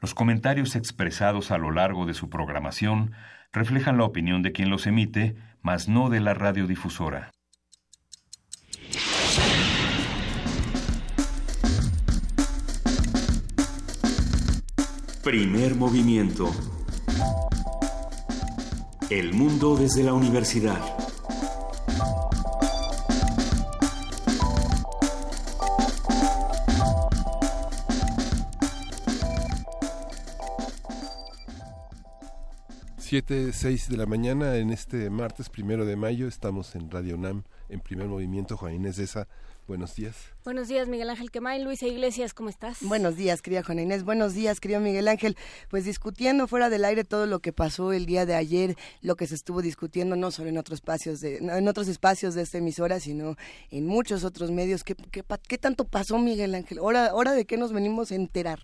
Los comentarios expresados a lo largo de su programación reflejan la opinión de quien los emite, mas no de la radiodifusora. Primer movimiento. El mundo desde la universidad. Siete, seis de la mañana en este martes primero de mayo estamos en Radio UNAM en primer movimiento. Juan Inés de esa Buenos días. Buenos días, Miguel Ángel Quemay. Luisa Iglesias, ¿cómo estás? Buenos días, querida Juana Inés. Buenos días, querido Miguel Ángel. Pues discutiendo fuera del aire todo lo que pasó el día de ayer, lo que se estuvo discutiendo no solo en otros espacios de, en otros espacios de esta emisora, sino en muchos otros medios. ¿Qué, qué, tanto pasó, Miguel Ángel? ¿Hora, hora de qué nos venimos a enterar?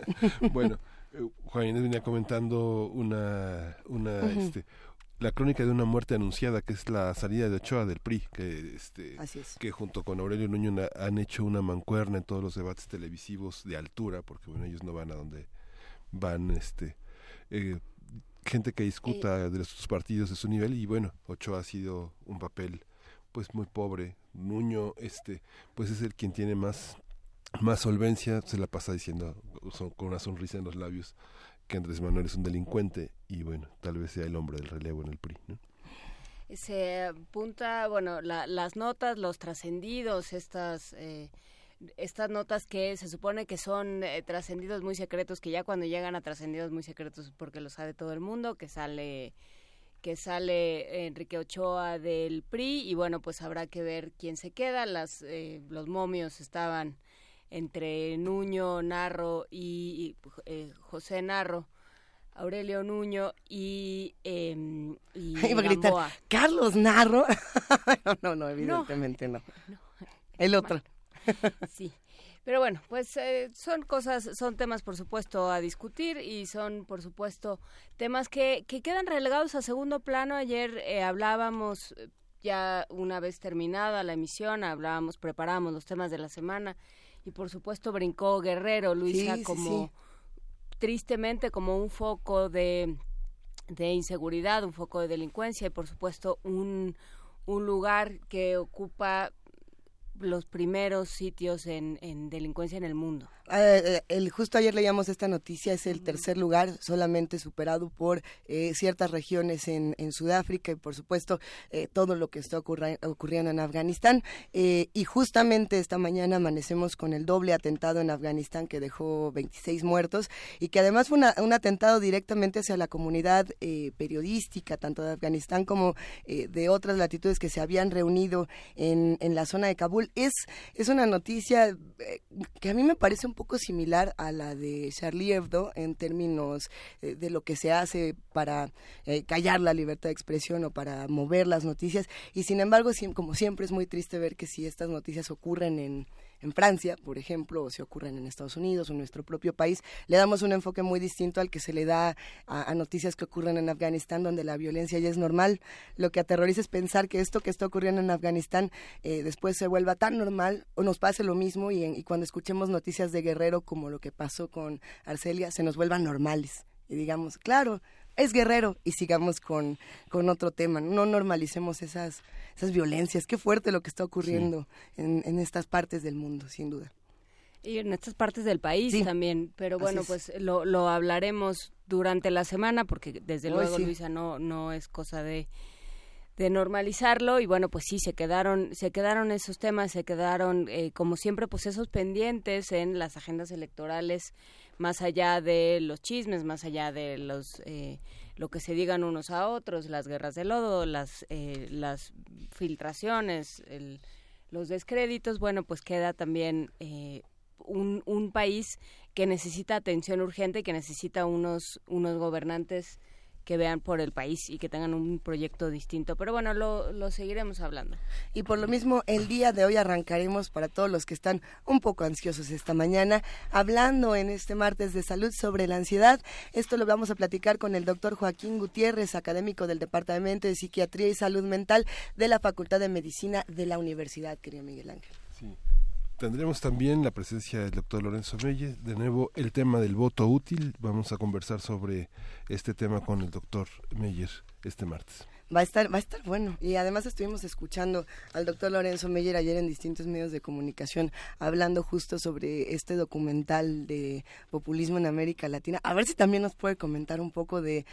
bueno, Juan Inés venía comentando una, una este, la crónica de una muerte anunciada, que es la salida de Ochoa del PRI, que, este, que junto con Aurelio Nuño han hecho una mancuerna en todos los debates televisivos de altura, porque bueno, ellos no van a donde van este eh, gente que discuta eh. de los partidos de su nivel y bueno, Ochoa ha sido un papel pues muy pobre. Nuño este pues es el quien tiene más más solvencia, se la pasa diciendo con una sonrisa en los labios que Andrés Manuel es un delincuente y bueno, tal vez sea el hombre del relevo en el PRI. ¿no? Se apunta, bueno, las notas, los trascendidos, estas... Eh, estas notas que se supone que son eh, trascendidos muy secretos, que ya cuando llegan a trascendidos muy secretos porque lo sabe todo el mundo, que sale que sale Enrique Ochoa del PRI y bueno, pues habrá que ver quién se queda. Las, eh, los momios estaban entre Nuño Narro y, eh, José Narro. Aurelio Nuño y, eh, Carlos Narro. no, no, no, evidentemente no. El otro. sí. Pero bueno, pues eh, son cosas, son temas por supuesto a discutir y son por supuesto temas que, que quedan relegados a segundo plano. Ayer eh, hablábamos, ya una vez terminada la emisión, hablábamos, preparamos los temas de la semana y por supuesto brincó Guerrero, Luisa, como tristemente como un foco de, de inseguridad, un foco de delincuencia y por supuesto un, un lugar que ocupa los primeros sitios en, en delincuencia en el mundo. Eh, eh, el, justo ayer leíamos esta noticia, es el tercer lugar, solamente superado por eh, ciertas regiones en, en, Sudáfrica y por supuesto todo lo que está ocurriendo en Afganistán. y justamente esta mañana amanecemos con el doble atentado en Afganistán que dejó 26 muertos y que además fue un atentado directamente hacia la comunidad periodística, tanto de Afganistán como de otras latitudes que se habían reunido en, en la zona de Kabul. Es, es una noticia que a mí me parece un poco similar a la de Charlie Hebdo en términos eh, de lo que se hace para eh, callar la libertad de expresión o para mover las noticias. Y sin embargo, como siempre, es muy triste ver que si estas noticias ocurren en en Francia, por ejemplo, o si ocurren en Estados Unidos o en nuestro propio país, le damos un enfoque muy distinto al que se le da a, noticias que ocurren en Afganistán, donde la violencia ya es normal. Lo que aterroriza es pensar que esto que está ocurriendo en Afganistán eh, después se vuelva tan normal o nos pase lo mismo y, y cuando escuchemos noticias de Guerrero como lo que pasó con Arcelia, se nos vuelvan normales y digamos, claro, es guerrero y sigamos con, con otro tema. No normalicemos esas, esas violencias. Qué fuerte lo que está ocurriendo en, en estas partes del mundo, sin duda. Y en estas partes del país también, pero bueno, pues lo, lo hablaremos durante la semana porque desde luego, Luisa, no, no es cosa de, de normalizarlo y bueno, pues sí, se quedaron, se quedaron esos temas, se quedaron eh, como siempre pues esos pendientes en las agendas electorales más allá de los chismes, más allá de los eh, lo que se digan unos a otros, las guerras de lodo, las eh, las filtraciones, los descréditos, bueno, pues queda también eh, un, un país que necesita atención urgente y que necesita unos unos gobernantes que vean por el país y que tengan un proyecto distinto. Pero bueno, lo, lo, seguiremos hablando. Y por lo mismo, el día de hoy arrancaremos para todos los que están un poco ansiosos esta mañana, hablando en este martes de salud sobre la ansiedad. Esto lo vamos a platicar con el doctor Joaquín Gutiérrez, académico del Departamento de Psiquiatría y Salud Mental de la Facultad de Medicina de la Universidad, querido Miguel Ángel. Tendremos también la presencia del doctor Lorenzo Melle. De nuevo, el tema del voto útil. Vamos a conversar sobre este tema con el doctor Meyer este martes va a estar va a estar bueno. Y además estuvimos escuchando al doctor Lorenzo Meyer ayer en distintos medios de comunicación hablando justo sobre este documental de populismo en América Latina. A ver si también nos puede comentar un poco de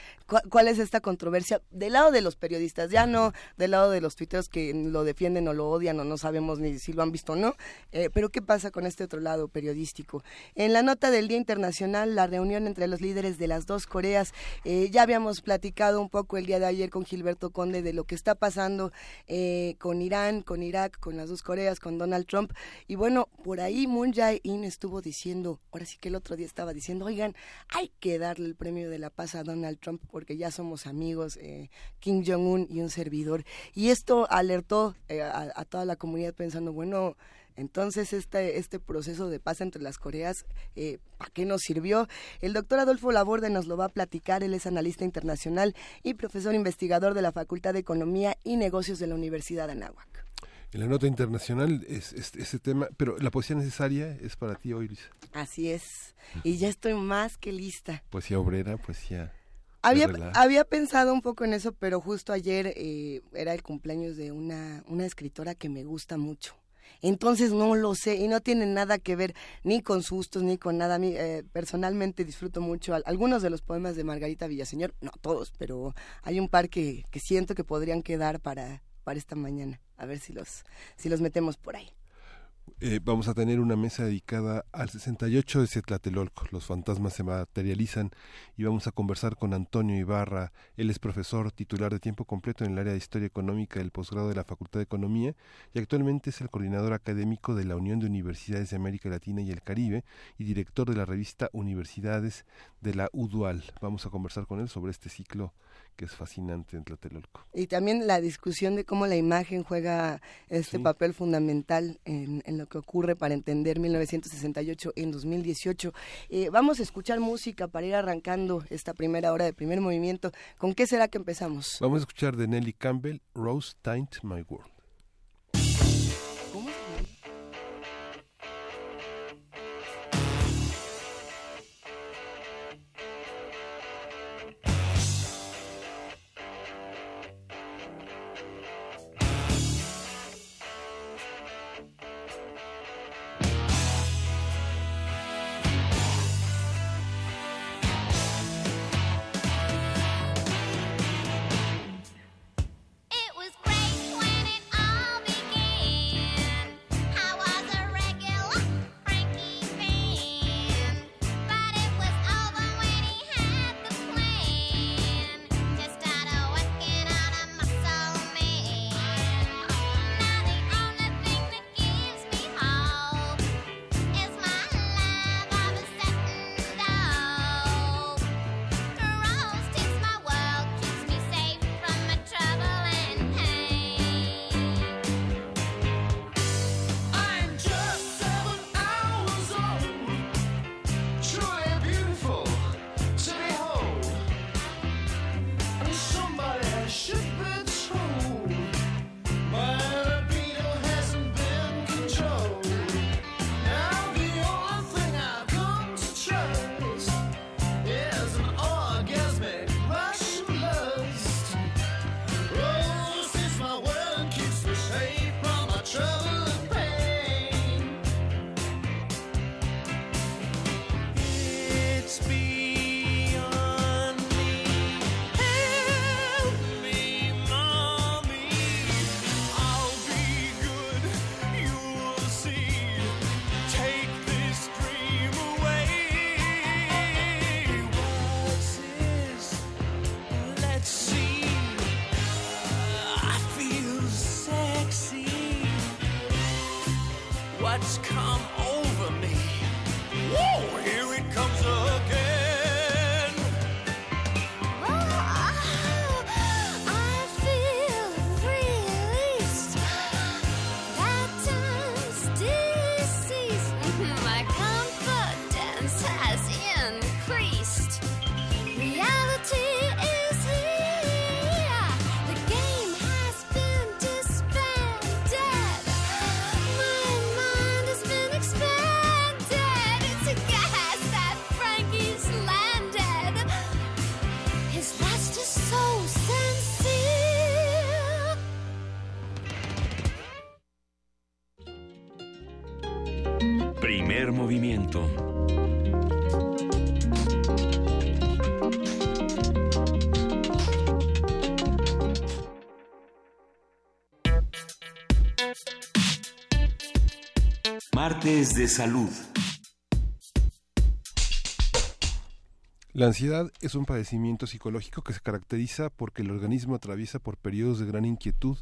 cuál es esta controversia del lado de los periodistas. Ya no del lado de los tuiteros que lo defienden o lo odian o no sabemos ni si lo han visto o no. Eh, pero qué pasa con este otro lado periodístico en la nota del Día Internacional la reunión entre los líderes de las dos Coreas eh, ya habíamos platicado un poco el día de ayer con Gilberto Conde de lo que está pasando eh, con Irán, con Irak, con las dos Coreas, con Donald Trump. Y bueno, por ahí Moon Jae-in estuvo diciendo, ahora sí que el otro día estaba diciendo, oigan, hay que darle el premio de la paz a Donald Trump porque ya somos amigos, eh, Kim Jong-un y un servidor. Y esto alertó eh, a toda la comunidad pensando, bueno, entonces, este, este proceso de paz entre las Coreas, eh, ¿para qué nos sirvió? El doctor Adolfo Laborde nos lo va a platicar. Él es analista internacional y profesor investigador de la Facultad de Economía y Negocios de la Universidad de Anáhuac. En la nota internacional es, ese tema, pero la poesía necesaria es para ti hoy, Luisa. Así es. Y ya estoy más que lista. Poesía obrera, poesía... Había, había pensado un poco en eso, pero justo ayer eh, era el cumpleaños de una, una escritora que me gusta mucho. Entonces no lo sé y no tiene nada que ver ni con sustos ni con nada. A eh, personalmente disfruto mucho algunos de los poemas de Margarita Villaseñor, no todos, pero hay un par que, que siento que podrían quedar para, para esta mañana. A ver si los, si los metemos por ahí. Eh, vamos a tener una mesa dedicada al 68 de Tlatelolco. Los fantasmas se materializan y vamos a conversar con Antonio Ibarra. Él es profesor titular de tiempo completo en el área de Historia Económica del posgrado de la Facultad de Economía y actualmente es el coordinador académico de la Unión de Universidades de América Latina y el Caribe y director de la revista Universidades de la UDUAL. Vamos a conversar con él sobre este ciclo que es fascinante en Tlatelolco. Y también la discusión de cómo la imagen juega este papel fundamental en, lo que ocurre para entender 1968 en 2018. Eh, vamos a escuchar música para ir arrancando esta primera hora de primer movimiento. ¿Con qué será que empezamos? Vamos a escuchar de Nelly Campbell, Rose Taint My World. De salud. La ansiedad es un padecimiento psicológico que se caracteriza porque el organismo atraviesa por periodos de gran inquietud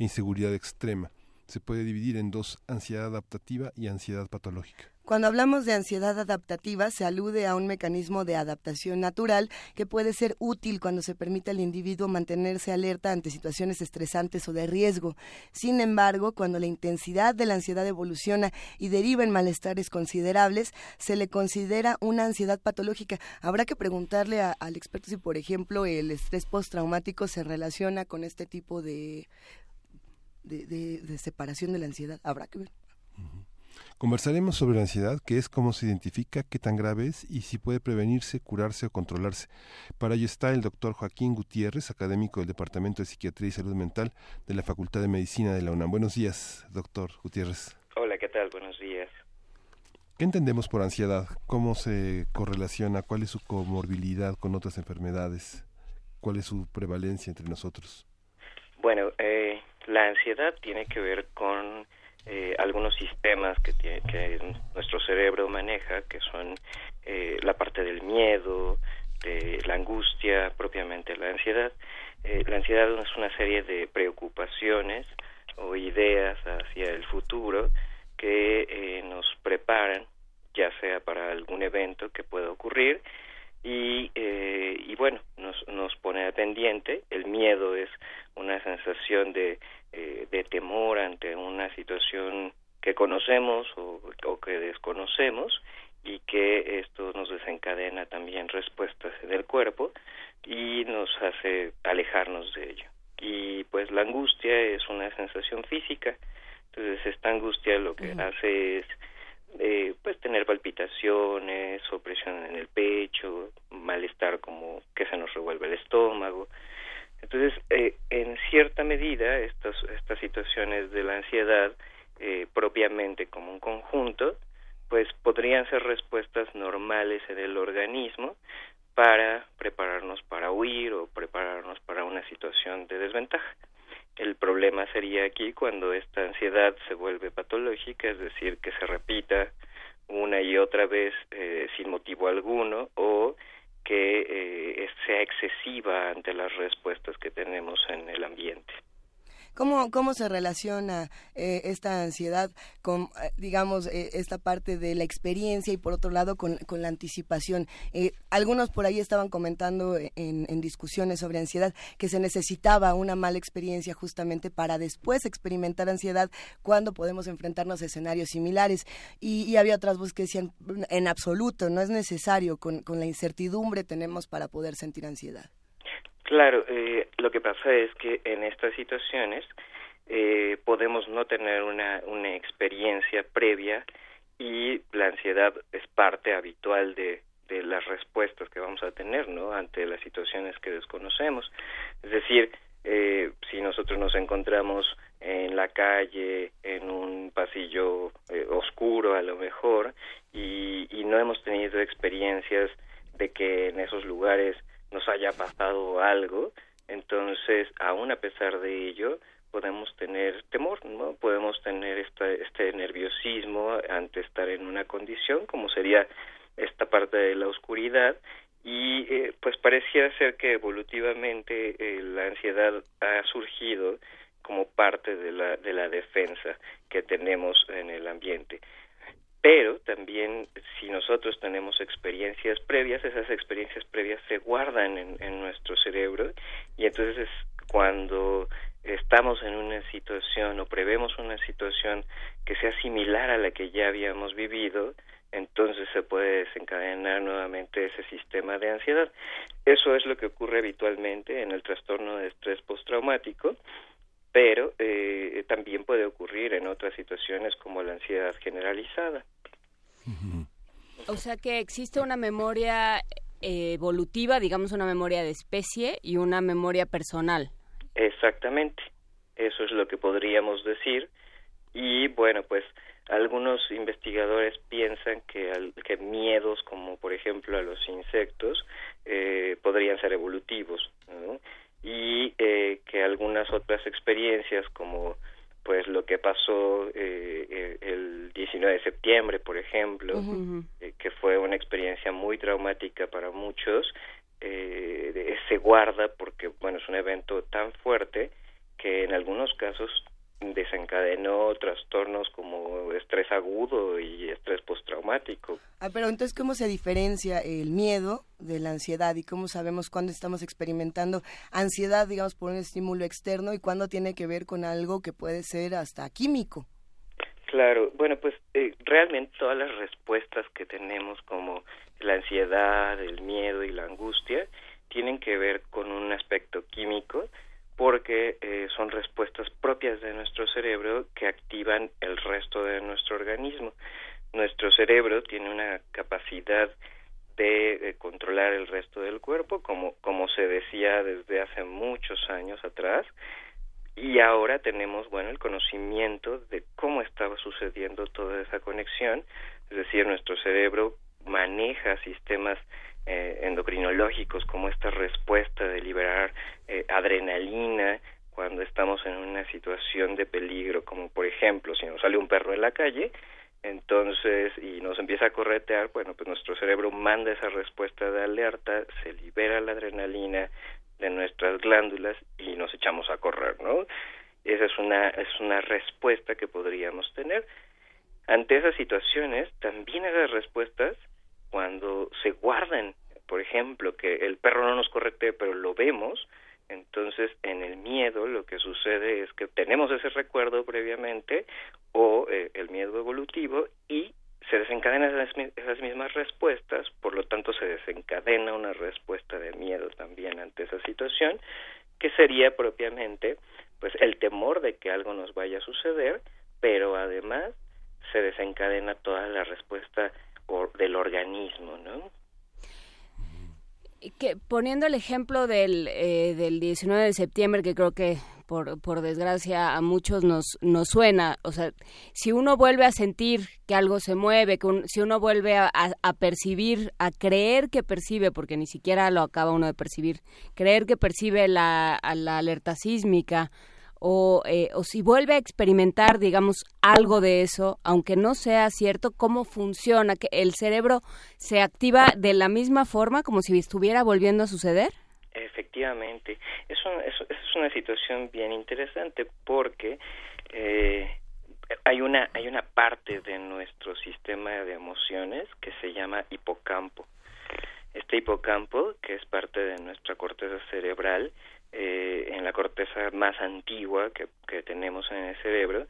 e inseguridad extrema. Se puede dividir en dos, ansiedad adaptativa y ansiedad patológica. Cuando hablamos de ansiedad adaptativa, se alude a un mecanismo de adaptación natural que puede ser útil cuando se permite al individuo mantenerse alerta ante situaciones estresantes o de riesgo. Sin embargo, cuando la intensidad de la ansiedad evoluciona y deriva en malestares considerables, se le considera una ansiedad patológica. Habrá que preguntarle al experto si, por ejemplo, el estrés postraumático se relaciona con este tipo de, de, separación de la ansiedad. Habrá que ver. Conversaremos sobre la ansiedad, qué es, cómo se identifica, qué tan grave es y si puede prevenirse, curarse o controlarse. Para ello está el doctor Joaquín Gutiérrez, académico del Departamento de Psiquiatría y Salud Mental de la Facultad de Medicina de la UNAM. Buenos días, doctor Gutiérrez. Hola, ¿qué tal? Buenos días. ¿Qué entendemos por ansiedad? ¿Cómo se correlaciona? ¿Cuál es su comorbilidad con otras enfermedades? ¿Cuál es su prevalencia entre nosotros? Bueno, eh, la ansiedad tiene que ver con eh, algunos sistemas que, que nuestro cerebro maneja, que son eh, la parte del miedo, de la angustia, propiamente la ansiedad. Eh, la ansiedad es una serie de preocupaciones o ideas hacia el futuro que nos preparan, ya sea para algún evento que pueda ocurrir, y, y bueno, nos, nos pone a pendiente. El miedo es una sensación de eh, de temor ante una situación que conocemos o, que desconocemos y que esto nos desencadena también respuestas en el cuerpo y nos hace alejarnos de ello. Y pues la angustia es una sensación física, entonces esta angustia lo que hace es eh, pues tener palpitaciones, opresión en el pecho, malestar como que se nos revuelve el estómago, entonces, eh, en cierta medida, estas, estas situaciones de la ansiedad, eh, propiamente como un conjunto, pues podrían ser respuestas normales en el organismo para prepararnos para huir o prepararnos para una situación de desventaja. El problema sería aquí cuando esta ansiedad se vuelve patológica, es decir, que se repita una y otra vez eh, sin motivo alguno o que eh, sea excesiva ante las respuestas que tenemos en el ambiente. ¿Cómo, cómo se relaciona eh, esta ansiedad con, eh, digamos, eh, esta parte de la experiencia y por otro lado con, con la anticipación? algunos por ahí estaban comentando en, en, discusiones sobre ansiedad que se necesitaba una mala experiencia justamente para después experimentar ansiedad cuando podemos enfrentarnos a escenarios similares. Y, y había otras voces que decían, en absoluto, no es necesario, con, con la incertidumbre tenemos para poder sentir ansiedad. Claro, eh, lo que pasa es que en estas situaciones eh, podemos no tener una, una experiencia previa y la ansiedad es parte habitual de, de las respuestas que vamos a tener ¿no? ante las situaciones que desconocemos. Es decir, eh, si nosotros nos encontramos en la calle, en un pasillo eh, oscuro a lo mejor, y, y no hemos tenido experiencias de que en esos lugares nos haya pasado algo, entonces, aún a pesar de ello, podemos tener temor, ¿no? Podemos tener este nerviosismo ante estar en una condición como sería esta parte de la oscuridad y eh, pues parecía ser que evolutivamente eh, la ansiedad ha surgido como parte de la, de la defensa que tenemos en el ambiente pero también si nosotros tenemos experiencias previas, esas experiencias previas se guardan en, nuestro cerebro y entonces cuando estamos en una situación o prevemos una situación que sea similar a la que ya habíamos vivido, entonces se puede desencadenar nuevamente ese sistema de ansiedad. Eso es lo que ocurre habitualmente en el trastorno de estrés postraumático, pero eh, también puede ocurrir en otras situaciones como la ansiedad generalizada. O sea que existe una memoria evolutiva, digamos una memoria de especie y una memoria personal. Exactamente, eso es lo que podríamos decir. Y bueno, pues algunos investigadores piensan que, que miedos como por ejemplo a los insectos eh, podrían ser evolutivos y eh, que algunas otras experiencias como pues lo que pasó eh, el 19 de septiembre por ejemplo eh, que fue una experiencia muy traumática para muchos eh, se guarda porque bueno es un evento tan fuerte que en algunos casos desencadenó trastornos como estrés agudo y estrés postraumático. Ah, pero entonces, ¿cómo se diferencia el miedo de la ansiedad y cómo sabemos cuándo estamos experimentando ansiedad, digamos, por un estímulo externo y cuándo tiene que ver con algo que puede ser hasta químico? Claro, bueno, pues eh, realmente todas las respuestas que tenemos como la ansiedad, el miedo y la angustia tienen que ver con un aspecto químico porque eh, son respuestas propias de nuestro cerebro que activan el resto de nuestro organismo. Nuestro cerebro tiene una capacidad de, controlar el resto del cuerpo, como, como se decía desde hace muchos años atrás, y ahora tenemos, bueno, el conocimiento de cómo estaba sucediendo toda esa conexión, es decir, nuestro cerebro maneja sistemas eh, endocrinológicos como esta respuesta de liberar eh, adrenalina cuando estamos en una situación de peligro, como por ejemplo si nos sale un perro en la calle, entonces y nos empieza a corretear, bueno, pues nuestro cerebro manda esa respuesta de alerta, se libera la adrenalina de nuestras glándulas y nos echamos a correr, ¿no? Esa es una es una respuesta que podríamos tener. Ante esas situaciones, también esas respuestas cuando se guardan, por ejemplo, que el perro no nos correte, pero lo vemos, entonces en el miedo lo que sucede es que tenemos ese recuerdo previamente o eh, el miedo evolutivo y se desencadenan esas, mismas respuestas, por lo tanto se desencadena una respuesta de miedo también ante esa situación, que sería propiamente pues el temor de que algo nos vaya a suceder, pero además se desencadena toda la respuesta del organismo, ¿no? Que, poniendo el ejemplo del, eh, del 19 de septiembre, que creo que por, por desgracia a muchos nos, nos suena, o sea, si uno vuelve a sentir que algo se mueve, que si uno vuelve a, a, percibir, a creer que percibe, porque ni siquiera lo acaba uno de percibir, creer que percibe la, la alerta sísmica, o, eh, o si vuelve a experimentar, digamos, algo de eso, aunque no sea cierto, cómo funciona, que el cerebro se activa de la misma forma como si estuviera volviendo a suceder. Efectivamente, es, es, una situación bien interesante porque eh, hay una hay una parte de nuestro sistema de emociones que se llama hipocampo. Este hipocampo, que es parte de nuestra corteza cerebral, eh, en la corteza más antigua que, que tenemos en el cerebro,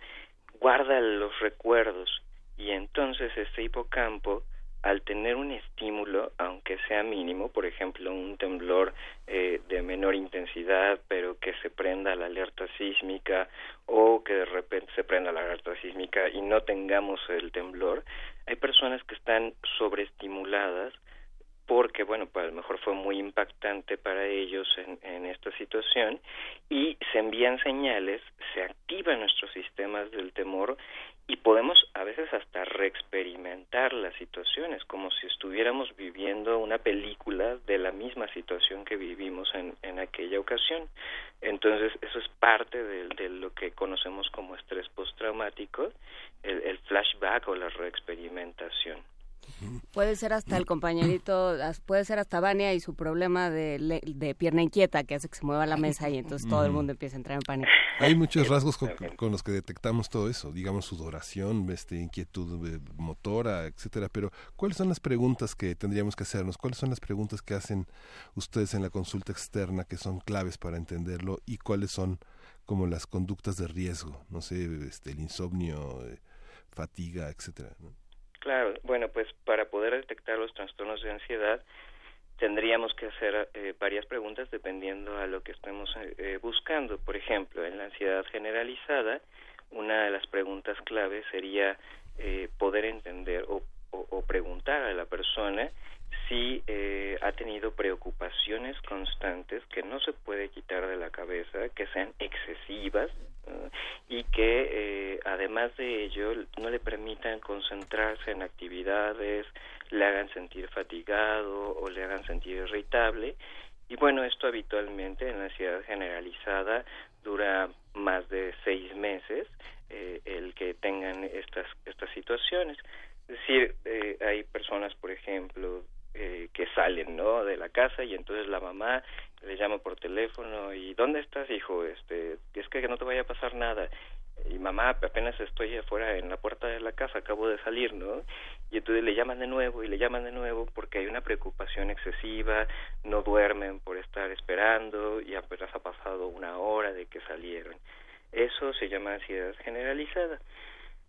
guarda los recuerdos. Y entonces este hipocampo al tener un estímulo, aunque sea mínimo, por ejemplo, un temblor eh, de menor intensidad, pero que se prenda la alerta sísmica o que de repente se prenda la alerta sísmica y no tengamos el temblor, hay personas que están sobreestimuladas porque, bueno, pues a lo mejor fue muy impactante para ellos en, en esta situación y se envían señales, se activan nuestros sistemas del temor y podemos a veces hasta reexperimentar las situaciones como si estuviéramos viviendo una película de la misma situación que vivimos en, en aquella ocasión. Entonces, eso es parte de, lo que conocemos como estrés postraumático, el, el flashback o la reexperimentación. Puede ser hasta el compañerito, puede ser hasta Vania y su problema de, de, pierna inquieta que hace que se mueva la mesa y entonces todo el mundo empieza a entrar en pánico. Hay muchos rasgos con, los que detectamos todo eso, digamos sudoración, este, inquietud eh, motora, etcétera. Pero ¿cuáles son las preguntas que tendríamos que hacernos? ¿Cuáles son las preguntas que hacen ustedes en la consulta externa que son claves para entenderlo y cuáles son como las conductas de riesgo? No sé, este, el insomnio, eh, fatiga, etcétera. Claro, bueno, pues para poder detectar los trastornos de ansiedad tendríamos que hacer eh, varias preguntas dependiendo a lo que estemos eh, eh, buscando. Por ejemplo, en la ansiedad generalizada, una de las preguntas claves sería poder entender o, preguntar a la persona sí eh, ha tenido preocupaciones constantes que no se puede quitar de la cabeza, que sean excesivas y que eh, además de ello no le permitan concentrarse en actividades, le hagan sentir fatigado o le hagan sentir irritable. Y bueno, esto habitualmente en la ansiedad generalizada dura más de seis meses eh, el que tengan estas estas situaciones. Es decir, eh, hay personas, por ejemplo, eh, que salen, ¿no? De la casa y entonces la mamá le llama por teléfono y ¿dónde estás, hijo? Este, es que no te vaya a pasar nada. Y mamá, apenas estoy afuera en la puerta de la casa, acabo de salir, ¿no? Y entonces le llaman de nuevo y le llaman de nuevo porque hay una preocupación excesiva, no duermen por estar esperando y apenas ha pasado una hora de que salieron. Eso se llama ansiedad generalizada.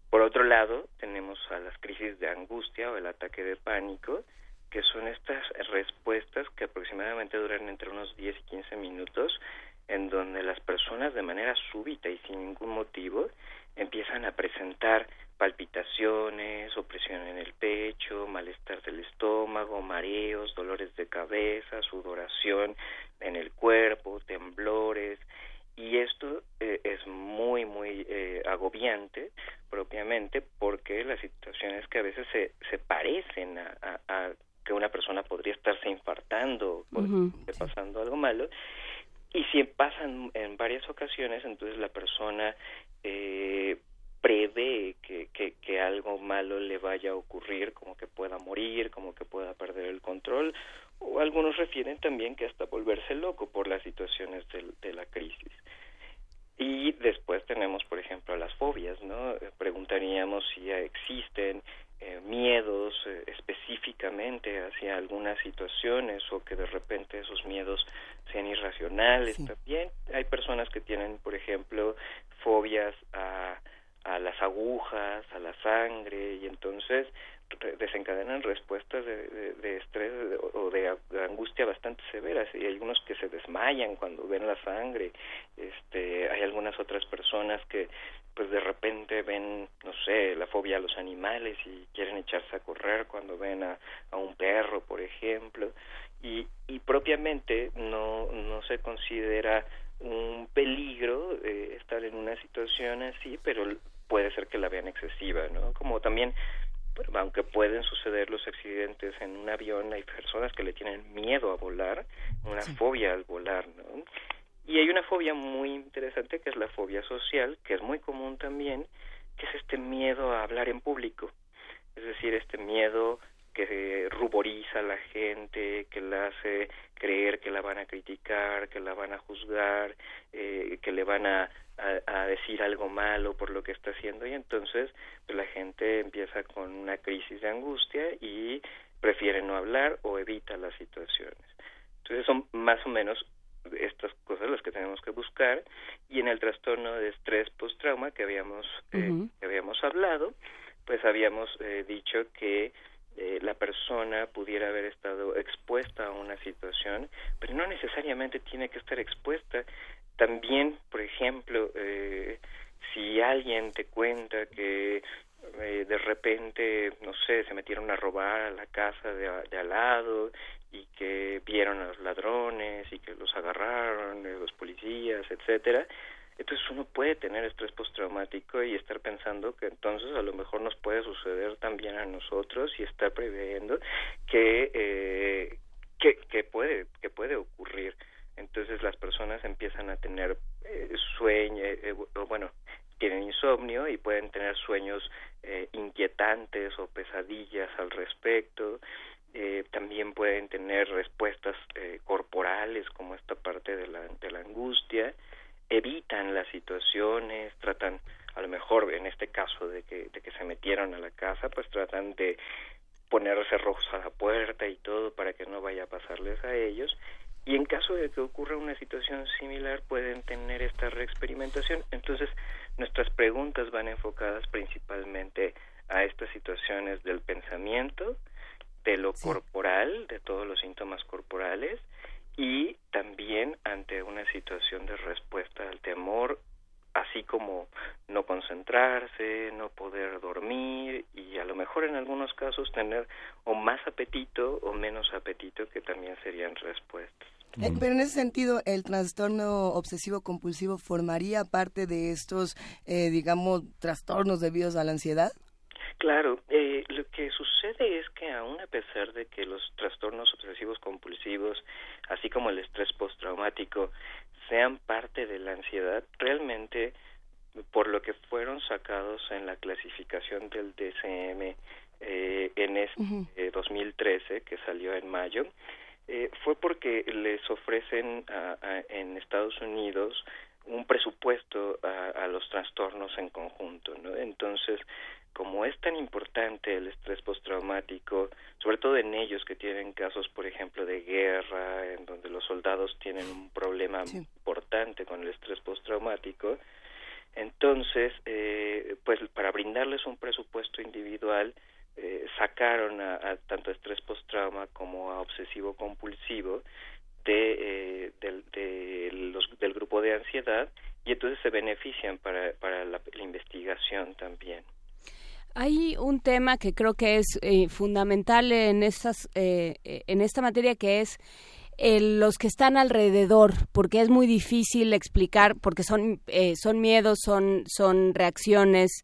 Por otro lado, tenemos a las crisis de angustia o el ataque de pánico, que son estas respuestas que aproximadamente duran entre unos 10 y 15 minutos, en donde las personas de manera súbita y sin ningún motivo empiezan a presentar palpitaciones, opresión en el pecho, malestar del estómago, mareos, dolores de cabeza, sudoración en el cuerpo, temblores, y esto eh, es muy muy eh, agobiante propiamente porque las situaciones que a veces se, se parecen a, que una persona podría estarse infartando o pasando algo malo y si pasan en varias ocasiones entonces la persona eh, prevé que, que, que, algo malo le vaya a ocurrir, como que pueda morir, como que pueda perder el control, o algunos refieren también que hasta volverse loco por las situaciones de la crisis. Y después tenemos, por ejemplo, las fobias, ¿no? Preguntaríamos si existen eh, miedos eh, específicamente hacia algunas situaciones o que de repente esos miedos sean irracionales. También hay personas que tienen, por ejemplo, fobias a, a las agujas, a la sangre, y entonces desencadenan respuestas de, de, estrés o de, angustia bastante severas y hay algunos que se desmayan cuando ven la sangre este hay algunas otras personas que pues de repente ven no sé la fobia a los animales y quieren echarse a correr cuando ven a, a un perro por ejemplo y, y propiamente no no se considera un peligro eh, estar en una situación así pero puede ser que la vean excesiva no como también aunque pueden suceder los accidentes en un avión, hay personas que le tienen miedo a volar, una fobia al volar, ¿no? Y hay una fobia muy interesante que es la fobia social, que es muy común también, que es este miedo a hablar en público. Es decir, este miedo que ruboriza a la gente, que la hace creer que la van a criticar, que la van a juzgar, eh, que le van a, a, decir algo malo por lo que está haciendo y entonces pues, la gente empieza con una crisis de angustia y prefiere no hablar o evita las situaciones. Entonces son más o menos estas cosas las que tenemos que buscar y en el trastorno de estrés post-trauma que habíamos eh, que habíamos hablado pues habíamos eh, dicho que eh, la persona pudiera haber estado expuesta a una situación, pero no necesariamente tiene que estar expuesta. También, por ejemplo, eh, si alguien te cuenta que eh, de repente, no sé, se metieron a robar a la casa de, de al lado y que vieron a los ladrones y que los agarraron, los policías, etcétera, entonces uno puede tener estrés postraumático y estar pensando que entonces a lo mejor nos puede suceder también a nosotros y estar previendo que, eh, que, que, puede, que puede ocurrir. Entonces las personas empiezan a tener eh, sueño, eh, bueno, tienen insomnio y pueden tener sueños eh, inquietantes o pesadillas al respecto. Eh, también pueden tener respuestas eh, corporales como esta parte de la, de la angustia evitan las situaciones, tratan, a lo mejor en este caso de que, de que se metieron a la casa, pues tratan de ponerse rojos a la puerta y todo para que no vaya a pasarles a ellos. Y en caso de que ocurra una situación similar, pueden tener esta reexperimentación. Entonces, nuestras preguntas van enfocadas principalmente a estas situaciones del pensamiento, de lo corporal, de todos los síntomas corporales, y también ante una situación de respuesta al temor, así como no concentrarse, no poder dormir y a lo mejor en algunos casos tener o más apetito o menos serían respuestas. Eh, pero en ese sentido, ¿el trastorno obsesivo compulsivo formaría parte de estos, eh, digamos, trastornos debidos a la ansiedad? Claro, eh, lo que sucede es que aún a pesar de que los trastornos obsesivos compulsivos, así como el estrés postraumático, sean parte de la ansiedad, realmente por lo que fueron sacados en la clasificación del DCM eh, en este 2013 que salió en mayo, eh, fue porque les ofrecen en Estados Unidos un presupuesto a, los trastornos en conjunto, ¿no? Entonces, como es tan importante el estrés postraumático, sobre todo en ellos que tienen casos, por ejemplo, de guerra, en donde los soldados tienen un problema importante con el estrés postraumático, entonces, eh, pues para brindarles un presupuesto individual, eh, sacaron a, tanto estrés post-trauma como a obsesivo compulsivo de, eh, del, del grupo de ansiedad y entonces se benefician para, para la, investigación también. Hay un tema que creo que es eh, fundamental en estas en esta materia que es los que están alrededor, porque es muy difícil explicar, porque son son miedos, son son reacciones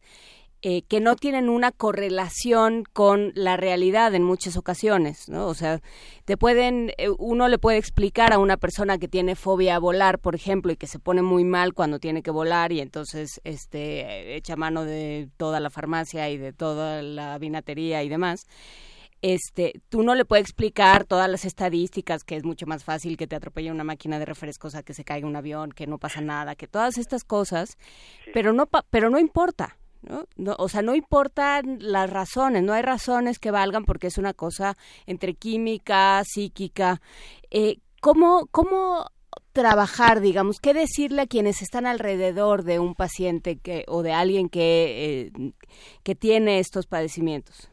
eh, que no tienen una correlación con la realidad en muchas ocasiones, ¿no? O sea, te pueden, eh, uno le puede explicar a una persona que tiene fobia a volar, por ejemplo, y que se pone muy mal cuando tiene que volar y entonces, este, echa mano de toda la farmacia y de toda la vinatería y demás. Este, tú no le puedes explicar todas las estadísticas, que es mucho más fácil que te atropelle una máquina de refrescos a que se caiga un avión, que no pasa nada, que todas estas cosas, pero no, pero no importa, ¿no? o sea, no importan las razones, no hay razones que valgan porque es una cosa entre química, psíquica. Eh, ¿cómo, ¿Cómo trabajar, digamos, qué decirle a quienes están alrededor de un paciente que, o de alguien que, eh, que tiene estos padecimientos?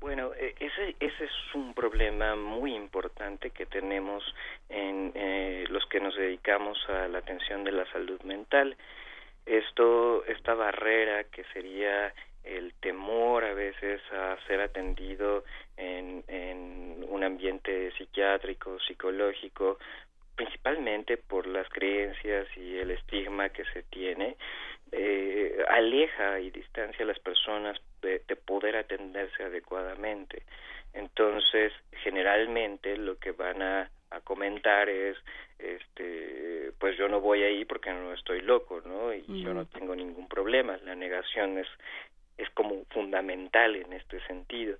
Bueno, e, ese, ese es un problema muy importante que tenemos en eh, los que nos dedicamos a la atención de la salud mental esto esta barrera que sería el temor a veces a ser atendido en, un ambiente psiquiátrico, psicológico, principalmente por las creencias y el estigma que se tiene, eh, aleja y distancia a las personas de, de, poder atenderse adecuadamente. Entonces, generalmente lo que van a a comentar es este pues yo no voy ahí porque no estoy loco no y yo no tengo ningún problema. La negación es es como fundamental en este sentido.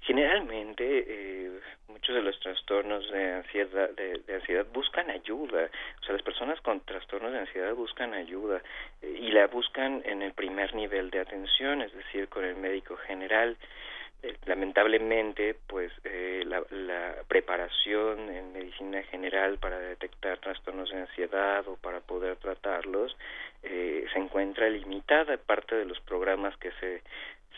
Generalmente eh, muchos de los trastornos de ansiedad de, de, ansiedad buscan ayuda. O sea las personas con trastornos de ansiedad buscan ayuda eh, y la buscan en el primer nivel de atención es decir con el médico general lamentablemente pues eh, la, la, preparación en medicina general para detectar trastornos de ansiedad o para poder tratarlos eh, se encuentra limitada. Parte de los programas que se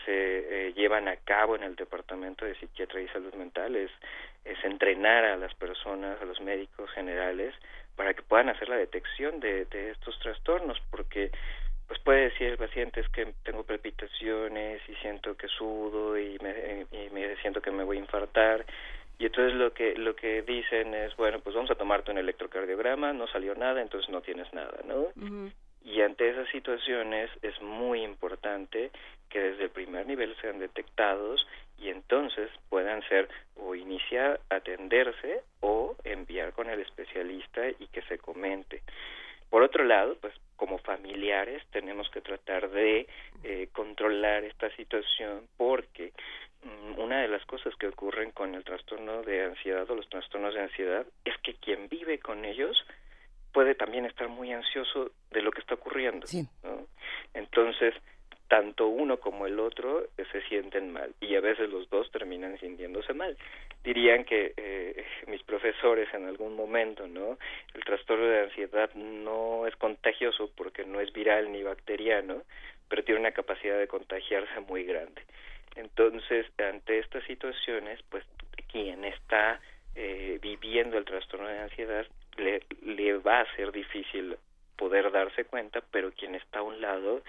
se llevan a cabo en el departamento de psiquiatría y salud mental es, es entrenar a las personas a los médicos generales para que puedan hacer la detección de, de estos trastornos porque pues puede decir el paciente es que tengo palpitaciones y siento que sudo y me, y me siento que me voy a infartar y entonces lo que lo que dicen es bueno pues vamos a tomarte un electrocardiograma no salió nada entonces no tienes nada no y ante esas situaciones es muy importante que desde el primer nivel sean detectados y entonces puedan ser o iniciar atenderse o enviar con el especialista y que se comente. Por otro lado pues como familiares tenemos que tratar de eh, controlar esta situación porque mm, una de las cosas que ocurren con el trastorno de ansiedad o los trastornos de ansiedad es que quien vive con ellos puede también estar muy ansioso de lo que está ocurriendo. Entonces, tanto uno como el otro se sienten mal y a veces los dos terminan sintiéndose mal. Dirían que eh, mis profesores en algún momento, ¿no? El trastorno de ansiedad no es contagioso porque no es viral ni bacteriano, pero tiene una capacidad de contagiarse muy grande. Entonces, ante estas situaciones, pues quien está eh, viviendo el trastorno de ansiedad le, le va a ser difícil poder darse cuenta, pero quien está a un lado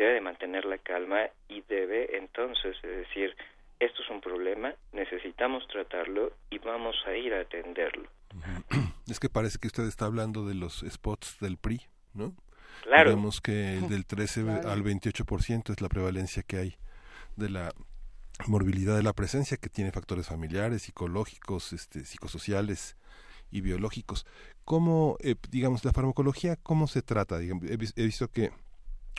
debe de mantener la calma y debe entonces decir esto es un problema, necesitamos tratarlo y vamos a ir a atenderlo. Es que parece que usted está hablando de los spots del PRI, ¿no? Claro. Vemos que del 13 al 28% es la prevalencia que hay de la morbilidad de la presencia que tiene factores familiares, psicológicos, este, psicosociales y biológicos. ¿Cómo, eh, digamos, la farmacología, cómo se trata? he, visto que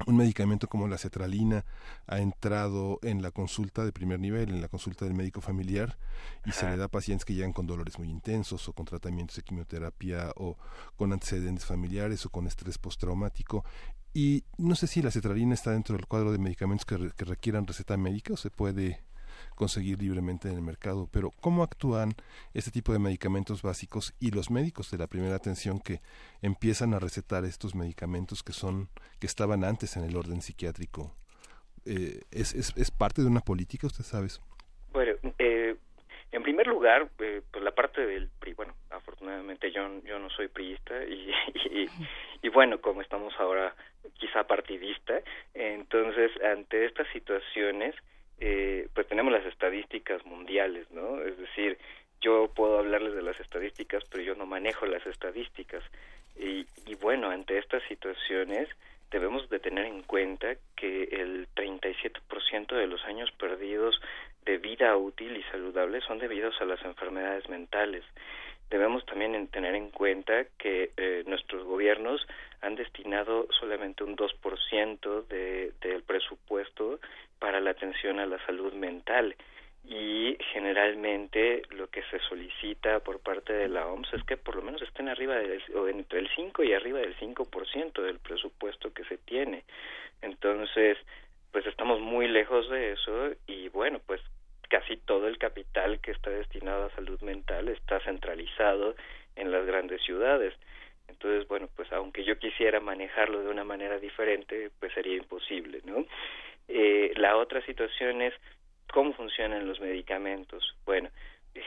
un medicamento como la cetralina ha entrado en la consulta de primer nivel, en la consulta del médico familiar, y se le da a pacientes que llegan con dolores muy intensos o con tratamientos de quimioterapia o con antecedentes familiares o con estrés postraumático. Y no sé si la cetralina está dentro del cuadro de medicamentos que, que requieran receta médica o se puede conseguir libremente en el mercado. Pero ¿cómo actúan este tipo de medicamentos básicos y los médicos de la primera atención que empiezan a recetar estos medicamentos que son que estaban antes en el orden psiquiátrico? Eh, ¿es, es, es, parte de una política, usted sabe? Bueno, eh, en primer lugar, eh, pues la parte del PRI, bueno, afortunadamente yo, yo no soy priista y, y, y, bueno, como estamos ahora quizá partidista, entonces ante estas situaciones eh, pues tenemos las estadísticas mundiales, ¿no? Es decir, yo puedo hablarles de las estadísticas, pero yo no manejo las estadísticas. Y, y bueno, ante estas situaciones debemos de tener en cuenta que el 37% de los años perdidos de vida útil y saludable son debidos a las enfermedades mentales. Debemos también tener en cuenta que eh, nuestros gobiernos han destinado solamente un 2% de, del presupuesto para la atención a la salud mental y generalmente lo que se solicita por parte de la OMS es que por lo menos estén arriba del, o entre el 5 y arriba del 5% del presupuesto que se tiene. Entonces, pues estamos muy lejos de eso y bueno, pues casi todo el capital que está destinado a salud mental está centralizado en las grandes ciudades. Entonces, bueno, pues aunque yo quisiera manejarlo de una manera diferente, pues sería imposible, ¿no? Eh, la otra situación es cómo funcionan los medicamentos. Bueno,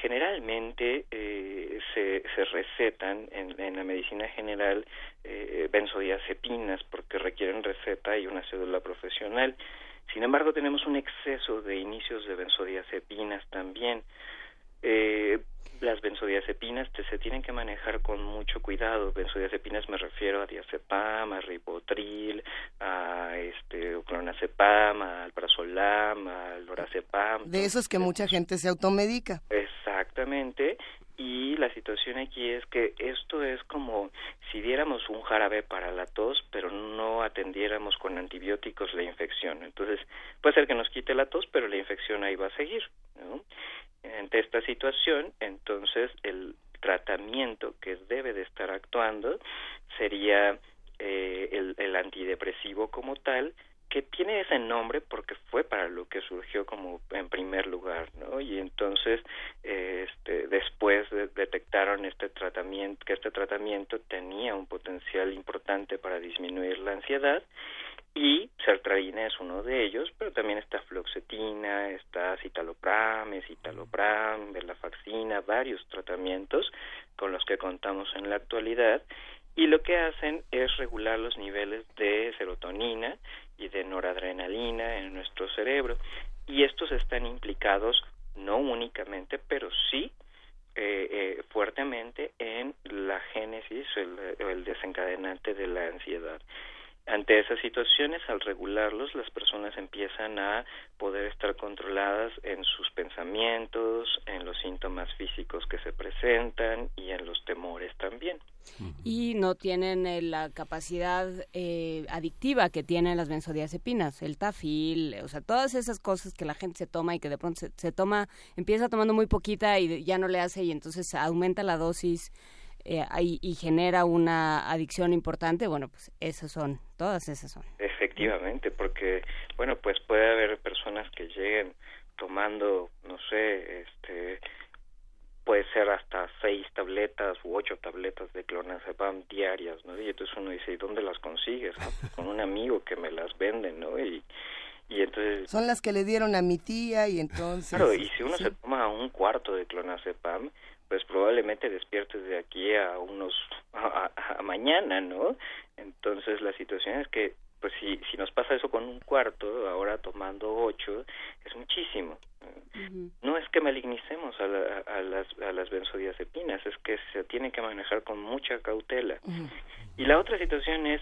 generalmente eh, se, se, recetan en, en, la medicina general eh, benzodiazepinas porque requieren receta y una cédula profesional. Sin embargo, tenemos un exceso de inicios de benzodiazepinas también. Eh, las benzodiazepinas se tienen que manejar con mucho cuidado. Benzodiazepinas me refiero a diazepam, a ribotril, a este clonazepam, al prazolam, al lorazepam. De esos que mucha gente se automedica. Exactamente. Y la situación aquí es que esto es como si diéramos un jarabe para la tos, pero no atendiéramos con antibióticos la infección. Entonces, puede ser que nos quite la tos, pero la infección ahí va a seguir. ¿no? Ante esta situación, entonces el tratamiento que debe de estar actuando sería eh, el, el, antidepresivo como tal, que tiene ese nombre porque fue para lo que surgió como en primer lugar, ¿no? Y entonces, eh, este, después detectaron este tratamiento, que este tratamiento tenía un potencial importante para disminuir la ansiedad y sertralina es uno de ellos, pero también está fluoxetina, está citalopram, escitalopram, venlafaxina, varios tratamientos con los que contamos en la actualidad y lo que hacen es regular los niveles de serotonina y de noradrenalina en nuestro cerebro y estos están implicados no únicamente, pero sí eh, eh, fuertemente en la génesis o el desencadenante de la ansiedad. Ante esas situaciones, al regularlos, las personas empiezan a poder estar controladas en sus pensamientos, en los síntomas físicos que se presentan y en los temores también. Y no tienen eh, la capacidad eh, adictiva que tienen las benzodiazepinas, el tafil, o sea, todas esas cosas que la gente se toma y que de pronto se, se toma, empieza tomando muy poquita y ya no le hace y entonces aumenta la dosis eh, y, genera una adicción importante, bueno, pues esas son, todas esas son. Efectivamente, porque, bueno, pues puede haber personas que lleguen tomando, no sé, este, puede ser hasta seis tabletas u ocho tabletas de clonazepam diarias, ¿no? Y entonces uno dice, ¿y dónde las consigues? Con un amigo que me las vende, ¿no? Y, y entonces... Son las que le dieron a mi tía y entonces... Claro, y si uno se toma un cuarto de clonazepam, pues probablemente despiertes de aquí a unos a, mañana, ¿no? Entonces la situación es que pues si, si nos pasa eso con un cuarto, ahora tomando ocho, es muchísimo. No es que malignicemos a, a, las, a las benzodiazepinas, es que se tiene que manejar con mucha cautela. Y la otra situación es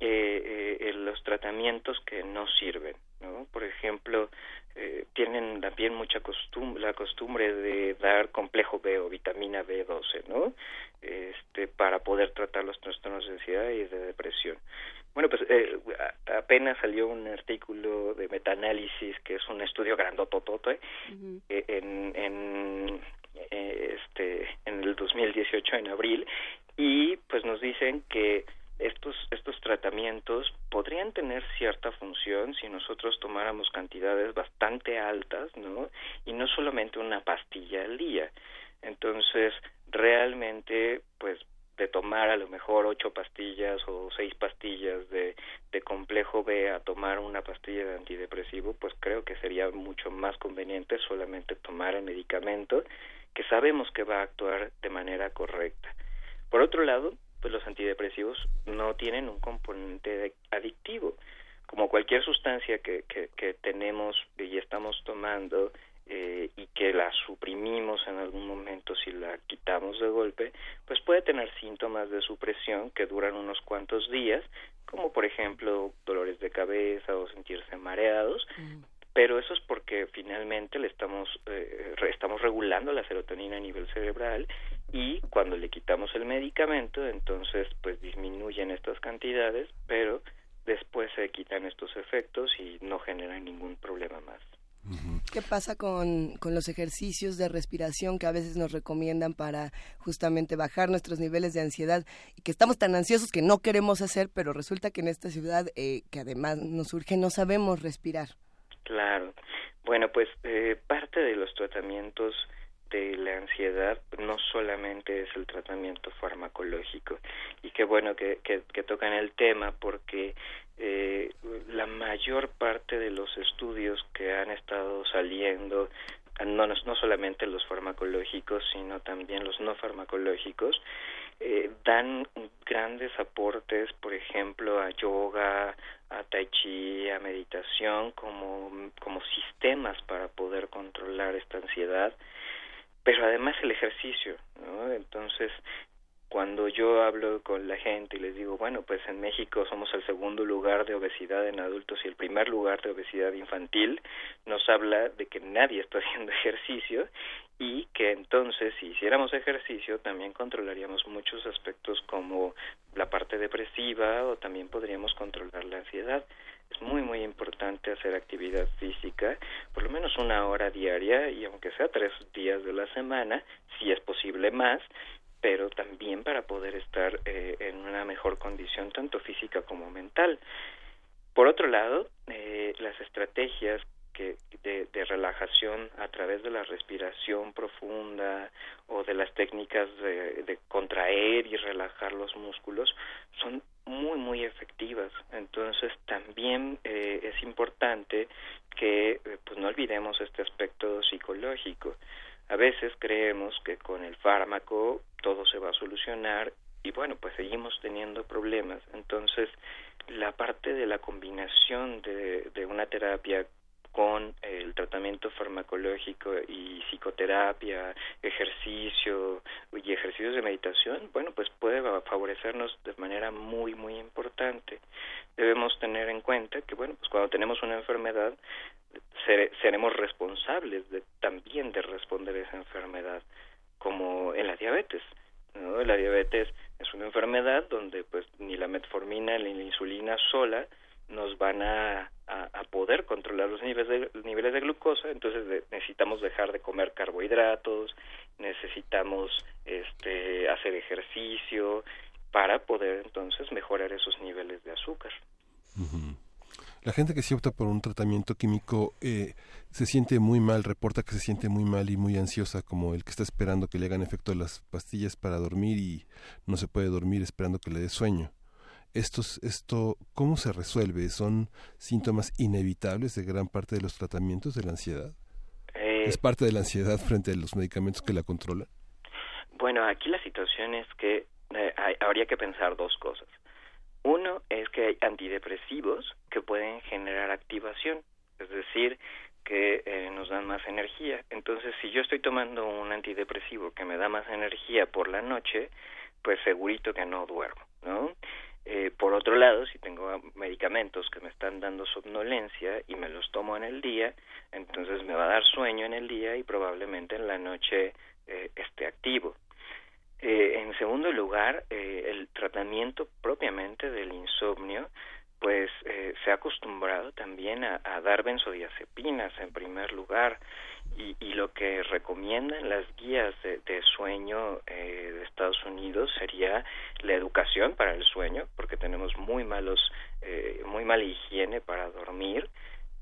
eh, eh, los tratamientos que no sirven. ¿no? Por ejemplo, eh, tienen también mucha costumbre, la costumbre de dar complejo B o vitamina B12, ¿no? Este, para poder tratar los trastornos de ansiedad y de depresión. Bueno, pues eh, apenas salió un artículo de metaanálisis que es un estudio grandototote eh, en, en eh, este en el 2018 en abril y pues nos dicen que estos, estos tratamientos podrían tener cierta función si nosotros tomáramos cantidades bastante altas, ¿no? Y no solamente una pastilla al día. Entonces, realmente, pues, de tomar a lo mejor ocho pastillas o seis pastillas de, de complejo B a tomar una pastilla de antidepresivo, pues creo que sería mucho más conveniente solamente tomar el medicamento que sabemos que va a actuar de manera correcta. Por otro lado, pues los antidepresivos no tienen un componente adictivo. Como cualquier sustancia que, que, tenemos y estamos tomando eh, y que la suprimimos en algún momento si la quitamos de golpe, pues puede tener síntomas de supresión que duran unos cuantos días, como por ejemplo dolores de cabeza o sentirse mareados, pero eso es porque finalmente le estamos eh, estamos regulando la serotonina a nivel cerebral y cuando le quitamos el medicamento entonces pues disminuyen estas cantidades pero después se quitan estos efectos y no generan ningún problema más ¿Qué pasa con, con, los ejercicios de respiración que a veces nos recomiendan para justamente bajar nuestros niveles de ansiedad y que estamos tan ansiosos que no queremos hacer, pero resulta que en esta ciudad, eh, que además nos surge, no sabemos respirar? Claro. Bueno, pues eh, parte de los tratamientos de la ansiedad no solamente es el tratamiento farmacológico y qué bueno que, que, tocan el tema porque eh, la mayor parte de los estudios que han estado saliendo no, no solamente los farmacológicos sino también los no farmacológicos eh, dan grandes aportes por ejemplo a yoga a tai chi, a meditación como, como sistemas para poder controlar esta ansiedad, pero además el ejercicio, ¿no? Entonces, cuando yo hablo con la gente y les digo, bueno, pues en México somos el segundo lugar de obesidad en adultos y el primer lugar de obesidad infantil, nos habla de que nadie está haciendo ejercicio y que entonces si hiciéramos ejercicio también controlaríamos muchos aspectos como la parte depresiva o también podríamos controlar la ansiedad. Es muy muy importante hacer actividad física, por lo menos una hora diaria y aunque sea tres días de la semana, si es posible más, pero también para poder estar eh, en una mejor condición tanto física como mental. Por otro lado, eh, las estrategias que de, de, relajación a través de la respiración profunda o de las técnicas de, de, contraer y relajar los músculos son muy muy efectivas entonces también eh, es importante que eh, pues no olvidemos este aspecto psicológico a veces creemos que con el fármaco todo se va a solucionar y bueno, pues seguimos teniendo problemas. Entonces, la parte de la combinación de, de una terapia con el tratamiento farmacológico y psicoterapia, ejercicio y ejercicios de meditación, bueno, pues puede favorecernos de manera muy, muy importante. Debemos tener en cuenta que, bueno, pues cuando tenemos una enfermedad, seremos responsables de, también de responder a esa enfermedad, como en la diabetes. ¿no? La diabetes es una enfermedad donde pues ni la metformina ni la insulina sola nos van a, a, poder controlar los niveles de, niveles de glucosa, entonces necesitamos dejar de comer carbohidratos, necesitamos este, hacer ejercicio para poder entonces mejorar esos niveles de azúcar. La gente que se opta por un tratamiento químico eh, se siente muy mal, reporta que se siente muy mal y muy ansiosa, como el que está esperando que le hagan efecto las pastillas para dormir y no se puede dormir esperando que le dé sueño estos, esto, ¿cómo se resuelve? ¿Son síntomas inevitables de gran parte de los tratamientos de la ansiedad? Eh, ¿Es parte de la ansiedad frente a los medicamentos que la controlan? Bueno, aquí la situación es que eh, habría que pensar dos cosas. Uno es que hay antidepresivos que pueden generar activación, es decir, que eh, nos dan más energía. Entonces, si yo estoy tomando un antidepresivo que me da más energía por la noche, pues segurito que no duermo, ¿no? Eh, por otro lado, si tengo medicamentos que me están dando somnolencia y me los tomo en el día, entonces me va a dar sueño en el día y probablemente en la noche eh, esté activo. Eh, en segundo lugar, eh, el tratamiento propiamente del insomnio, pues eh, se ha acostumbrado también a, dar benzodiazepinas en primer lugar y, y, lo que recomiendan las guías de, de sueño de Estados Unidos sería la educación para el sueño, porque tenemos muy malos, muy mala higiene para dormir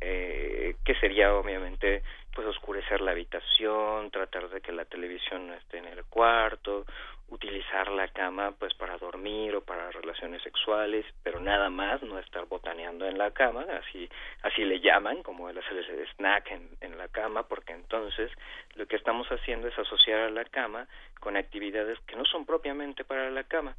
eh, que sería obviamente pues oscurecer la habitación, tratar de que la televisión no esté en el cuarto, utilizar la cama pues para dormir o para relaciones sexuales, pero nada más, no estar botaneando en la cama, así así le llaman, como el hacer el snack en, en la cama, porque entonces lo que estamos haciendo es asociar a la cama con actividades que no son propiamente para la cama.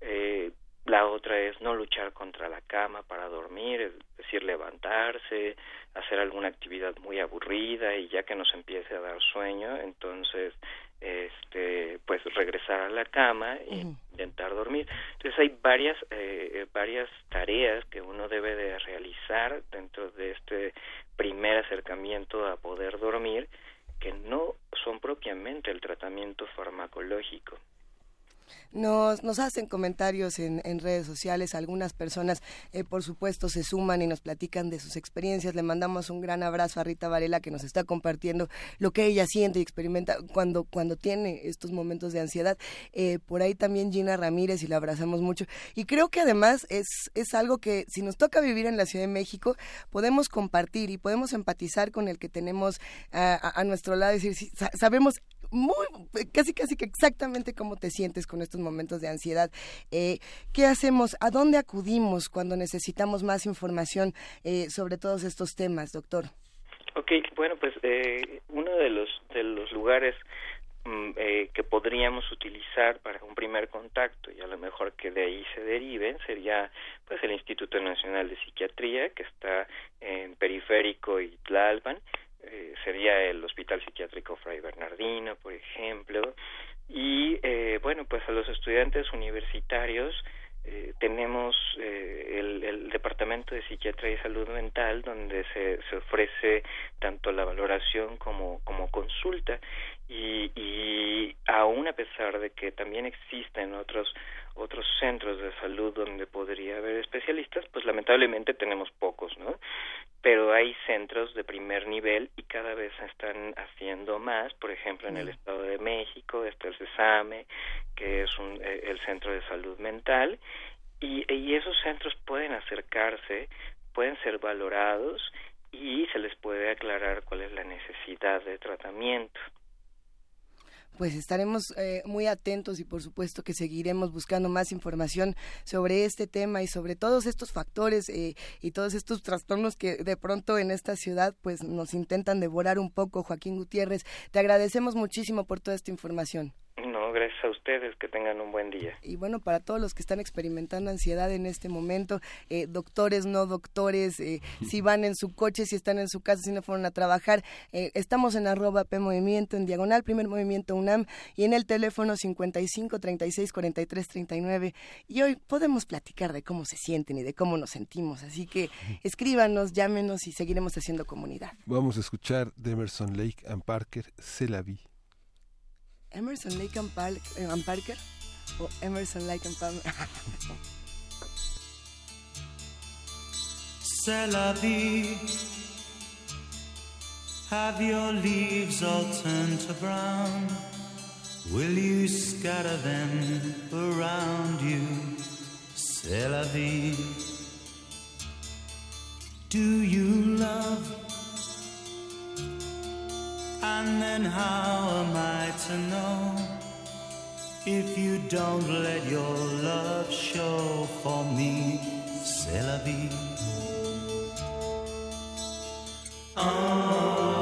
Eh, la otra es no luchar contra la cama para dormir, es decir, levantarse, hacer alguna actividad muy aburrida y ya que nos empiece a dar sueño, entonces este pues regresar a la cama e intentar dormir. Entonces hay varias eh, varias tareas que uno debe de realizar dentro de este primer acercamiento a poder dormir que no son propiamente el tratamiento farmacológico. Nos, nos hacen comentarios en, en redes sociales, algunas personas eh, por supuesto se suman y nos platican de sus experiencias. Le mandamos un gran abrazo a Rita Varela que nos está compartiendo lo que ella siente y experimenta cuando, cuando tiene estos momentos de ansiedad. Eh, por ahí también Gina Ramírez y la abrazamos mucho. Y creo que además es, es algo que si nos toca vivir en la Ciudad de México, podemos compartir y podemos empatizar con el que tenemos a, a, nuestro lado. Es decir, sabemos muy, casi casi que exactamente cómo te sientes con estos momentos de ansiedad. Eh, ¿Qué hacemos? ¿A dónde acudimos cuando necesitamos más información eh, sobre todos estos temas, doctor? Ok, bueno, pues eh, uno de los, de los lugares mm, eh, que podríamos utilizar para un primer contacto y a lo mejor que de ahí se deriven sería pues el Instituto Nacional de Psiquiatría que está en Periférico y Tlalpan eh, sería el Hospital Psiquiátrico Fray Bernardino, por ejemplo, y eh, bueno, pues a los estudiantes universitarios eh, tenemos eh, el, el, Departamento de Psiquiatría y Salud Mental donde se, se ofrece tanto la valoración como, como consulta. Y, y aún a pesar de que también existen otros otros centros de salud donde podría haber especialistas, pues lamentablemente tenemos pocos, ¿no? Pero hay centros de primer nivel y cada vez se están haciendo más, por ejemplo, en el Estado de México está el CESAME, que es un, eh, el Centro de Salud Mental, y, y esos centros pueden acercarse, pueden ser valorados y se les puede aclarar cuál es la necesidad de tratamiento pues estaremos eh, muy atentos y por supuesto que seguiremos buscando más información sobre este tema y sobre todos estos factores eh, y todos estos trastornos que de pronto en esta ciudad pues nos intentan devorar un poco. Joaquín Gutiérrez, te agradecemos muchísimo por toda esta información. No, gracias a ustedes, que tengan un buen día. Y bueno, para todos los que están experimentando ansiedad en este momento, eh, doctores, no doctores, eh, si van en su coche, si están en su casa, si no fueron a trabajar, eh, estamos en arroba P Movimiento, en diagonal, primer movimiento UNAM, y en el teléfono 55 36 43 39. Y hoy podemos platicar de cómo se sienten y de cómo nos sentimos, así que escríbanos, llámenos y seguiremos haciendo comunidad. Vamos a escuchar de Emerson Lake and Parker, Se la vi. Emerson Lake and, Pal eh, and Parker o Emerson Lake and Palmer. La. Have your leaves all turned to brown? Will you scatter them around you? La. Do you love? And then how am I to know if you don't let your love show for me? C'est la vie. Oh,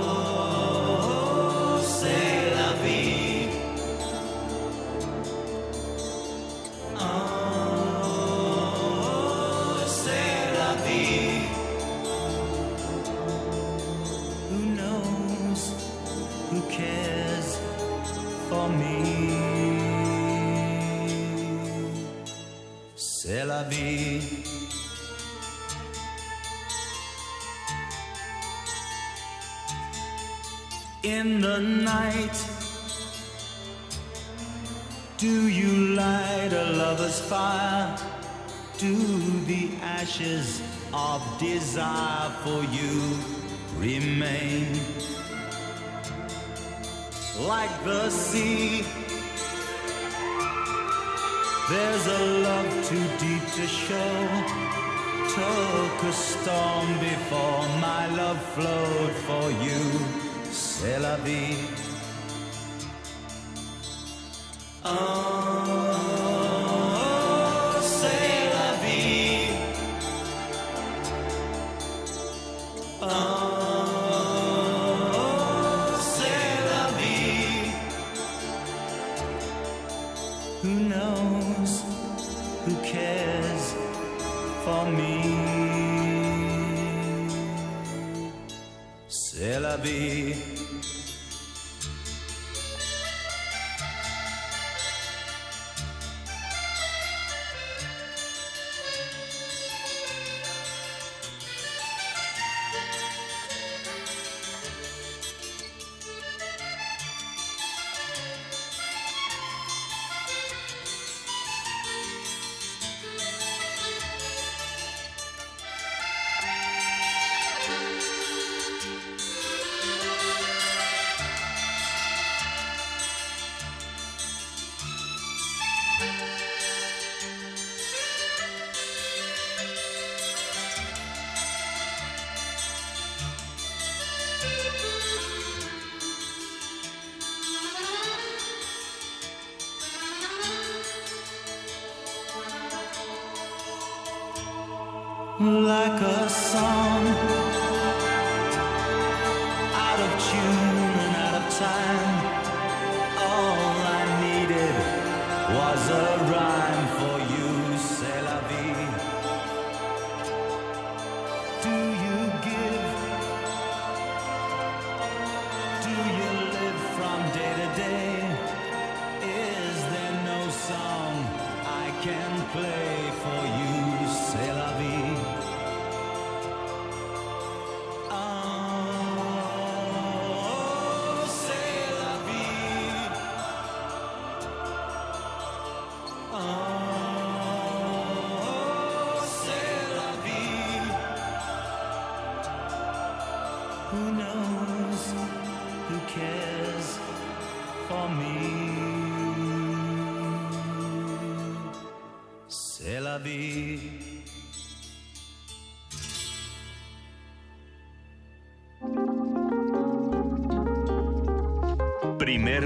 In the night, do you light a lover's fire? Do the ashes of desire for you remain? Like the sea there's a love too deep to show. Took a storm before my love flowed for you. C'est la vie. Oh.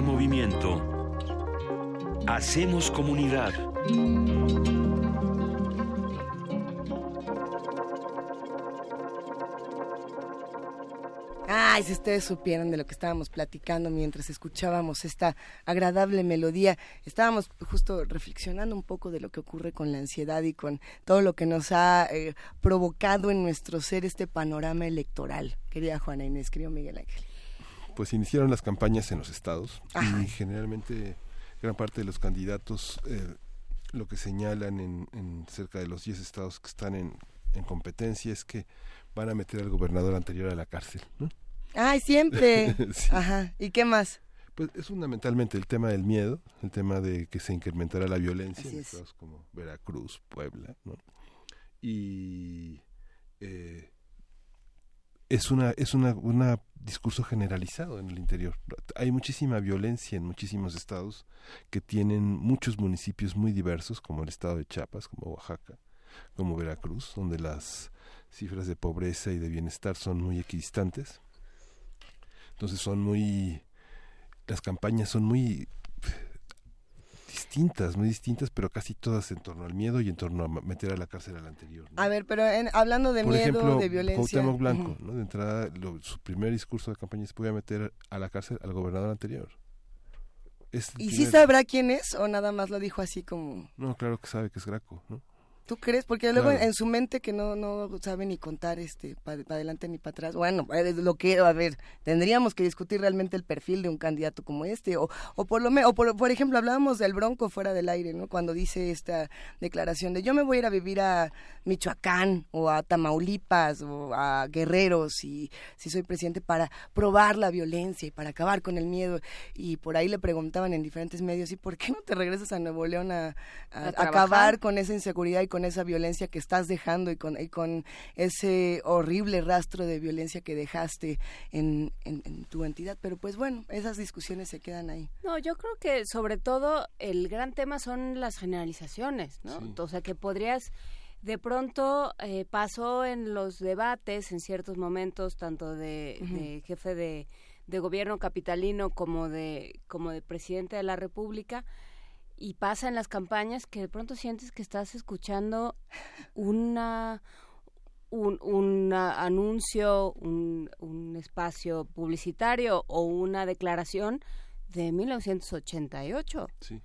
Movimiento. Hacemos comunidad. Ay, si ustedes supieran de lo que estábamos platicando mientras escuchábamos esta agradable melodía, estábamos justo reflexionando un poco de lo que ocurre con la ansiedad y con todo lo que nos ha eh, provocado en nuestro ser este panorama electoral. Querida Juana Inés, querido Miguel Ángel pues iniciaron las campañas en los estados y generalmente gran parte de los candidatos eh, lo que señalan en, cerca de los 10 estados que están en, competencia es que van a meter al gobernador anterior a la cárcel. ¿no? ¡Ay, siempre! Ajá. ¿Y qué más? Pues es fundamentalmente el tema del miedo, el tema de que se incrementará la violencia en estados como Veracruz, Puebla, ¿no? Y eh, es una es una, una discurso generalizado en el interior. Hay muchísima violencia en muchísimos estados que tienen muchos municipios muy diversos, como el estado de Chiapas, como Oaxaca, como Veracruz, donde las cifras de pobreza y de bienestar son muy equidistantes. Entonces son muy las campañas son muy distintas, muy distintas, pero casi todas en torno al miedo y en torno a meter a la cárcel al anterior. A ver, pero hablando de miedo, de violencia. Cuauhtémoc Blanco, ¿no? De entrada, su primer discurso de campaña se puede meter a la cárcel al gobernador anterior. ¿Y si sabrá quién es o nada más lo dijo así como...? No, claro que sabe que es Graco, ¿no? ¿Tú crees? Porque luego en su mente que no no sabe ni contar este para adelante ni para atrás. Bueno, lo que a ver, tendríamos que discutir realmente el perfil de un candidato como este o, o por lo menos o por, por ejemplo hablábamos del Bronco fuera del aire, ¿no? Cuando dice esta declaración de yo me voy a ir a vivir a Michoacán o a Tamaulipas o a Guerrero si si soy presidente para probar la violencia y para acabar con el miedo y por ahí le preguntaban en diferentes medios, ¿y por qué no te regresas a Nuevo León a, acabar con esa inseguridad y con esa violencia que estás dejando y con, y con ese horrible rastro de violencia que dejaste en, en, tu entidad? Pero pues bueno, esas discusiones se quedan ahí. No, yo creo que sobre todo el gran tema son las generalizaciones, ¿no? O sea, que podrías de pronto eh, pasó en los debates en ciertos momentos tanto de jefe de de gobierno capitalino como de como de presidente de la República y pasa en las campañas que de pronto sientes que estás escuchando una un, un anuncio, un, un, espacio publicitario o una declaración de 1988. Sí.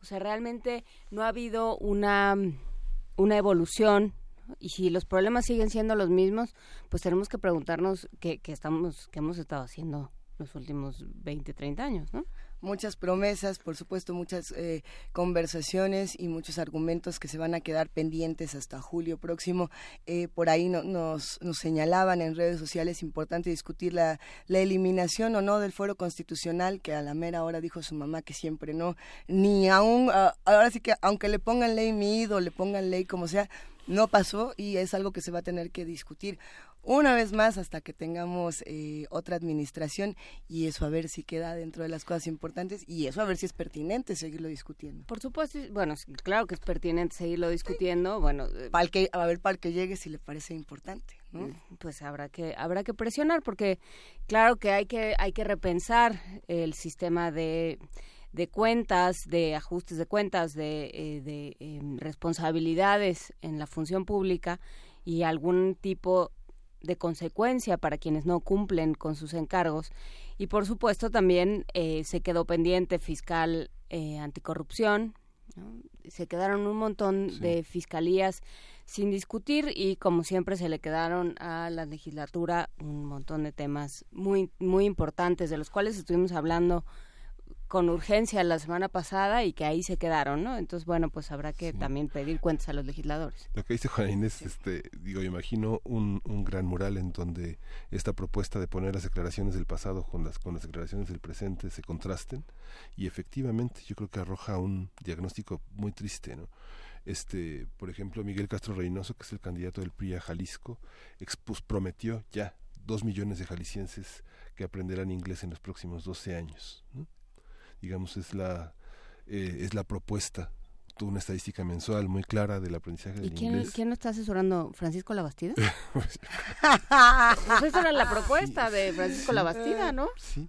O sea, realmente no ha habido una, una evolución y si los problemas siguen siendo los mismos, pues tenemos que preguntarnos qué, estamos, qué hemos estado haciendo los últimos 20, 30 años, ¿no? Muchas promesas, por supuesto, muchas eh, conversaciones y muchos argumentos que se van a quedar pendientes hasta julio próximo. Eh, por ahí nos, nos señalaban en redes sociales, importante discutir la, la eliminación o no del fuero constitucional, que a la mera hora dijo su mamá que siempre no, ni aún, ah, ahora sí que aunque le pongan ley MID o le pongan ley como sea, no pasó y es algo que se va a tener que discutir una vez más hasta que tengamos eh, otra administración y eso a ver si queda dentro de las cosas importantes y eso a ver si es pertinente seguirlo discutiendo. Por supuesto, bueno, claro que es pertinente seguirlo discutiendo, bueno, eh, para que, a ver para que llegue si le parece importante, ¿no? Mm, pues habrá que habrá que presionar porque claro que hay que hay que repensar el sistema de de cuentas, de ajustes de cuentas, de, eh, de em, responsabilidades en la función pública y algún tipo de consecuencia para quienes no cumplen con sus encargos. Y por supuesto también eh, se quedó pendiente fiscal eh, anticorrupción. Se quedaron un montón de fiscalías sin discutir y como siempre se le quedaron a la legislatura un montón de temas muy muy importantes de los cuales estuvimos hablando con urgencia la semana pasada y que ahí se quedaron, ¿no? Entonces, bueno, pues habrá que también pedir cuentas a los legisladores. Lo que dice Juan Inés, este, digo, imagino un, un gran mural en donde esta propuesta de poner las declaraciones del pasado con las, con las declaraciones del presente se contrasten y efectivamente yo creo que arroja un diagnóstico muy triste, ¿no? Este, por ejemplo, Miguel Castro Reynoso, que es el candidato del PRI a Jalisco, expus, prometió ya dos millones de jaliscienses que aprenderán inglés en los próximos 12 años. ¿no? Digamos, es la, eh, es la propuesta una estadística mensual muy clara del aprendizaje del quién, inglés. ¿Quién lo está asesorando? ¿Francisco Labastida? pues esa era la propuesta de Francisco Labastida, ¿no? Sí.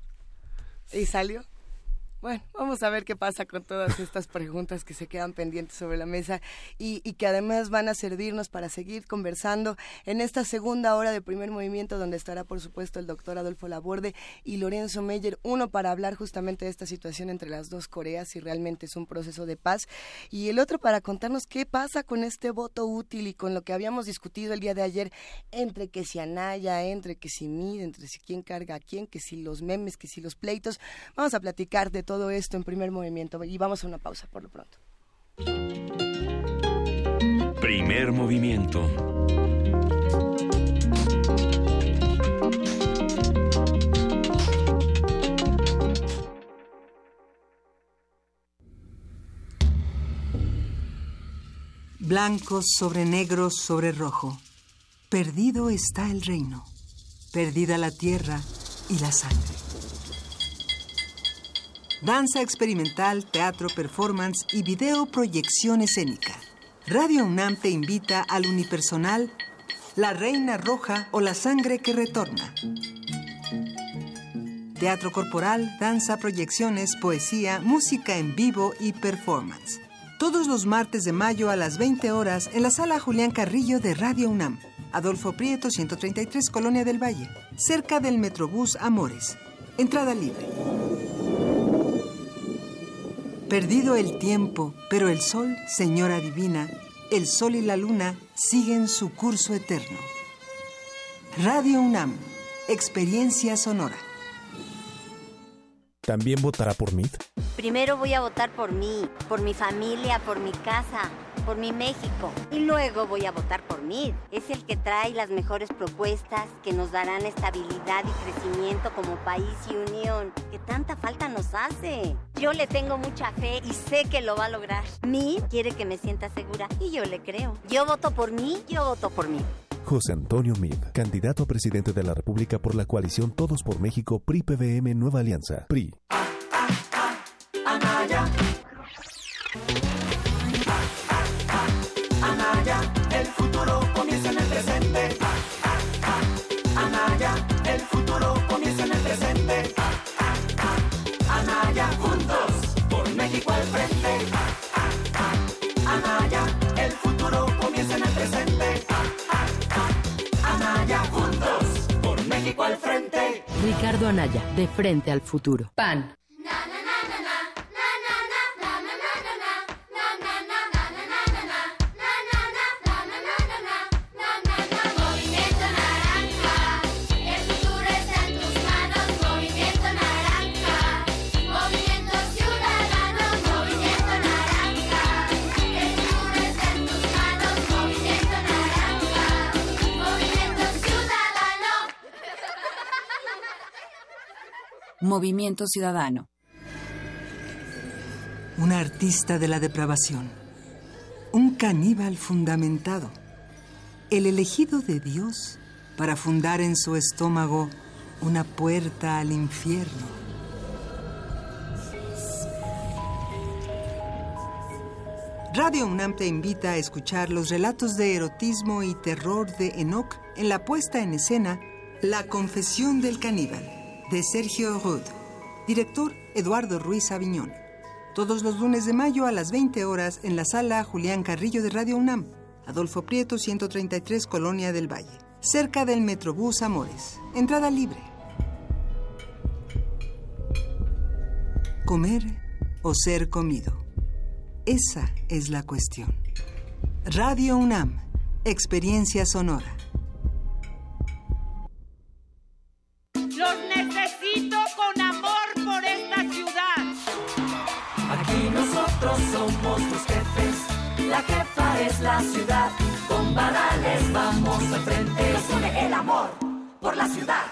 ¿Y salió? Bueno, vamos a ver qué pasa con todas estas preguntas que se quedan pendientes sobre la mesa y, que además van a servirnos para seguir conversando en esta segunda hora de primer movimiento donde estará por supuesto el doctor Adolfo Laborde y Lorenzo Meyer, uno para hablar justamente de esta situación entre las dos Coreas si realmente es un proceso de paz y el otro para contarnos qué pasa con este voto útil y con lo que habíamos discutido el día de ayer entre que si Anaya, entre que si mide, entre si quién carga a quién, que si los memes, que si los pleitos. Vamos a platicar de todo esto en primer movimiento y vamos a una pausa por lo pronto. Primer movimiento. Blancos sobre negros sobre rojo. Perdido está el reino. Perdida la tierra y la sangre danza experimental, teatro, performance y video proyección escénica. Radio UNAM te invita al unipersonal La Reina Roja o La Sangre que Retorna. Teatro corporal, danza, proyecciones, poesía, música en vivo y performance. Todos los martes de mayo a las 20 horas en la sala Julián Carrillo de Radio UNAM. Adolfo Prieto, 133, Colonia del Valle, cerca del Metrobús Amores. Entrada libre. Perdido el tiempo, pero el sol, señora divina, el sol y la luna siguen su curso eterno. Radio UNAM, experiencia sonora. ¿También votará por mí? Primero voy a votar por mí, por mi familia, por mi casa, por mi México. Y luego voy a votar por mí. Es el que trae las mejores propuestas que nos darán estabilidad y crecimiento como país y unión, que tanta falta nos hace. Yo le tengo mucha fe y sé que lo va a lograr. Mí quiere que me sienta segura y yo le creo. Yo voto por mí, yo voto por mí. José Antonio Mid, candidato a presidente de la República por la coalición Todos por México PRI-PVM Nueva Alianza. PRI. Al frente. Ricardo Anaya, de frente al futuro. PAN. Movimiento Ciudadano. Un artista de la depravación. Un caníbal fundamentado. El elegido de Dios para fundar en su estómago una puerta al infierno. Radio UNAM te invita a escuchar los relatos de erotismo y terror de Enoch en la puesta en escena La Confesión del Caníbal, de Sergio Rud. Director Eduardo Ruiz Aviñón. Todos los lunes de mayo a las 20 horas en la sala Julián Carrillo de Radio UNAM. Adolfo Prieto, 133, Colonia del Valle. Cerca del Metrobús Amores. Entrada libre. Comer o ser comido. Esa es la cuestión. Radio UNAM. Experiencia sonora. Necesito con amor por esta ciudad. Aquí nosotros somos los jefes, la jefa es la ciudad. Con varales vamos al frente, nos une el amor por la ciudad.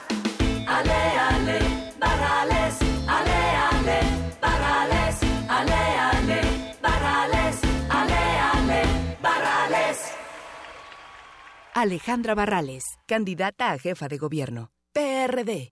Ale, ale, varales, ale, ale, varales, ale, ale, varales, ale, ale, varales. Alejandra Barrales, candidata a jefa de gobierno. PRD.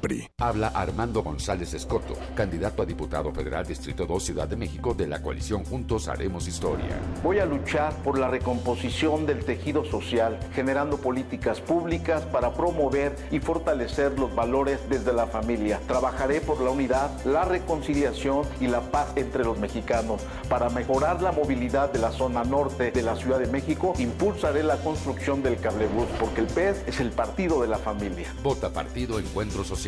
PRI. Habla Armando González Escoto, candidato a diputado federal Distrito 2 Ciudad de México de la coalición Juntos Haremos Historia. Voy a luchar por la recomposición del tejido social, generando políticas públicas para promover y fortalecer los valores desde la familia. Trabajaré por la unidad, la reconciliación y la paz entre los mexicanos. Para mejorar la movilidad de la zona norte de la Ciudad de México, impulsaré la construcción del cablebús, porque el PES es el partido de la familia. Vota Partido Encuentro Social.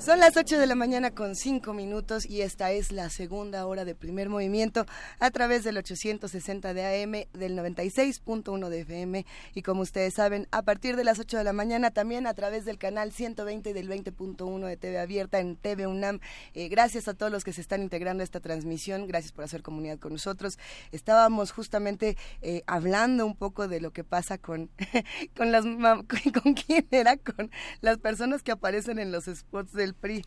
Son las 8 de la mañana con 5 minutos y esta es la segunda hora de primer movimiento a través del 860 de AM, del 96.1 de FM y como ustedes saben, a partir de las 8 de la mañana también a través del canal 120 y del 20.1 de TV Abierta en TV UNAM. Eh, gracias a todos los que se están integrando a esta transmisión, gracias por hacer comunidad con nosotros. Estábamos justamente eh, hablando un poco de lo que pasa con, con las... ¿Con quién era? Con las personas que aparecen en los spots del PRI,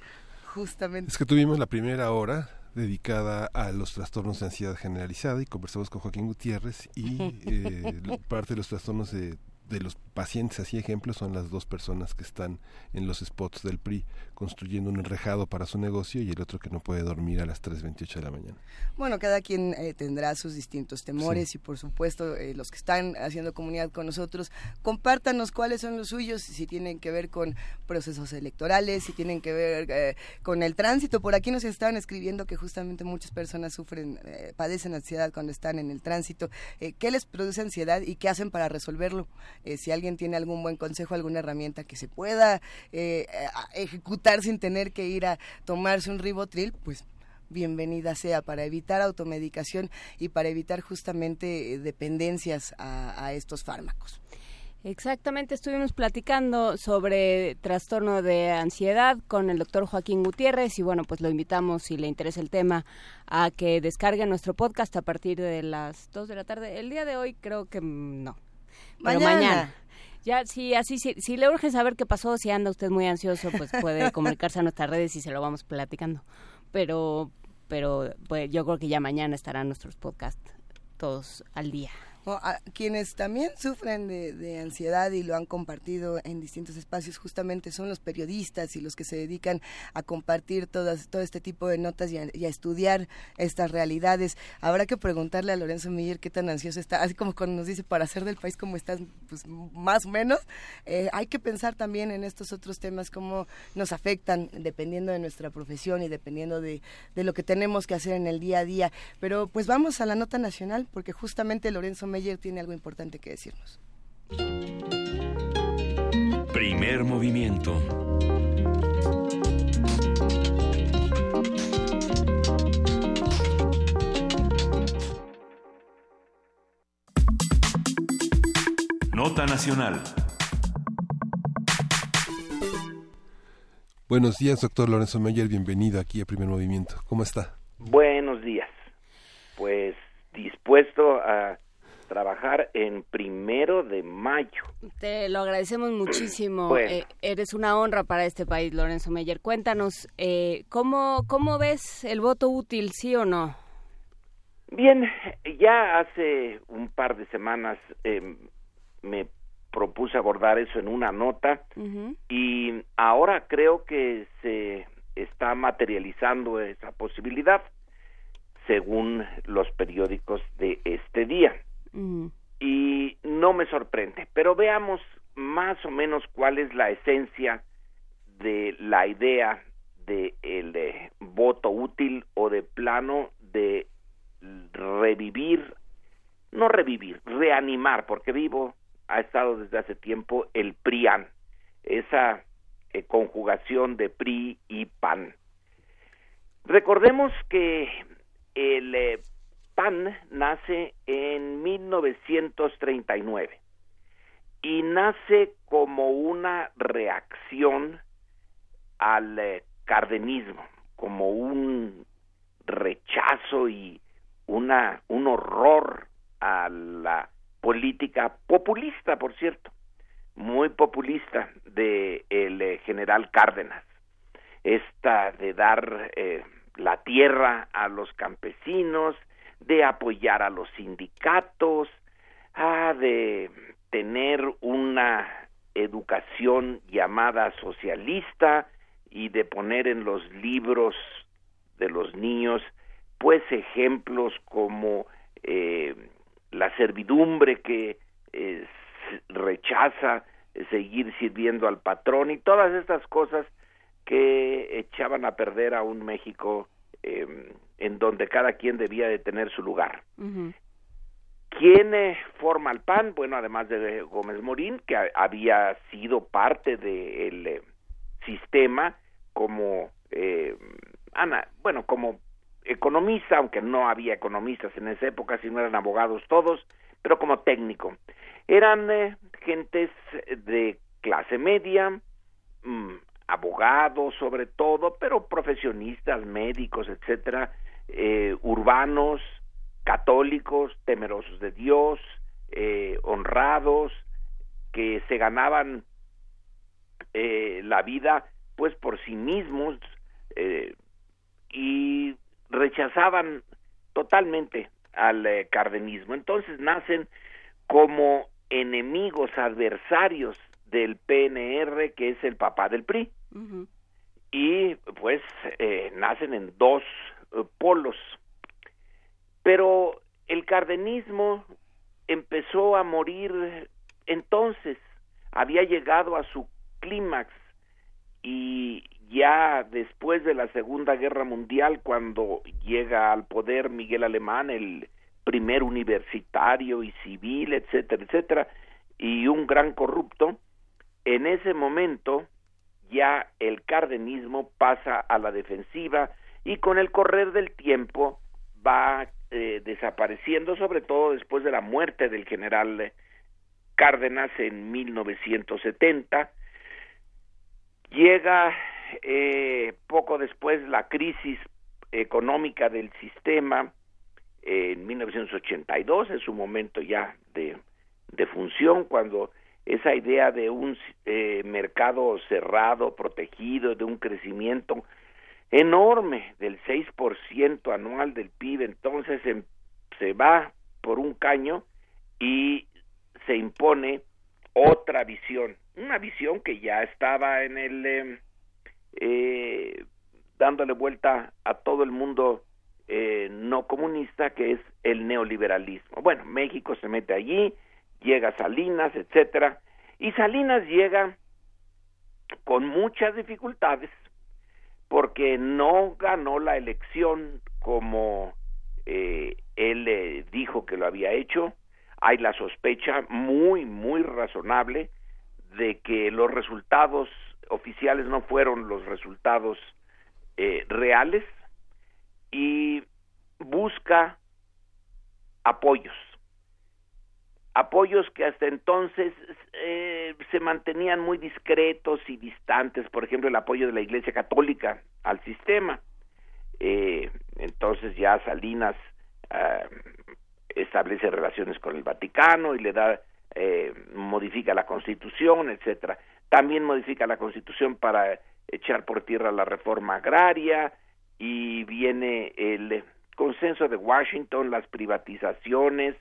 justamente. Es que tuvimos la primera hora dedicada a los trastornos de ansiedad generalizada y conversamos con Joaquín Gutiérrez y eh, parte de los trastornos de de los pacientes, así ejemplos, son las dos personas que están en los spots del PRI construyendo un enrejado para su negocio y el otro que no puede dormir a las 3.28 de la mañana. Bueno, cada quien eh, tendrá sus distintos temores y por supuesto eh, los que están haciendo comunidad con nosotros, compártanos cuáles son los suyos, si tienen que ver con procesos electorales, si tienen que ver eh, con el tránsito. Por aquí nos estaban escribiendo que justamente muchas personas sufren, padecen ansiedad cuando están en el tránsito. ¿Qué les produce ansiedad y qué hacen para resolverlo? Si alguien tiene algún buen consejo, alguna herramienta que se pueda eh, sin tener que ir a tomarse un ribotril, pues bienvenida sea para evitar automedicación y para evitar justamente eh, dependencias a, estos fármacos. Exactamente, estuvimos platicando sobre trastorno de ansiedad con el doctor Joaquín Gutiérrez y bueno, pues lo invitamos si le interesa el tema a que descargue nuestro podcast a partir de las 2 de la tarde. El día de hoy creo que mm, no, mañana. Ya, sí, así, si, si le urge saber qué pasó, si anda usted muy ansioso, pues puede comunicarse a nuestras redes y se lo vamos platicando. Pero, pero pues, yo creo que ya mañana estarán nuestros podcasts todos al día a quienes también sufren de, ansiedad y lo han compartido en distintos espacios justamente son los periodistas y los que se dedican a compartir todas, todo este tipo de notas y a, estudiar estas realidades. Habrá que preguntarle a Lorenzo Miller qué tan ansioso está, así como cuando nos dice para hacer del país como estás, pues más o menos. Eh, hay que pensar también en estos otros temas, cómo nos afectan dependiendo de nuestra profesión y dependiendo de, de lo que tenemos que hacer en el día a día. Pero pues vamos a la nota nacional porque justamente Lorenzo Meyer tiene algo importante que decirnos. Primer movimiento. Nota Nacional. Buenos días, doctor Lorenzo Meyer. Bienvenido aquí a Primer Movimiento. ¿Cómo está? Buenos días. Pues dispuesto a trabajar en primero de mayo. Te lo agradecemos muchísimo. Eh, eres una honra para este país, Lorenzo Meyer. Cuéntanos, eh, ¿cómo, ¿cómo ves el voto útil, sí o no? Bien, ya hace un par de semanas em, me propuse abordar eso en una nota y ahora creo que se está materializando esa posibilidad según los periódicos de este día. Y no me sorprende, pero veamos más o menos cuál es la esencia de la idea de el voto útil o de plano de revivir, no revivir, reanimar, porque vivo ha estado desde hace tiempo el PRIAN, esa eh, conjugación de PRI y PAN. Recordemos que el eh, PAN nace en 1939 y nace como una reacción al eh, cardenismo, como un rechazo y una un horror a la política populista, por cierto, muy populista de el eh, general Cárdenas, esta de dar eh, la tierra a los campesinos, de apoyar a los sindicatos, ah, de tener una educación llamada socialista y de poner en los libros de los niños pues ejemplos como eh, la servidumbre que eh, rechaza seguir sirviendo al patrón y todas estas cosas que echaban a perder a un México eh, en donde cada quien debía de tener su lugar. ¿Quién eh, forma el PAN? Bueno, además de Gómez Morín, que había sido parte del eh, sistema como, eh, Ana, bueno, como economista, aunque no había economistas en esa época, sino eran abogados todos, pero como técnico. Eran eh, gentes de clase media, mm, abogados sobre todo, pero profesionistas, médicos, etcétera, eh, urbanos, católicos, temerosos de Dios, eh, honrados, que se ganaban eh, la vida pues por sí mismos y rechazaban totalmente al eh, cardenismo. Entonces nacen como enemigos adversarios del PNR, que es el papá del PRI. Y pues eh, nacen en dos eh, polos. Pero el cardenismo empezó a morir entonces, había llegado a su clímax y ya después de la Segunda Guerra Mundial, cuando llega al poder Miguel Alemán, el primer universitario y civil, etcétera, etcétera, y un gran corrupto, en ese momento ya el cardenismo pasa a la defensiva y con el correr del tiempo va eh, desapareciendo, sobre todo después de la muerte del general Cárdenas en 1970. Llega eh, poco después la crisis económica del sistema en 1982, en su momento ya de, de función, cuando esa idea de un eh, mercado cerrado, protegido, de un crecimiento enorme del 6% anual del PIB, entonces se, se va por un caño y se impone otra visión, una visión que ya estaba en el eh, eh, dándole vuelta a todo el mundo eh, no comunista que es el neoliberalismo. Bueno, México se mete allí, llega Salinas, etcétera, y Salinas llega con muchas dificultades porque no ganó la elección como eh, él dijo que lo había hecho. Hay la sospecha muy, muy razonable de que los resultados oficiales no fueron los resultados eh, reales y busca apoyos apoyos que hasta entonces eh, se mantenían muy discretos y distantes, por ejemplo el apoyo de la Iglesia Católica al sistema. Eh, entonces ya Salinas ah, establece relaciones con el Vaticano y le da eh, modifica la Constitución, etcétera. También modifica la Constitución para echar por tierra la reforma agraria y viene el consenso de Washington, las privatizaciones,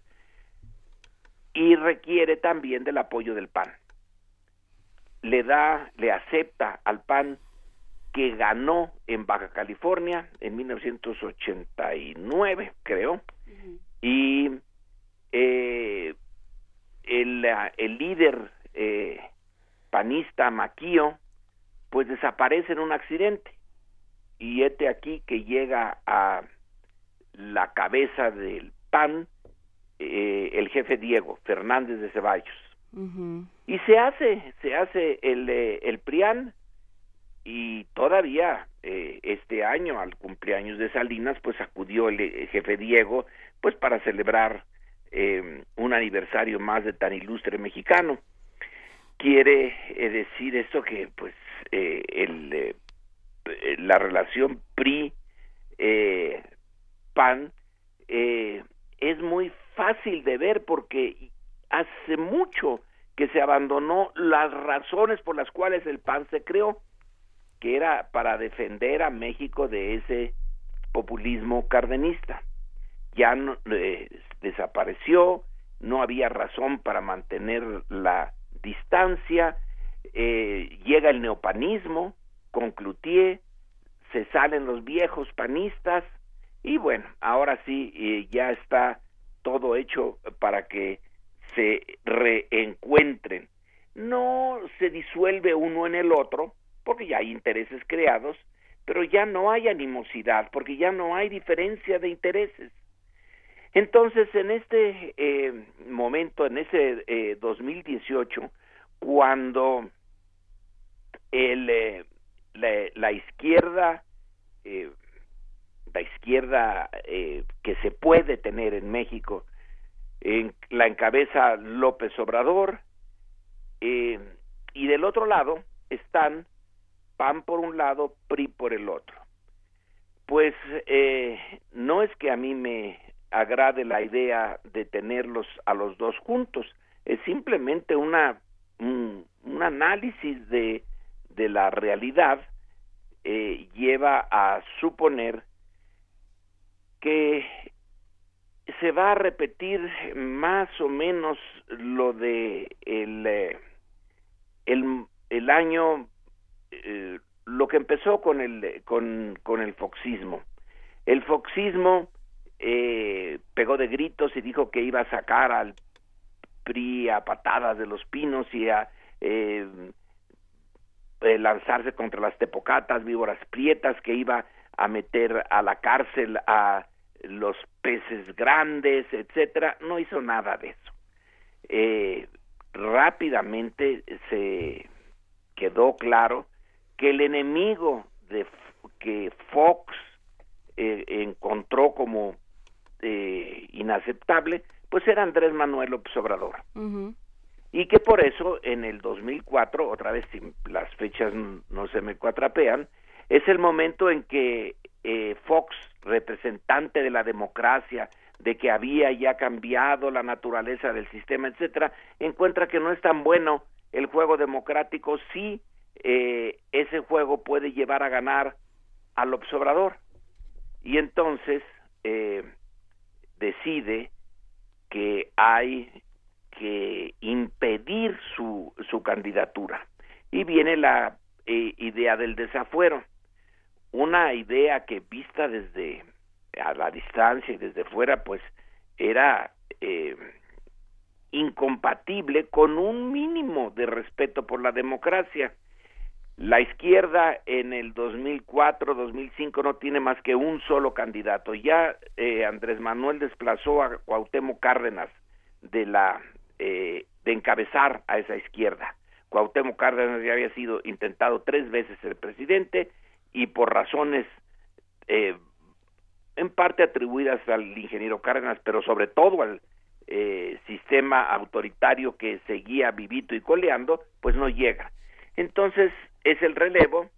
y requiere también del apoyo del PAN. Le da, le acepta al PAN que ganó en Baja California en 1989, creo, y eh, el, el, líder eh, panista Maquío, pues desaparece en un accidente. Y este aquí que llega a la cabeza del PAN eh, el jefe Diego Fernández de Ceballos. Y se hace, se hace el, eh, el PRIAN y todavía eh, este año, al cumpleaños de Salinas, pues acudió el, jefe Diego, pues para celebrar un aniversario más de tan ilustre mexicano. Quiere decir esto que, pues, el, la relación PRI-PAN es muy fácil de ver porque hace mucho que se abandonó las razones por las cuales el PAN se creó, que era para defender a México de ese populismo cardenista. Ya no, eh, desapareció, no había razón para mantener la distancia, eh, llega el neopanismo con Cloutier, se salen los viejos panistas y bueno, ahora sí eh, ya está todo hecho para que se reencuentren. No se disuelve uno en el otro, porque ya hay intereses creados, pero ya no hay animosidad, porque ya no hay diferencia de intereses. Entonces, en este eh, momento, en ese eh, 2018, cuando el, eh, la, izquierda eh, la izquierda eh, que se puede tener en México, la encabeza López Obrador, eh, y del otro lado están PAN por un lado, PRI por el otro. Pues eh, no es que a mí me agrade la idea de tenerlos a los dos juntos, es simplemente una un, análisis de, la realidad lleva a suponer que se va a repetir más o menos lo de el, eh, el, el año, eh, lo que empezó con el, con, con el foxismo. El foxismo eh, pegó de gritos y dijo que iba a sacar al PRI a patadas de los pinos y a eh, eh, lanzarse contra las tepocatas, víboras prietas, que iba a meter a la cárcel a los peces grandes, etcétera, no hizo nada de eso. Eh, rápidamente se quedó claro que el enemigo de que Fox eh, encontró como eh, inaceptable, pues era Andrés Manuel López Obrador. Y que por eso en el 2004, otra vez si las fechas no se me cuatrapean, es el momento en que eh, Fox, representante de la democracia, de que había ya cambiado la naturaleza del sistema, etcétera, encuentra que no es tan bueno el juego democrático si eh, ese juego puede llevar a ganar al observador. Y entonces eh, decide que hay que impedir su, su candidatura. Y viene la eh, idea del desafuero una idea que vista desde a la distancia y desde fuera, pues era eh, incompatible con un mínimo de respeto por la democracia. La izquierda en el 2004-2005 no tiene más que un solo candidato. Ya eh, Andrés Manuel desplazó a Cuauhtémoc Cárdenas de la eh, de encabezar a esa izquierda. Cuauhtémoc Cárdenas ya había sido intentado tres veces el presidente y por razones eh, en parte atribuidas al ingeniero Cárdenas, pero sobre todo al eh, sistema autoritario que seguía vivito y coleando, pues no llega. Entonces es el relevo,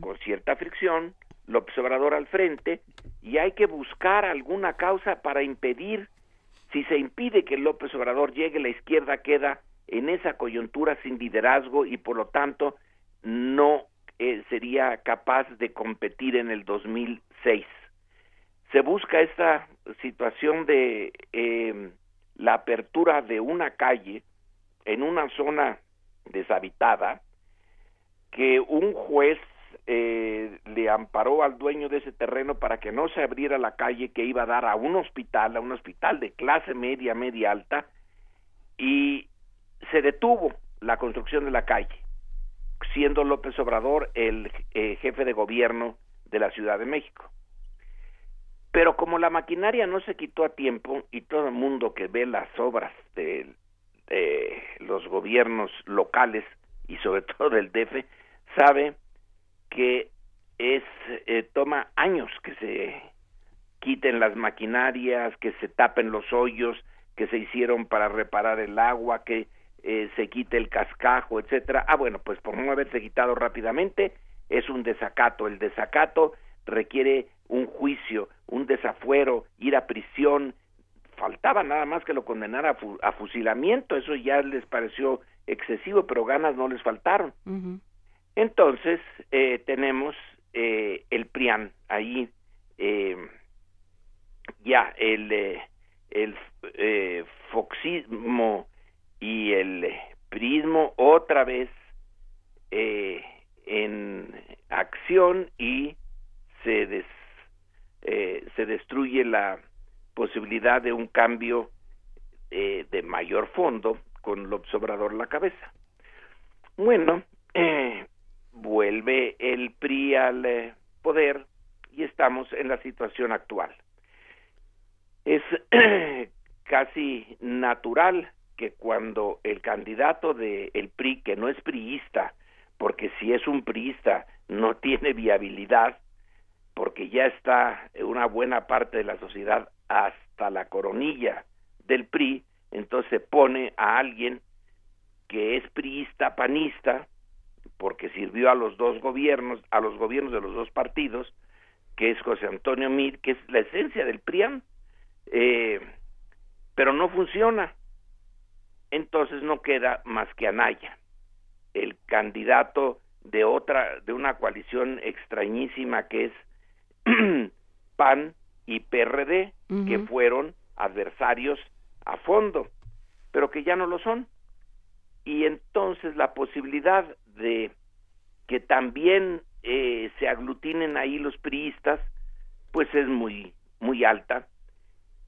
con cierta fricción, López Obrador al frente, y hay que buscar alguna causa para impedir, si se impide que López Obrador llegue, la izquierda queda en esa coyuntura sin liderazgo y por lo tanto no eh, sería capaz de competir en el 2006. Se busca esta situación de eh, la apertura de una calle en una zona deshabitada que un juez eh, le amparó al dueño de ese terreno para que no se abriera la calle que iba a dar a un hospital, a un hospital de clase media, media alta, y se detuvo la construcción de la calle siendo López Obrador el eh, jefe de gobierno de la Ciudad de México. Pero como la maquinaria no se quitó a tiempo y todo el mundo que ve las obras de, los gobiernos locales y sobre todo del DF sabe que es eh, toma años que se quiten las maquinarias, que se tapen los hoyos que se hicieron para reparar el agua, que eh, se quite el cascajo, etcétera. Ah, bueno, pues por no haberse quitado rápidamente es un desacato. El desacato requiere un juicio, un desafuero, ir a prisión. Faltaba nada más que lo condenara a, fusilamiento. Eso ya les pareció excesivo, pero ganas no les faltaron. Entonces eh, tenemos eh, el PRIAN ahí ya el el foxismo y el prismo otra vez eh, en acción y se eh, se destruye la posibilidad de un cambio eh, de mayor fondo con el Obrador la cabeza. Bueno, vuelve el PRI al poder y estamos en la situación actual. Es casi natural que cuando el candidato del el PRI, que no es priista, porque si es un priista no tiene viabilidad, porque ya está una buena parte de la sociedad hasta la coronilla del PRI, entonces pone a alguien que es priista panista, porque sirvió a los dos gobiernos, a los gobiernos de los dos partidos, que es José Antonio Mir, que es la esencia del PRIAN, eh, pero no funciona entonces no queda más que Anaya, el candidato de otra, de una coalición extrañísima que es PAN, y PRD, que fueron adversarios a fondo, pero que ya no lo son. Y entonces la posibilidad de que también eh, se aglutinen ahí los priistas, pues es muy, muy alta.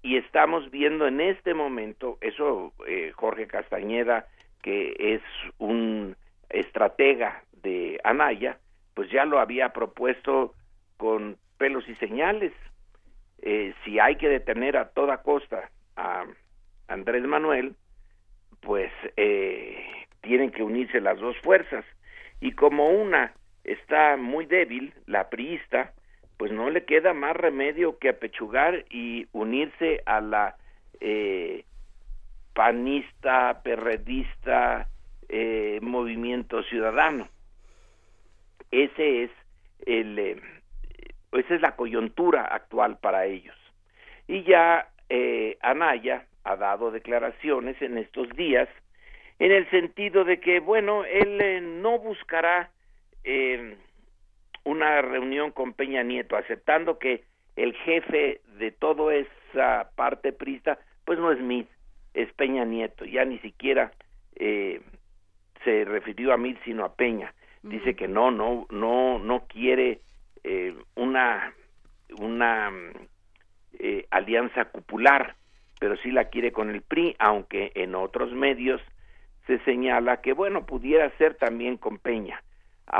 Y estamos viendo en este momento, eso eh, Jorge Castañeda, que es un estratega de Anaya, pues ya lo había propuesto con pelos y señales. Eh, si hay que detener a toda costa a Andrés Manuel, pues eh, tienen que unirse las dos fuerzas. Y como una está muy débil, la priista, pues no le queda más remedio que apechugar y unirse a la eh, panista, perredista, eh, movimiento ciudadano. Ese es el, eh, esa es la coyuntura actual para ellos. Y ya eh, Anaya ha dado declaraciones en estos días en el sentido de que, bueno, él no buscará una reunión con Peña Nieto, aceptando que el jefe de toda esa parte prista, pues no es Mid, es Peña Nieto, ya ni siquiera eh, se refirió a Mid sino a Peña. Dice que no, no, no, no quiere eh, una una eh, alianza cupular, pero sí la quiere con el PRI, aunque en otros medios se señala que bueno pudiera ser también con Peña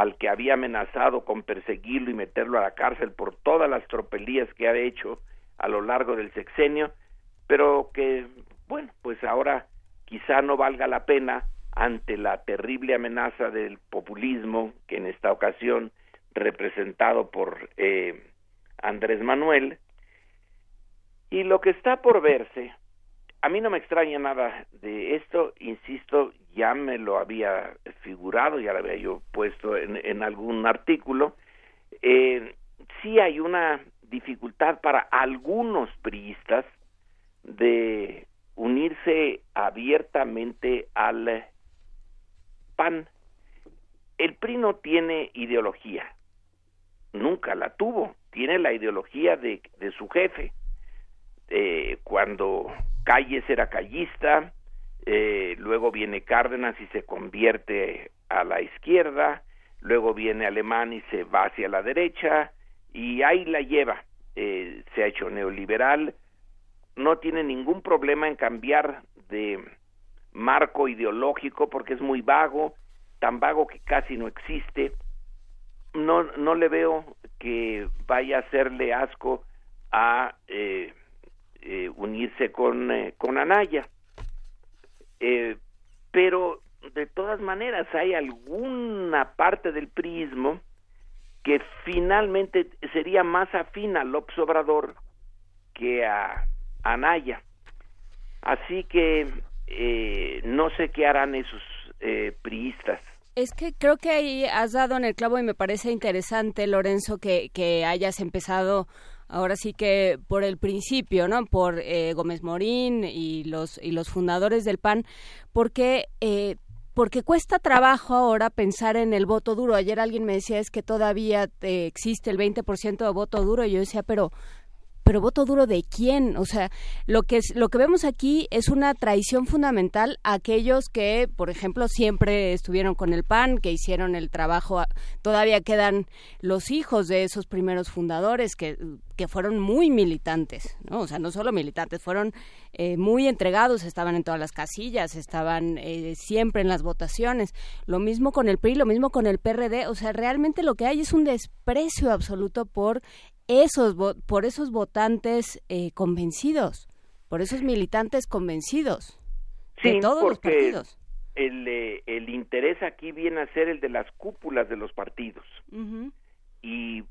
al que había amenazado con perseguirlo y meterlo a la cárcel por todas las tropelías que ha hecho a lo largo del sexenio, pero que, bueno, pues ahora quizá no valga la pena ante la terrible amenaza del populismo que en esta ocasión representado por eh, Andrés Manuel. Y lo que está por verse a mí no me extraña nada de esto, insisto, ya me lo había figurado, ya lo había yo puesto en, algún artículo. Eh, sí hay una dificultad para algunos priistas de unirse abiertamente al PAN. El PRI no tiene ideología, nunca la tuvo, tiene la ideología de, de su jefe. Eh, cuando Calles era callista, eh, luego viene Cárdenas y se convierte a la izquierda, luego viene Alemán y se va hacia la derecha, y ahí la lleva. Eh, se ha hecho neoliberal, no tiene ningún problema en cambiar de marco ideológico porque es muy vago, tan vago que casi no existe. No, no le veo que vaya a hacerle asco a eh, eh, unirse con, eh, con Anaya. Eh, pero de todas maneras hay alguna parte del prismo que finalmente sería más afín a López Obrador que a Anaya. Así que no sé qué harán esos priistas. Es que creo que ahí has dado en el clavo y me parece interesante, Lorenzo, que, que hayas empezado ahora sí que por el principio, ¿no? Por eh, Gómez Morín y los, y los fundadores del PAN, porque... Eh, porque cuesta trabajo ahora pensar en el voto duro. Ayer alguien me decía es que todavía eh, existe el 20% de voto duro y yo decía, pero pero voto duro de quién o sea lo que es lo que vemos aquí es una traición fundamental a aquellos que por ejemplo siempre estuvieron con el PAN que hicieron el trabajo todavía quedan los hijos de esos primeros fundadores que que fueron muy militantes, ¿no? O sea, no solo militantes, fueron eh, muy entregados, estaban en todas las casillas, estaban eh, siempre en las votaciones. Lo mismo con el PRI, lo mismo con el PRD. O sea, realmente lo que hay es un desprecio absoluto por esos, por esos votantes eh, convencidos, por esos militantes convencidos de todos los partidos. El, eh, el interés aquí viene a ser el de las cúpulas de los partidos. Y